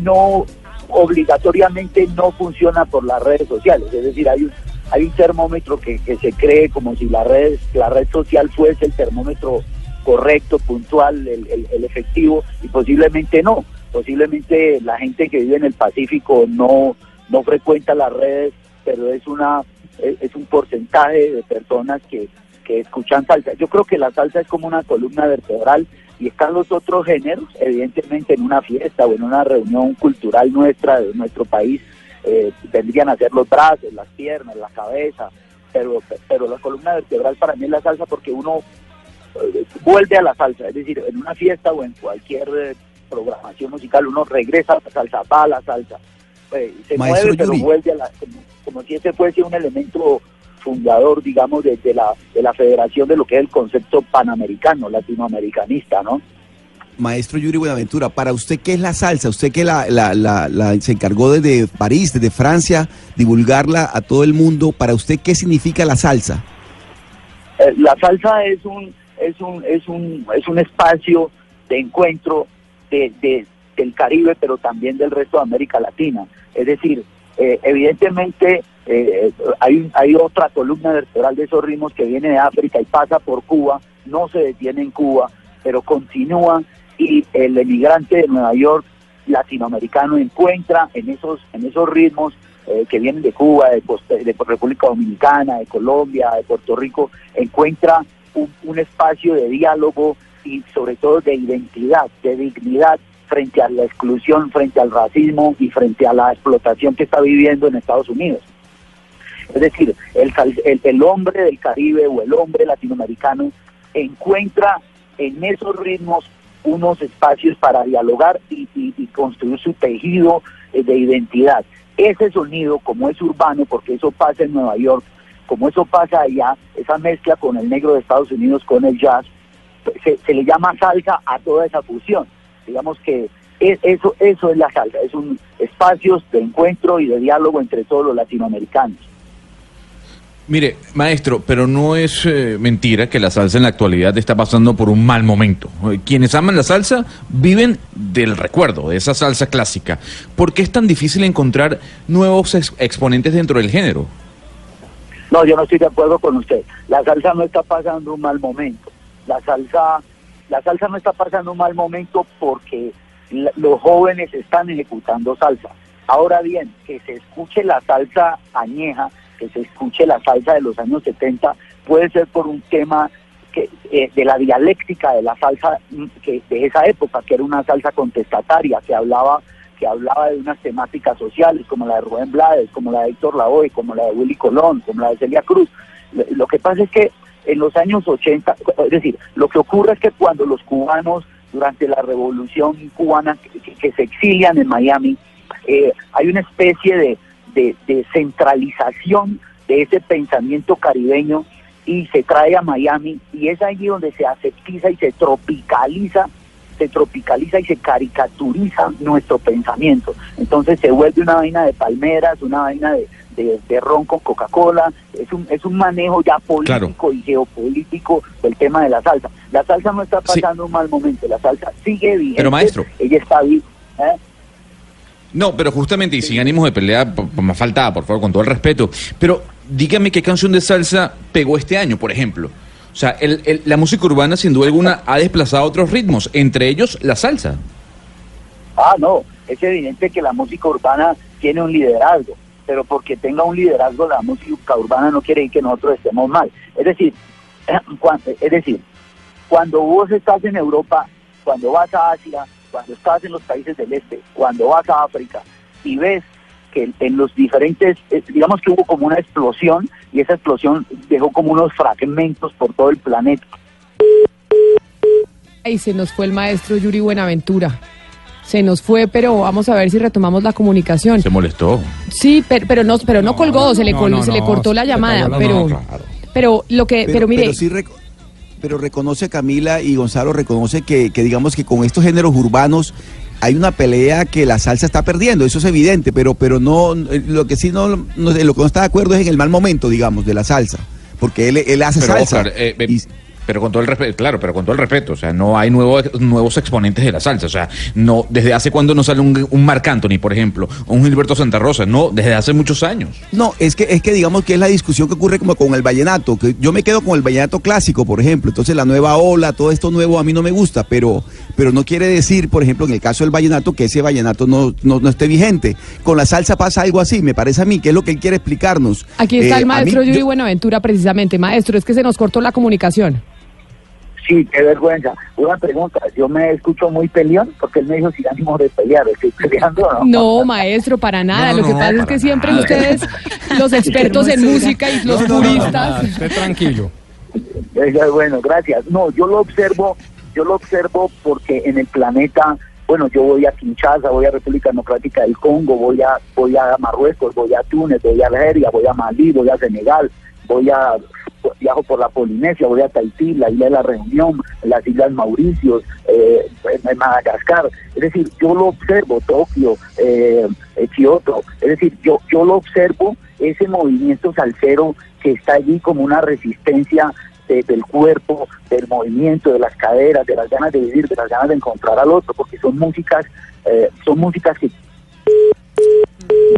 no obligatoriamente no funciona por las redes sociales. Es decir, hay un, hay un termómetro que, que se cree como si la red, la red social fuese el termómetro correcto, puntual, el, efectivo, y posiblemente no. Posiblemente la gente que vive en el Pacífico no, no frecuenta las redes, pero es una es un porcentaje de personas que, que escuchan salsa. Yo creo que la salsa es como una columna vertebral y están los otros géneros, evidentemente en una fiesta o en una reunión cultural nuestra de nuestro país, eh, tendrían a ser los brazos, las piernas, la cabeza, pero, pero la columna vertebral para mí es la salsa porque uno eh, vuelve a la salsa, es decir, en una fiesta o en cualquier eh, programación musical uno regresa a la salsa, va a la salsa, eh, se Maestro mueve pero vuelve a la, como, como si ese fuese un elemento fundador, digamos, de, de la, de la federación de lo que es el concepto panamericano, latinoamericanista, ¿no? Maestro Yuri Buenaventura, para usted, ¿qué es la salsa? Usted que la, la- la- la- se encargó desde París, desde Francia, divulgarla a todo el mundo, para usted, ¿qué significa la salsa? Eh, la salsa es un es un es un es un espacio de encuentro de, de- del Caribe pero también del resto de América Latina es decir eh, evidentemente eh, hay un- hay otra columna vertebral de esos ritmos que viene de África y pasa por Cuba no se detiene en Cuba pero continúa y el emigrante de Nueva York latinoamericano encuentra en esos en esos ritmos eh, que vienen de Cuba, de, República Dominicana, de Colombia, de Puerto Rico, encuentra un espacio de diálogo y sobre todo de identidad, de dignidad frente a la exclusión, frente al racismo y frente a la explotación que está viviendo en Estados Unidos. Es decir, el, el, hombre del Caribe o el hombre latinoamericano encuentra en esos ritmos unos espacios para dialogar y, construir su tejido eh, de identidad. Ese sonido, como es urbano, porque eso pasa en Nueva York, como eso pasa allá, esa mezcla con el negro de Estados Unidos, con el jazz, se, se le llama salsa a toda esa fusión. Digamos que es- eso, eso es la salsa, es un espacios de encuentro y de diálogo entre todos los latinoamericanos. Mire, maestro, pero no es eh, mentira que la salsa en la actualidad está pasando por un mal momento. Eh, Quienes aman la salsa viven del recuerdo de esa salsa clásica. ¿Por qué es tan difícil encontrar nuevos ex- exponentes dentro del género? No, yo no estoy de acuerdo con usted. La salsa no está pasando un mal momento. La salsa, la salsa no está pasando un mal momento porque los jóvenes están ejecutando salsa. Ahora bien, que se escuche la salsa añeja, se escuche la salsa de los años 70, puede ser por un tema que, eh, de la dialéctica de la salsa mm, que, de esa época, que era una salsa contestataria, que hablaba que hablaba de unas temáticas sociales como la de Rubén Blades, como la de Héctor Lavoe, como la de Willy Colón, como la de Celia Cruz. Lo- que pasa es que en los años 80, es decir, lo que ocurre es que cuando los cubanos, durante la revolución cubana, que- que se exilian en Miami, eh, hay una especie de, de- de centralización de ese pensamiento caribeño y se trae a Miami y es allí donde se aseptiza y se tropicaliza se tropicaliza y se caricaturiza nuestro pensamiento. Entonces se vuelve una vaina de palmeras, una vaina de, de- de ron con Coca-Cola, es un, es un manejo ya político y geopolítico del tema de la salsa. La salsa no está pasando un mal momento, la salsa sigue vigente, Pero, maestro. ella está viva. ¿eh? No, pero justamente, y sin ánimos de pelea, más faltada, por favor, con todo el respeto. Pero dígame qué canción de salsa pegó este año, por ejemplo. O sea, el- el- la música urbana, sin duda alguna, ha desplazado otros ritmos, entre ellos la salsa. Ah, no, es evidente que la música urbana tiene un liderazgo, pero porque tenga un liderazgo la música urbana no quiere decir que nosotros estemos mal. Es decir, es decir, cuando vos estás en Europa, cuando vas a Asia, cuando estás en los países del este, cuando vas a África y ves que en los diferentes, eh, digamos que hubo como una explosión y esa explosión dejó como unos fragmentos por todo el planeta. Ahí se nos fue el maestro Yuri Buenaventura. Se nos fue, pero vamos a ver si retomamos la comunicación. Se molestó. Sí, pero, pero no, pero no, colgó, se le no, col- no, se le no, cortó la llamada, pero, no, claro. pero lo que, pero, mire, sí pero reconoce Camila y Gonzalo reconoce que, que digamos que con estos géneros urbanos hay una pelea que la salsa está perdiendo, eso es evidente, pero, pero no, lo que sí no, no, lo que no está de acuerdo es en el mal momento, digamos, de la salsa, porque él, él hace Pero, salsa. Oscar, eh, eh, pero con todo el respeto, claro, pero con todo el respeto, o sea, no hay nuevos nuevos exponentes de la salsa, o sea, no desde hace cuándo no sale un, un Marc Anthony, por ejemplo, o un Gilberto Santa Rosa, no, desde hace muchos años. No, es que, es que digamos que es la discusión que ocurre como con el vallenato, que yo me quedo con el vallenato clásico, por ejemplo, entonces la nueva ola, todo esto nuevo a mí no me gusta, pero, pero no quiere decir, por ejemplo, en el caso del vallenato, que ese vallenato no, no, no esté vigente. Con la salsa pasa algo así, me parece a mí, que es lo que él quiere explicarnos. Aquí está Eh, el a maestro mí- Yuri yo- Buenaventura, precisamente. Maestro, es que se nos cortó la comunicación. Sí, qué vergüenza. Una pregunta, yo me escucho muy peleón porque él me dijo sin ánimo de pelear, ¿estoy peleando o no? No, maestro, para nada. No, Lo que no, pasa es que siempre nada. ustedes, los expertos en música y los puristas. Esté tranquilo. Bueno, gracias. No, yo lo observo, yo lo observo porque en el planeta, bueno, yo voy a Kinshasa, voy a República Democrática del Congo, voy a, voy a Marruecos, voy a Túnez, voy a Algeria, voy a Malí, voy a Senegal, voy a viajo por la Polinesia, voy a Tahití, la isla de la Reunión, las islas Mauricios, eh, Madagascar. Es decir, yo lo observo, Tokio, eh, eh, Kioto. Es decir, yo, yo lo observo, ese movimiento salsero que está allí como una resistencia de- del cuerpo, del movimiento, de las caderas, de las ganas de vivir, de las ganas de encontrar al otro, porque son músicas, eh, son músicas que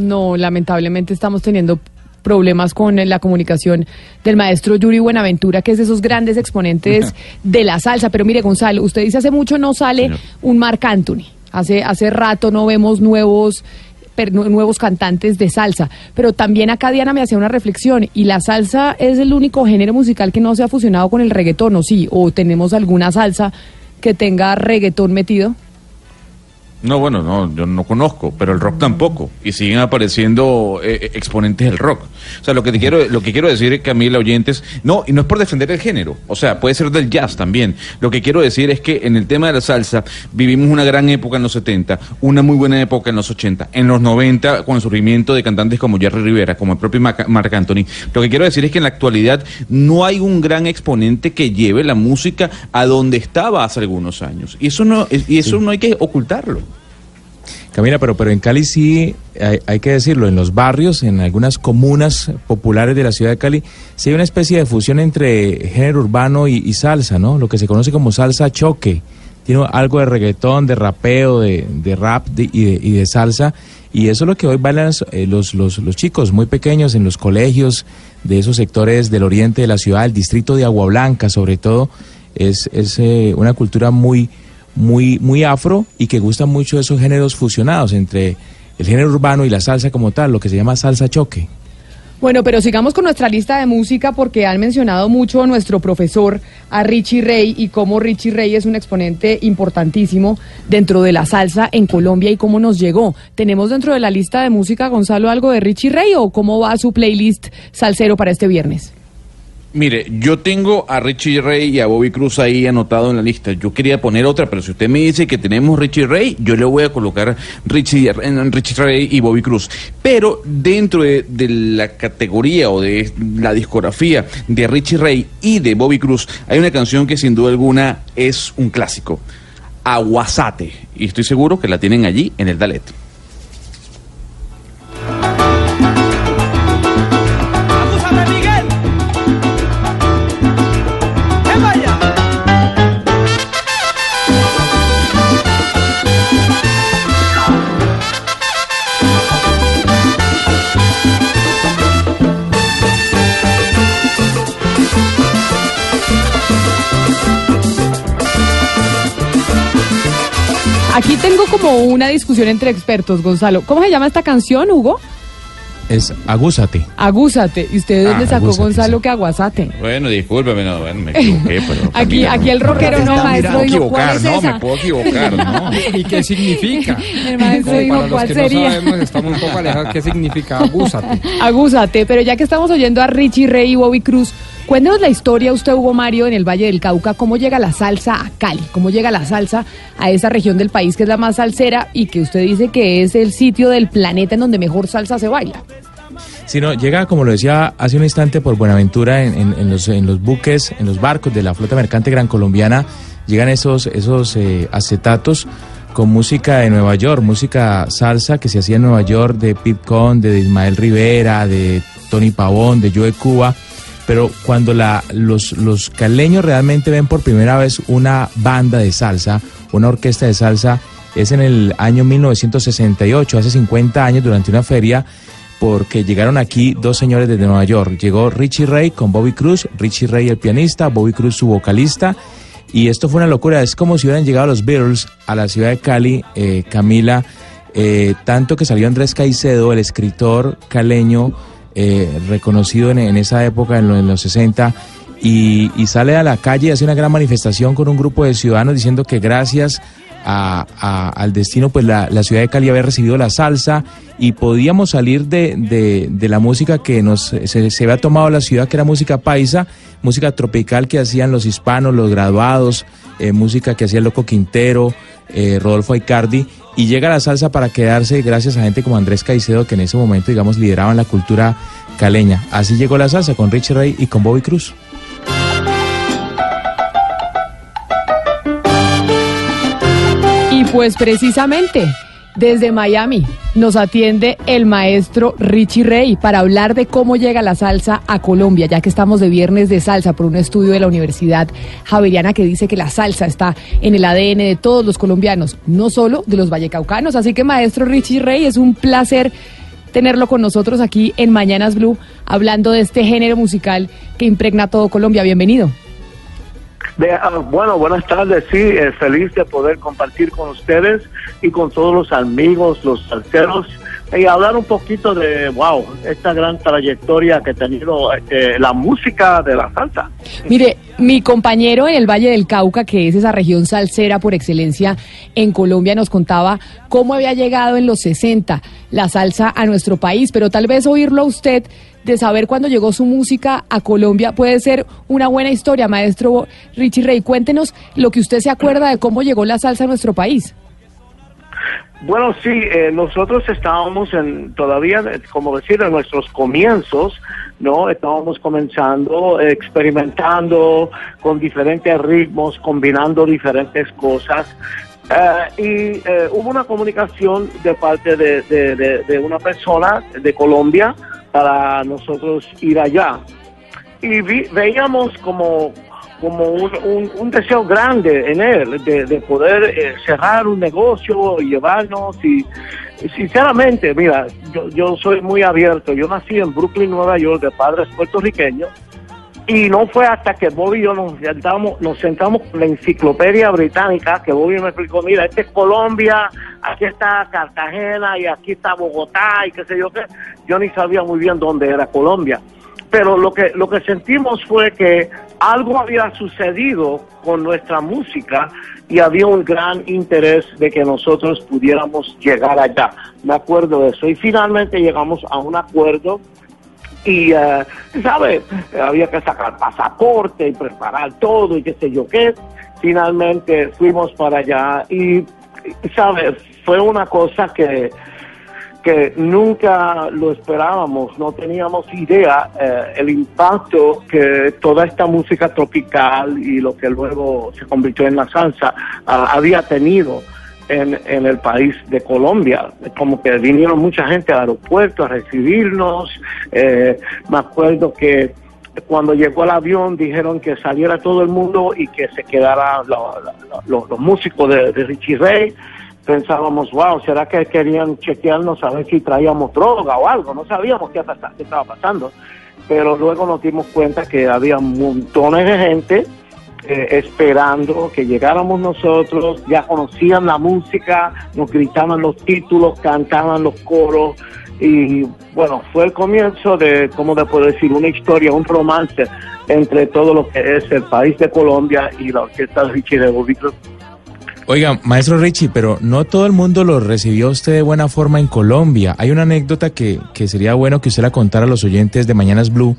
No, lamentablemente estamos teniendo problemas con la comunicación del maestro Yuri Buenaventura, que es de esos grandes exponentes de la salsa. Pero mire, Gonzalo, usted dice hace mucho no sale un Marc Anthony. Hace, hace rato no vemos nuevos per- nu- nuevos cantantes de salsa. Pero también acá Diana me hacía una reflexión, y la salsa es el único género musical que no se ha fusionado con el reggaetón, ¿o sí? ¿O tenemos alguna salsa que tenga reggaetón metido? No, bueno, no, yo no conozco, pero el rock tampoco. Y siguen apareciendo eh, eh, exponentes del rock. O sea, lo que te quiero, lo que quiero decir es Camila oyentes, no, y no es por defender el género. O sea, puede ser del jazz también. Lo que quiero decir es que en el tema de la salsa vivimos una gran época en los 70, una muy buena época en los 80, en los 90 con el surgimiento de cantantes como Jerry Rivera, como el propio Marc Anthony. Lo que quiero decir es que en la actualidad no hay un gran exponente que lleve la música a donde estaba hace algunos años. Y eso no, y eso no hay que ocultarlo. Camila, pero, pero en Cali sí, hay, que decirlo, en los barrios, en algunas comunas populares de la ciudad de Cali, sí hay una especie de fusión entre género urbano y, salsa, ¿no? Lo que se conoce como salsa choque. Tiene algo de reggaetón, de rapeo, de, de rap y, de, y de salsa. Y eso es lo que hoy bailan eh, los, los, los chicos muy pequeños en los colegios de esos sectores del oriente de la ciudad, el distrito de Agua Blanca sobre todo. Es, es eh, una cultura muy muy, muy afro y que gustan mucho esos géneros fusionados entre el género urbano y la salsa como tal, lo que se llama salsa choque. Bueno, pero sigamos con nuestra lista de música porque han mencionado mucho nuestro profesor, a Richie Ray, y cómo Richie Ray es un exponente importantísimo dentro de la salsa en Colombia y cómo nos llegó. ¿Tenemos dentro de la lista de música, Gonzalo, algo de Richie Ray o cómo va su playlist salsero para este viernes? Mire, yo tengo a Richie Ray y a Bobby Cruz ahí anotado en la lista. Yo quería poner otra, pero si usted me dice que tenemos Richie Ray, yo le voy a colocar Richie, Richie Ray y Bobby Cruz. Pero dentro de, de la categoría o de la discografía de Richie Ray y de Bobby Cruz, hay una canción que sin duda alguna es un clásico. Aguasate. Y estoy seguro que la tienen allí en el Dalet. Aquí tengo como una discusión entre expertos, Gonzalo. ¿Cómo se llama esta canción, Hugo? Es agúzate. Agúzate. ¿Y usted de dónde Ah, sacó, agúzate, Gonzalo, que aguasate? Bueno, discúlpeme, no, bueno, me equivoqué, pero... Aquí, Camila, aquí el rockero no, Me maestro, puedo dijo, ¿cuál equivocar, no, me puedo equivocar, ¿no? ¿Y qué significa? El maestro dijo, para los ¿cuál que sería? no sabemos, estamos un poco alejados. ¿Qué significa abúsate? Agúzate, pero ya que estamos oyendo a Richie Ray y Bobby Cruz, cuéntenos la historia, usted, Hugo Mario, en el Valle del Cauca, cómo llega la salsa a Cali, cómo llega la salsa a esa región del país que es la más salsera y que usted dice que es el sitio del planeta en donde mejor salsa se baila. Si no, llega, como lo decía hace un instante, por Buenaventura, en, los, en los buques, en los barcos de la flota mercante gran colombiana, llegan esos, esos eh, acetatos con música de Nueva York, música salsa que se hacía en Nueva York de Pete de Ismael Rivera, de Tony Pavón, de Joe Cuba. Pero cuando la, los, los caleños realmente ven por primera vez una banda de salsa, una orquesta de salsa, es en el año 1968, hace 50 años, durante una feria, porque llegaron aquí dos señores desde Nueva York. Llegó Richie Ray con Bobby Cruz, Richie Ray el pianista, Bobby Cruz su vocalista, y esto fue una locura. Es como si hubieran llegado los Beatles a la ciudad de Cali, eh, Camila, eh, tanto que salió Andrés Caicedo, el escritor caleño, eh, reconocido en, esa época, en, en los 60, y, y sale a la calle y hace una gran manifestación con un grupo de ciudadanos diciendo que gracias a- al destino, pues la, la ciudad de Cali había recibido la salsa y podíamos salir de, de- la música que nos se, se había tomado la ciudad, que era música paisa, música tropical que hacían los hispanos, los graduados, eh, música que hacía Loco Quintero, eh, Rodolfo Aicardi, y llega la salsa para quedarse gracias a gente como Andrés Caicedo, que en ese momento, digamos, lideraban la cultura caleña. Así llegó la salsa con Richie Ray y con Bobby Cruz. Pues precisamente desde Miami nos atiende el maestro Richie Rey para hablar de cómo llega la salsa a Colombia, ya que estamos de viernes de salsa por un estudio de la Universidad Javeriana que dice que la salsa está en el ADN de todos los colombianos, no solo de los vallecaucanos. Así que maestro Richie Rey, es un placer tenerlo con nosotros aquí en Mañanas Blue, hablando de este género musical que impregna todo Colombia. Bienvenido. Ah, bueno, buenas tardes, sí, eh, feliz de poder compartir con ustedes y con todos los amigos, los salseros, y hablar un poquito de, wow, esta gran trayectoria que ha tenido eh, la música de la salsa. Mire, mi compañero en el Valle del Cauca, que es esa región salsera por excelencia en Colombia, nos contaba cómo había llegado en los 60 la salsa a nuestro país, pero tal vez oírlo a usted de saber cuándo llegó su música a Colombia puede ser una buena historia, maestro Richie Rey. Cuéntenos lo que usted se acuerda de cómo llegó la salsa a nuestro país. Bueno, sí, eh, nosotros estábamos en todavía, eh, como decir, en nuestros comienzos, ¿no? Estábamos comenzando, eh, experimentando con diferentes ritmos, combinando diferentes cosas. Eh, y hubo una comunicación de parte de una persona de Colombia para nosotros ir allá. Y vi- veíamos como, como un, un- un deseo grande en él de, de poder eh, cerrar un negocio y llevarnos y y sinceramente, mira, yo, yo soy muy abierto, yo nací en Brooklyn, Nueva York, de padres puertorriqueños y no fue hasta que Bobby y yo nos sentamos, nos sentamos con la enciclopedia británica que Bobby me explicó, mira, este es Colombia, aquí está Cartagena y aquí está Bogotá y qué sé yo qué. Yo ni sabía muy bien dónde era Colombia. Pero lo que, lo que sentimos fue que algo había sucedido con nuestra música y había un gran interés de que nosotros pudiéramos llegar allá. Me acuerdo de eso. Y finalmente llegamos a un acuerdo y, eh, ¿sabe? Había que sacar pasaporte y preparar todo y qué sé yo qué. Finalmente fuimos para allá y, ¿sabe? Fue una cosa que, que nunca lo esperábamos, no teníamos idea eh, el impacto que toda esta música tropical y lo que luego se convirtió en la salsa ah, había tenido en, el país de Colombia. Como que vinieron mucha gente al aeropuerto a recibirnos. eh, me acuerdo que cuando llegó el avión dijeron que saliera todo el mundo y que se lo- los músicos de, Richie Ray. Pensábamos, wow, ¿será que querían chequearnos a ver si traíamos droga o algo? No sabíamos qué, qué estaba pasando. Pero luego nos dimos cuenta que había montones de gente eh, esperando que llegáramos nosotros, ya conocían la música, nos gritaban los títulos, cantaban los coros y bueno, fue el comienzo de, ¿cómo te puedo decir? Una historia, un romance entre todo lo que es el país de Colombia y la orquesta de Richie de Cruz. Oiga, maestro Richie, pero no todo el mundo lo recibió usted de buena forma en Colombia. Hay una anécdota que, que sería bueno que usted la contara a los oyentes de Mañanas Blue,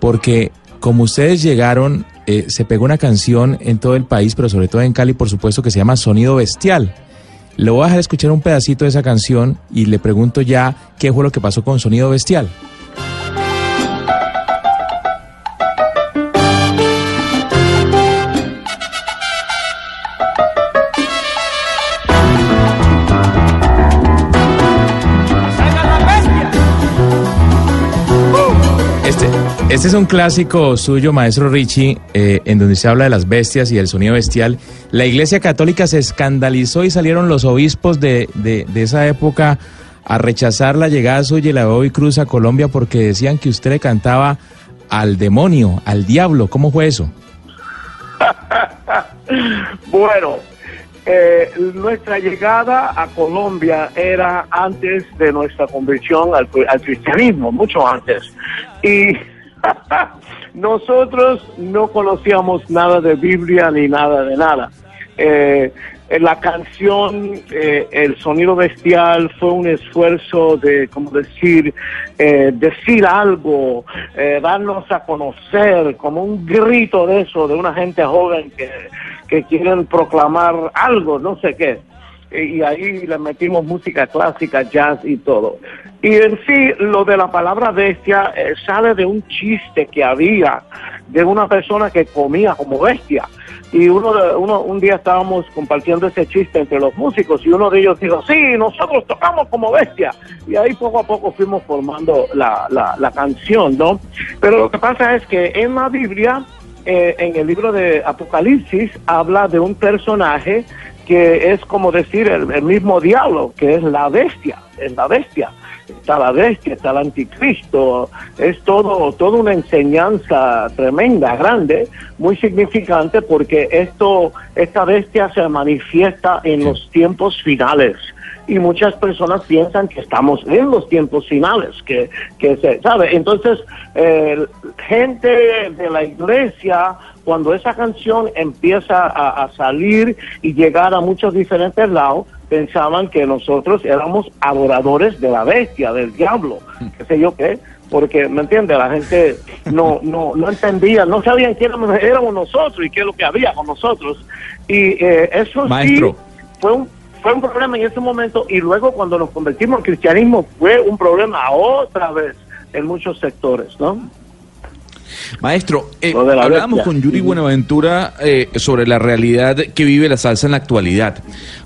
porque como ustedes llegaron, eh, se pegó una canción en todo el país, pero sobre todo en Cali, por supuesto, que se llama Sonido Bestial. Le voy a dejar escuchar un pedacito de esa canción y le pregunto ya qué fue lo que pasó con Sonido Bestial. Este es un clásico suyo, maestro Richie, eh, en donde se habla de las bestias y del sonido bestial. La Iglesia Católica se escandalizó y salieron los obispos de, de- esa época a rechazar la llegada suya y la de Bobby Cruz a Colombia porque decían que usted le cantaba al demonio, al diablo. ¿Cómo fue eso? Bueno, eh, nuestra llegada a Colombia era antes de nuestra conversión al, al cristianismo, mucho antes. Y nosotros no conocíamos nada de Biblia ni nada de nada. Eh, la canción eh, El sonido bestial fue un esfuerzo de, como decir, eh, decir algo, eh, darnos a conocer, como un grito de eso, de una gente joven que, que quieren proclamar algo, no sé qué. Y y ahí le metimos música clásica, jazz y todo. Y en sí, lo de la palabra bestia eh, sale de un chiste que había de una persona que comía como bestia. Y uno, uno un día estábamos compartiendo ese chiste entre los músicos y uno de ellos dijo, sí, nosotros tocamos como bestia. Y ahí poco a poco fuimos formando la, la, la canción, ¿no? Pero lo que pasa es que en la Biblia, eh, en el libro de Apocalipsis, habla de un personaje que es como decir el, el mismo diablo, que es la bestia, es la bestia. Está la bestia, está el anticristo, es todo, toda una enseñanza tremenda, grande, muy significante porque esto, esta bestia se manifiesta en los tiempos finales y muchas personas piensan que estamos en los tiempos finales, que, que se sabe. Entonces, eh, gente de la iglesia, cuando esa canción empieza a, a salir y llegar a muchos diferentes lados, pensaban que nosotros éramos adoradores de la bestia, del diablo, qué sé yo qué, porque, ¿me entiendes? La gente no, no, no entendía, no sabían quién éramos, nosotros y qué es lo que había con nosotros. Y eh, eso Maestro. sí fue un, fue un problema en ese momento y luego cuando nos convertimos al cristianismo fue un problema otra vez en muchos sectores, ¿no? Maestro, eh, hablábamos con Yuri. Buenaventura eh, sobre la realidad que vive la salsa en la actualidad.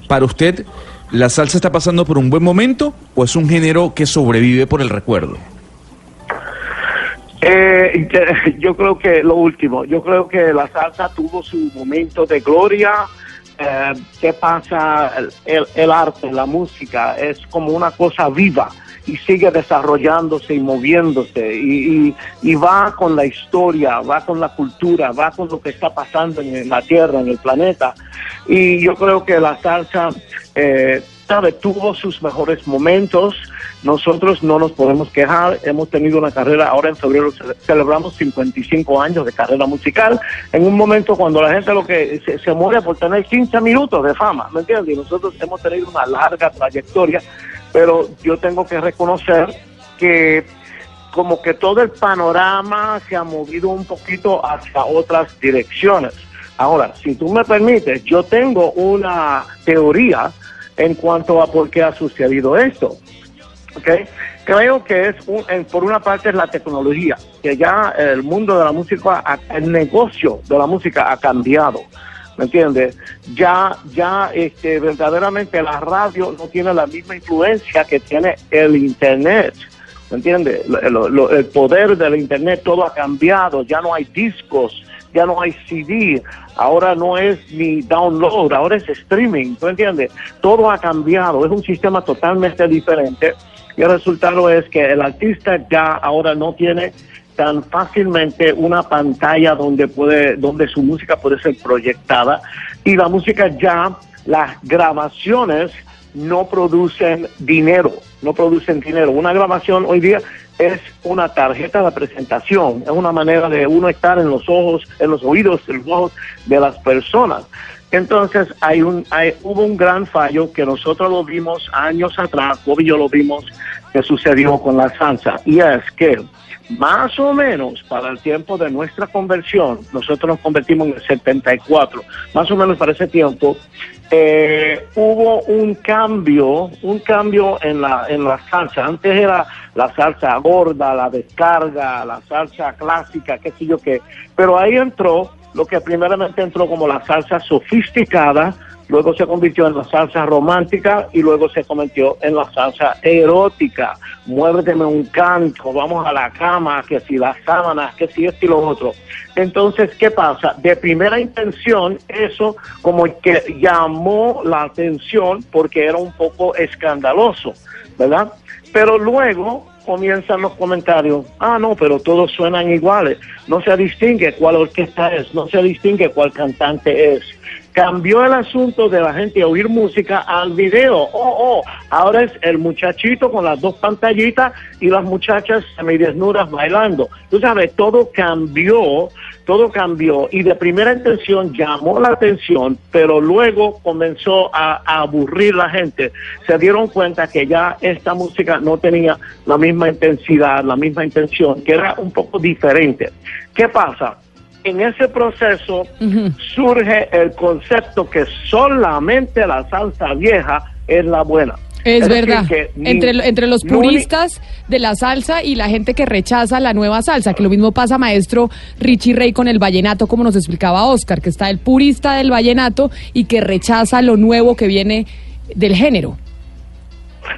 Para usted, ¿la salsa está pasando por un buen momento o es un género que sobrevive por el recuerdo? Eh, yo creo que lo último, yo creo que la salsa tuvo su momento de gloria. Eh, ¿Qué pasa? El arte, la música es como una cosa viva y sigue desarrollándose y moviéndose y, y- y va con la historia, va con la cultura, va con lo que está pasando en la tierra, en el planeta. Y yo creo que la salsa, eh, sabe, tuvo sus mejores momentos. Nosotros no nos podemos quejar. Hemos tenido una carrera, ahora en febrero ce- celebramos 55 años de carrera musical, en un momento cuando la gente lo que se, se muere por tener 15 minutos de fama, ¿me entiendes? Y nosotros hemos tenido una larga trayectoria, pero yo tengo que reconocer que como que todo el panorama se ha movido un poquito hacia otras direcciones. Ahora, si tú me permites, yo tengo una teoría en cuanto a por qué ha sucedido esto. ¿ok? Creo que es, un- en- por una parte, es la tecnología, que ya el mundo de la música, el negocio de la música ha cambiado. ¿Me entiendes? Ya, ya este, verdaderamente la radio no tiene la misma influencia que tiene el Internet. ¿Me entiendes? El poder del Internet, todo ha cambiado. Ya no hay discos, ya no hay CD. Ahora no es ni download, ahora es streaming. ¿Tú entiendes? Todo ha cambiado. Es un sistema totalmente diferente. Y el resultado es que el artista ya ahora no tiene tan fácilmente una pantalla donde puede donde su música puede ser proyectada y la música ya las grabaciones no producen dinero no producen dinero. Una grabación hoy día es una tarjeta de presentación es una manera de uno estar en los ojos en los oídos en los ojos de las personas. Entonces hay un hay, hubo un gran fallo que nosotros lo vimos años atrás Bob y yo lo vimos que sucedió con la salsa y es que más o menos para el tiempo de nuestra conversión, nosotros nos convertimos en el 74, más o menos para ese tiempo, eh, hubo un cambio, un cambio en la, en la salsa. Antes era la salsa gorda, la descarga, la salsa clásica, qué sé yo qué, pero ahí entró lo que primeramente entró como la salsa sofisticada, luego se convirtió en la salsa romántica y luego se convirtió en la salsa erótica. Muérdeme un canto, vamos a la cama, que si las sábanas, que si esto y lo otro. Entonces, ¿qué pasa? De primera intención, eso como que llamó la atención porque era un poco escandaloso, ¿verdad? Pero luego comienzan los comentarios, ah, no, pero todos suenan iguales, no se distingue cuál orquesta es, no se distingue cuál cantante es. Cambió el asunto de la gente a oír música al video. Oh, oh, ahora es el muchachito con las dos pantallitas y las muchachas semidesnudas bailando. Tú sabes, todo cambió, todo cambió y de primera intención llamó la atención, pero luego comenzó a, a aburrir la gente. Se dieron cuenta que ya esta música no tenía la misma intensidad, la misma intención, que era un poco diferente. ¿Qué pasa? En ese proceso surge el concepto que solamente la salsa vieja es la buena. Es, verdad. que entre, entre los puristas de la salsa y la gente que rechaza la nueva salsa, que lo mismo pasa, maestro Richie Rey, con el vallenato, como nos explicaba Oscar, que está el purista del vallenato y que rechaza lo nuevo que viene del género.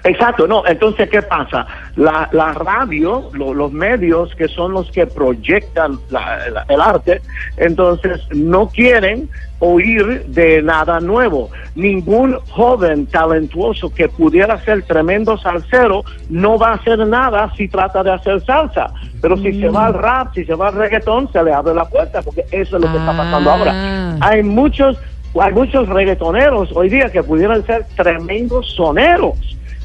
Exacto, no. Entonces, ¿qué pasa? La, la radio, lo- los medios que son los que proyectan la- la- el arte, entonces no quieren oír de nada nuevo. Ningún joven talentuoso que pudiera ser tremendo salsero no va a hacer nada si trata de hacer salsa. Pero si se va al rap, si se va al reggaetón, se le abre la puerta, porque eso es lo que está pasando ahora. Hay muchos, hay muchos reggaetoneros hoy día que pudieran ser tremendos soneros.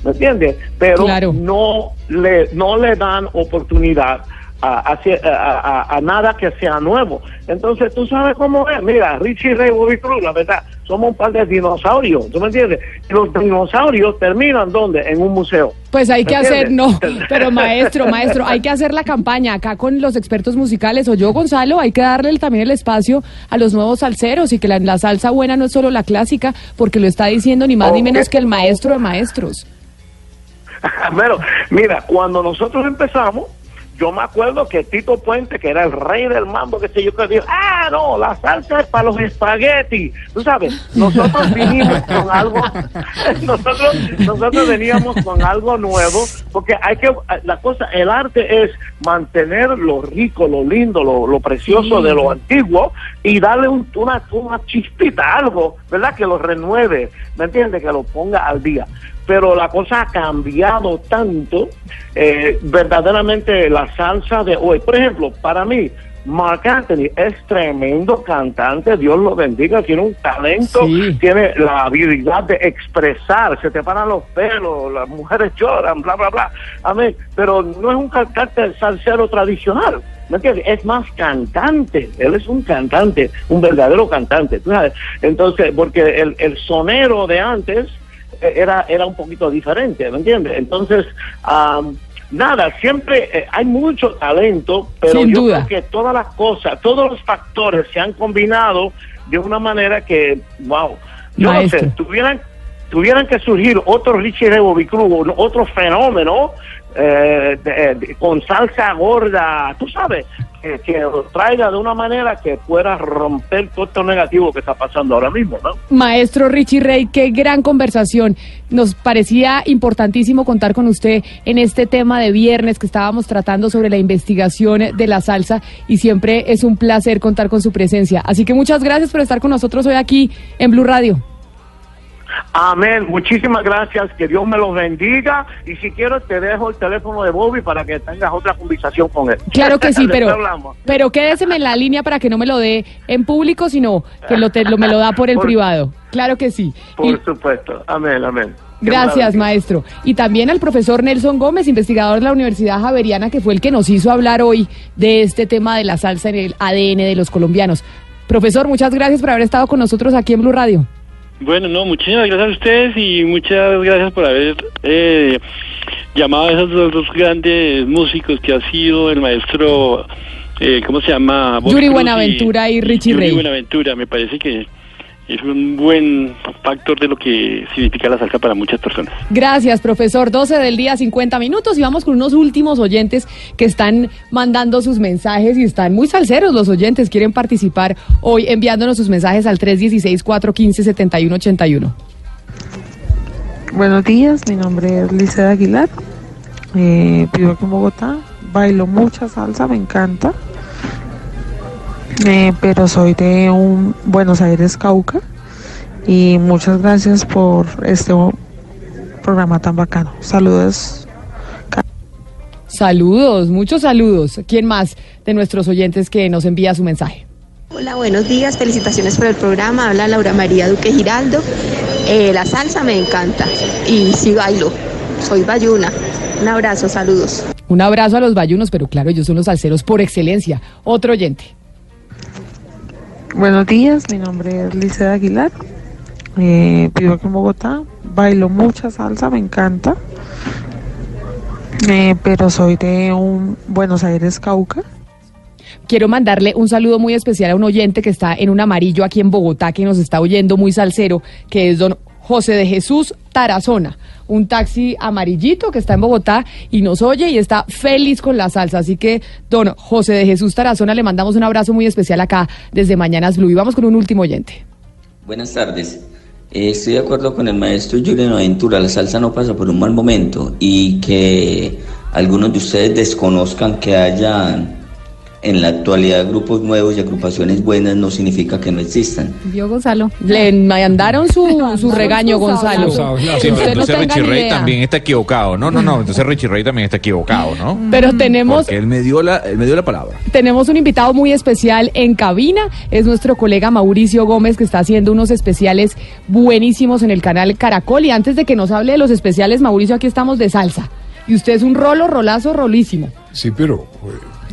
¿Me entiendes? Pero no le no le dan oportunidad a, a, a- a- nada que sea nuevo. Entonces, tú sabes cómo es. Mira, Richie Ray, Bobby Cruz, la verdad, somos un par de dinosaurios, ¿tú me entiendes? Y los dinosaurios terminan ¿dónde? En un museo. Pues hay ¿Me que hacer, no, pero maestro, maestro, hay que hacer la campaña acá con los expertos musicales o yo, Gonzalo, hay que darle también el espacio a los nuevos salseros y que la, la salsa buena no es solo la clásica, porque lo está diciendo ni más ni menos que el maestro de maestros. Pero, mira, cuando nosotros empezamos, yo me acuerdo que Tito Puente, que era el rey del mambo, que sé yo, que dijo, ah, no, la salsa es para los espaguetis. Tú sabes, nosotros vinimos con algo, nosotros, nosotros veníamos con algo nuevo, porque hay que, la cosa, el arte es mantener lo rico, lo lindo, lo, lo precioso Sí. de lo antiguo y darle un- una, una chispita, algo, ¿verdad? Que lo renueve, ¿me entiendes? Que lo ponga al día pero la cosa ha cambiado tanto, eh, verdaderamente la salsa de hoy. Por ejemplo, para mí, Mark Anthony es tremendo cantante, Dios lo bendiga, tiene un talento, tiene la habilidad de expresar, se te paran los pelos, las mujeres lloran, bla, bla, bla. Amén. Pero no es un cantante salsero tradicional. ¿Me entiendes? Es más cantante, él es un cantante, un verdadero cantante, ¿tú sabes? Entonces, porque el, el sonero de antes era, era un poquito diferente, ¿me entiendes? Entonces, am, nada, siempre eh, hay mucho talento, pero Sin yo duda. creo que todas las cosas, todos los factores se han combinado de una manera que, wow, yo Maestro. no sé, tuvieran, tuvieran que surgir otro Richie Ray Bobby Cruz, o otro fenómeno eh, de- con salsa gorda, tú sabes, que, traiga de una manera que pueda romper todo esto negativo que está pasando ahora mismo, ¿no? Maestro Richie Rey, qué gran conversación. Nos parecía importantísimo contar con usted en este tema de viernes que estábamos tratando sobre la investigación de la salsa y siempre es un placer contar con su presencia. Así que muchas gracias por estar con nosotros hoy aquí en Blue Radio. Amén. Muchísimas gracias. Que Dios me los bendiga. Y si quiero, te dejo el teléfono de Bobby para que tengas otra conversación con él. Claro que sí, pero, pero quédeseme en la línea para que no me lo dé en público, sino que lo, te- lo- me lo da por el Por- privado. Claro que sí. Y- Por supuesto. Amén, amén. Gracias, maestro. Y también al profesor Nelson Gómez, investigador de la Universidad Javeriana, que fue el que nos hizo hablar hoy de este tema de la salsa en el ADN de los colombianos. Profesor, muchas gracias por haber estado con nosotros aquí en Blue Radio. Bueno, no, muchísimas gracias a ustedes y muchas gracias por haber eh, llamado a esos dos, dos grandes músicos que ha sido el maestro, eh, ¿cómo se llama? Yuri Cruz Buenaventura y Richie Yuri Rey. Buenaventura, me parece que es un buen factor de lo que significa la salsa para muchas personas. Gracias, profesor. 12 del día, 50 minutos. Y vamos con unos últimos oyentes que están mandando sus mensajes y están muy salseros los oyentes. Quieren participar hoy enviándonos sus mensajes al 316-415-7181. Buenos días, mi nombre es Liceda Aguilar. Eh, vivo aquí en Bogotá. Bailo mucha salsa, me encanta. Eh, pero soy de un Buenos Aires, Cauca. Y muchas gracias por este programa tan bacano. Saludos. Saludos, muchos saludos. ¿Quién más de nuestros oyentes que nos envía su mensaje? Hola, buenos días, felicitaciones por el programa. Habla Laura María Duque Giraldo. Eh, la salsa me encanta y sí bailo. Soy bayuna. Un abrazo, saludos. Un abrazo a los bayunos, pero claro, ellos son los salseros por excelencia. Otro oyente. Buenos días, mi nombre es Liceda Aguilar. Eh, vivo aquí en Bogotá. Bailo mucha salsa, me encanta. Eh, pero soy de un Buenos Aires, Cauca. Quiero mandarle un saludo muy especial a un oyente que está en un amarillo aquí en Bogotá, que nos está oyendo muy salsero, que es don José de Jesús Tarazona, un taxi amarillito que está en Bogotá y nos oye y está feliz con la salsa. Así que, don José de Jesús Tarazona, le mandamos un abrazo muy especial acá desde Mañanas Blue. Y vamos con un último oyente. Buenas tardes. Eh, estoy de acuerdo con el maestro Julián Aventura, la salsa no pasa por un mal momento y que algunos de ustedes desconozcan que hayan en la actualidad grupos nuevos y agrupaciones buenas no significa que no existan. Vio Gonzalo. Le mandaron su, su regaño, Gonzalo. Sí, pero Usted no entonces Richie idea. también está equivocado. No, no, no. Entonces Richie Ray también está equivocado, ¿no? Pero tenemos Porque él me dio la, él me dio la palabra. Tenemos un invitado muy especial en cabina, es nuestro colega Mauricio Gómez que está haciendo unos especiales buenísimos en el canal Caracol y antes de que nos hable de los especiales, Mauricio, aquí estamos de salsa. Y usted es un rolo, rolazo, rolísimo. Sí, pero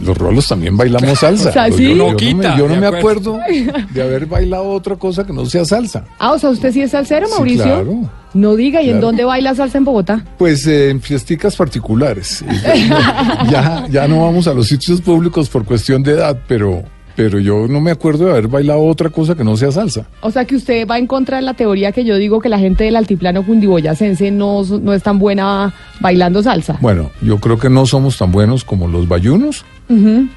los rolos también bailamos salsa. O sea, sí. Yo no, No yo no quita, me, yo no me acuerdo. acuerdo de haber bailado otra cosa que no sea salsa. Ah, o sea, usted sí es salsero, Sí, Mauricio. claro. No diga, ¿y en dónde baila salsa en Bogotá? Pues eh, en fiesticas particulares. Ya, ya no vamos a los sitios públicos por cuestión de edad, pero, pero yo no me acuerdo de haber bailado otra cosa que no sea salsa. O sea que usted va en contra de la teoría que yo digo que la gente del altiplano cundiboyacense no, no es tan buena bailando salsa. Bueno, yo creo que no somos tan buenos como los bayunos,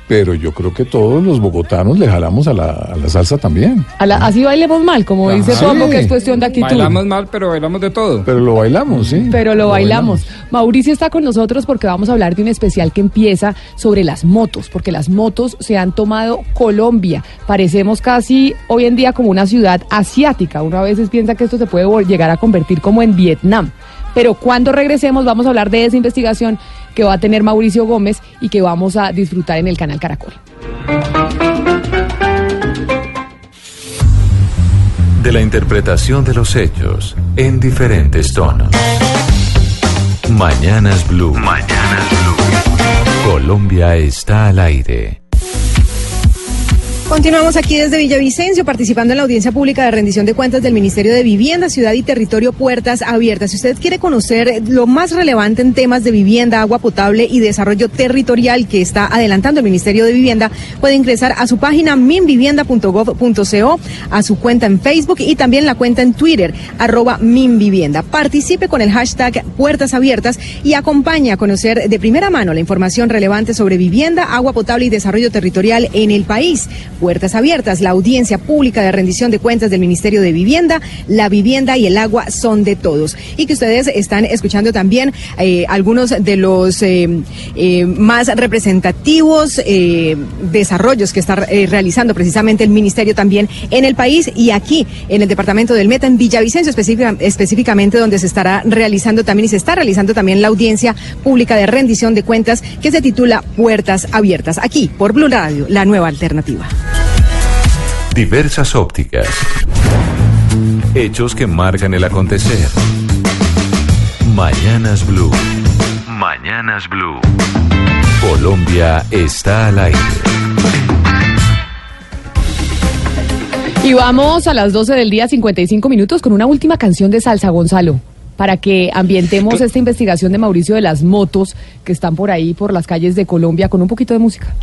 Pero yo creo que todos los bogotanos le jalamos a la, a la salsa también. A la- así bailemos mal, como dice Sí. Pombo, que es cuestión de actitud. Bailamos mal, pero bailamos de todo. Pero lo bailamos, sí. Pero lo bailamos. Mauricio está con nosotros porque vamos a hablar de un especial que empieza sobre las motos, porque las motos se han tomado Colombia. Parecemos casi hoy en día como una ciudad asiática. Uno a veces piensa que esto se puede llegar a convertir como en Vietnam. Pero cuando regresemos vamos a hablar de esa investigación que va a tener Mauricio Gómez y que vamos a disfrutar en el canal Caracol. De la interpretación de los hechos en diferentes tonos. Mañanas Blue. Mañanas Blue. Colombia está al aire. Continuamos aquí desde Villavicencio participando en la audiencia pública de rendición de cuentas del Ministerio de Vivienda, Ciudad y Territorio Puertas Abiertas. Si usted quiere conocer lo más relevante en temas de vivienda, agua potable y desarrollo territorial que está adelantando el Ministerio de Vivienda, puede ingresar a su página minvivienda.gov.co, a su cuenta en Facebook y también la cuenta en Twitter, arroba minvivienda. Participe con el hashtag Puertas Abiertas y acompañe a conocer de primera mano la información relevante sobre vivienda, agua potable y desarrollo territorial en el país. Puertas Abiertas, la audiencia pública de rendición de cuentas del Ministerio de Vivienda, la vivienda y el agua son de todos. Y que ustedes están escuchando también eh, algunos de los eh, eh, más representativos desarrollos que está realizando precisamente el Ministerio también en el país y aquí en el departamento del Meta, en Villavicencio específica- específicamente, donde se estará realizando también y se está realizando también la audiencia pública de rendición de cuentas que se titula Puertas Abiertas, aquí por Blue Radio, la nueva alternativa. Diversas ópticas. Hechos que marcan el acontecer. Mañanas Blue. Mañanas Blue. Colombia está al aire. Y vamos a las 12 del día, 55 minutos, con una última canción de salsa, Gonzalo, para que ambientemos esta investigación de Mauricio de las motos que están por ahí, por las calles de Colombia, con un poquito de música.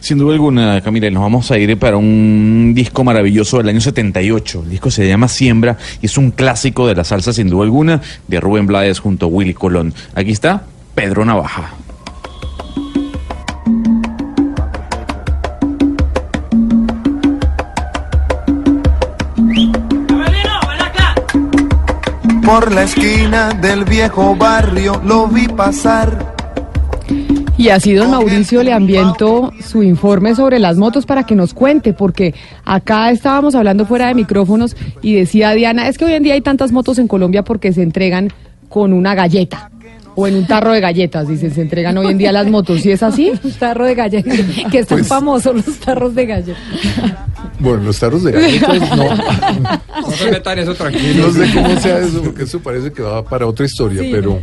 Sin duda alguna, Camila, nos vamos a ir para un disco maravilloso del año 78. El disco se llama Siembra y es un clásico de la salsa, sin duda alguna, de Rubén Blades junto a Willy Colón. Aquí está Pedro Navaja. Por la esquina del viejo barrio lo vi pasar. Y así don Mauricio le ambientó su informe sobre las motos para que nos cuente, porque acá estábamos hablando fuera de micrófonos y decía Diana, es que hoy en día hay tantas motos en Colombia porque se entregan con una galleta. O en un tarro de galletas, dicen, se entregan hoy en día las motos. ¿Sí es así? Un tarro de galletas, que están Pues- famosos los tarros de galletas. Bueno, los tarros de galletas no. No se metan eso tranquilo. No sé cómo sea eso, porque eso parece que va para otra historia, Sí. pero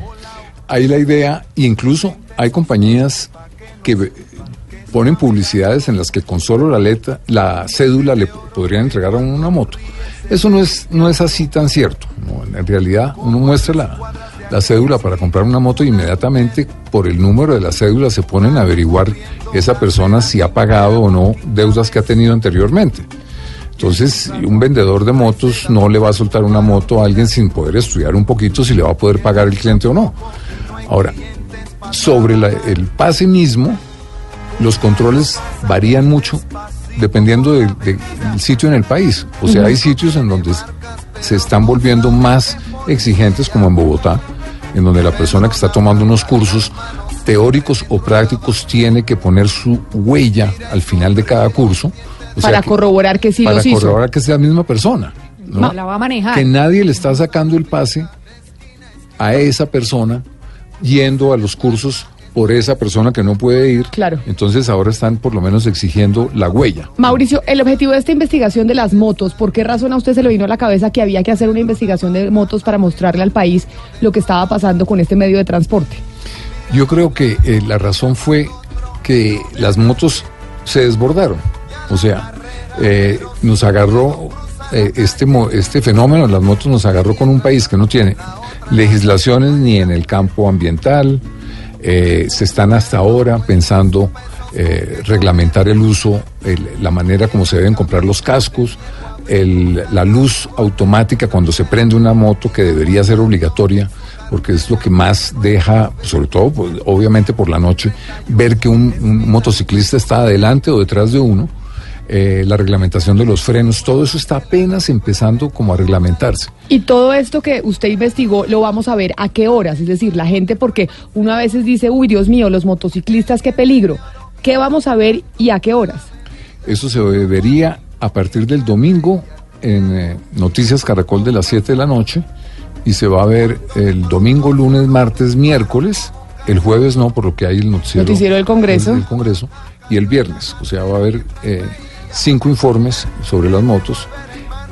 hay la idea, e incluso hay compañías que ponen publicidades en las que con solo la letra, la cédula le podrían entregar a una moto. Eso no es, no es así tan cierto. En realidad, uno muestra la, la cédula para comprar una moto e inmediatamente por el número de la cédula se ponen a averiguar esa persona si ha pagado o no deudas que ha tenido anteriormente. Entonces, un vendedor de motos no le va a soltar una moto a alguien sin poder estudiar un poquito si le va a poder pagar el cliente o no. Ahora, sobre la- el pase mismo, los controles varían mucho dependiendo de- de- del sitio en el país. O sea, hay sitios en donde se están volviendo más exigentes, como en Bogotá, en donde la persona que está tomando unos cursos teóricos o prácticos tiene que poner su huella al final de cada curso. O sea para que- corroborar que sí para los hizo. corroborar que sea la misma persona. ¿no? La va a manejar. Que nadie le está sacando el pase a esa persona yendo a los cursos por esa persona que no puede ir. Claro. Entonces ahora están por lo menos exigiendo la huella. Mauricio, el objetivo de esta investigación de las motos, ¿por qué razón a usted se le vino a la cabeza que había que hacer una investigación de motos para mostrarle al país lo que estaba pasando con este medio de transporte? Yo creo que eh, la razón fue que las motos se desbordaron. O sea, eh, nos agarró eh, este, este fenómeno las motos, nos agarró con un país que no tiene legislaciones ni en el campo ambiental. eh, se están hasta ahora pensando eh, reglamentar el uso, el- la manera como se deben comprar los cascos, el- la luz automática cuando se prende una moto que debería ser obligatoria porque es lo que más deja, sobre todo pues, obviamente por la noche, ver que un, un motociclista está adelante o detrás de uno, eh, la reglamentación de los frenos, todo eso está apenas empezando como a reglamentarse. Y todo esto que usted investigó lo vamos a ver a qué horas, es decir, la gente porque uno a veces dice, uy, Dios mío, los motociclistas, qué peligro. ¿Qué vamos a ver y a qué horas? Eso se vería a partir del domingo en eh, Noticias Caracol de las 7 de la noche y se va a ver el domingo, lunes, martes, miércoles. El jueves no, por lo que hay el noticiero, Noticiero del Congreso. del Congreso. Y el viernes, o sea, va a haber eh, cinco informes sobre las motos.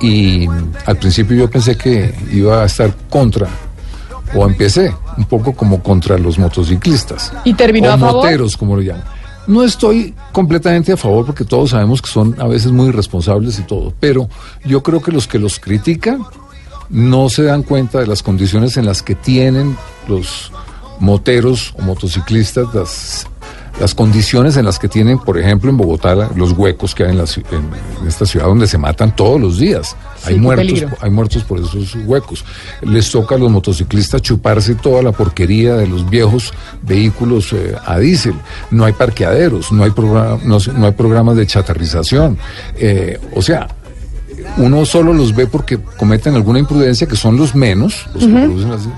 Y al principio yo pensé que iba a estar contra, o empecé un poco como contra los motociclistas. ¿Y terminó o a favor? moteros, como lo llaman. No estoy completamente a favor porque todos sabemos que son a veces muy irresponsables y todo, pero yo creo que los que los critican no se dan cuenta de las condiciones en las que tienen los moteros o motociclistas, las, las condiciones en las que tienen, por ejemplo, en Bogotá, la- los huecos que hay en, la en- en esta ciudad donde se matan todos los días. Sí, hay muertos, peligro. hay muertos por esos huecos. Les toca a los motociclistas chuparse toda la porquería de los viejos vehículos eh, a diésel. No hay parqueaderos, no hay, programa- no, no hay programas de chatarrización. Eh, o sea, uno solo los ve porque cometen alguna imprudencia, que son los menos, los que producen así,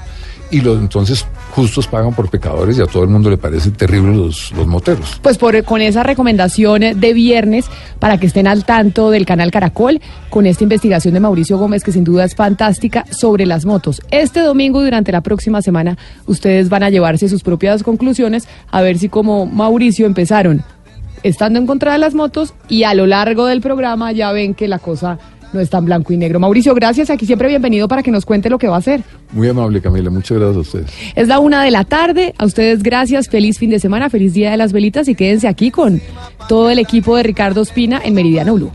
y los, entonces justos pagan por pecadores y a todo el mundo le parece terrible los, los moteros. Pues por, con esa recomendación de viernes para que estén al tanto del canal Caracol, con esta investigación de Mauricio Gómez, que sin duda es fantástica, sobre las motos. Este domingo durante la próxima semana ustedes van a llevarse sus propias conclusiones a ver si como Mauricio empezaron estando en contra de las motos y a lo largo del programa ya ven que la cosa no es tan blanco y negro. Mauricio, gracias. Aquí siempre bienvenido para que nos cuente lo que va a hacer. Muy amable Camila, muchas gracias a ustedes. Es la una de la tarde. A ustedes gracias. Feliz fin de semana. Feliz Día de las Velitas y quédense aquí con todo el equipo de Ricardo Espina en Meridiano Blue.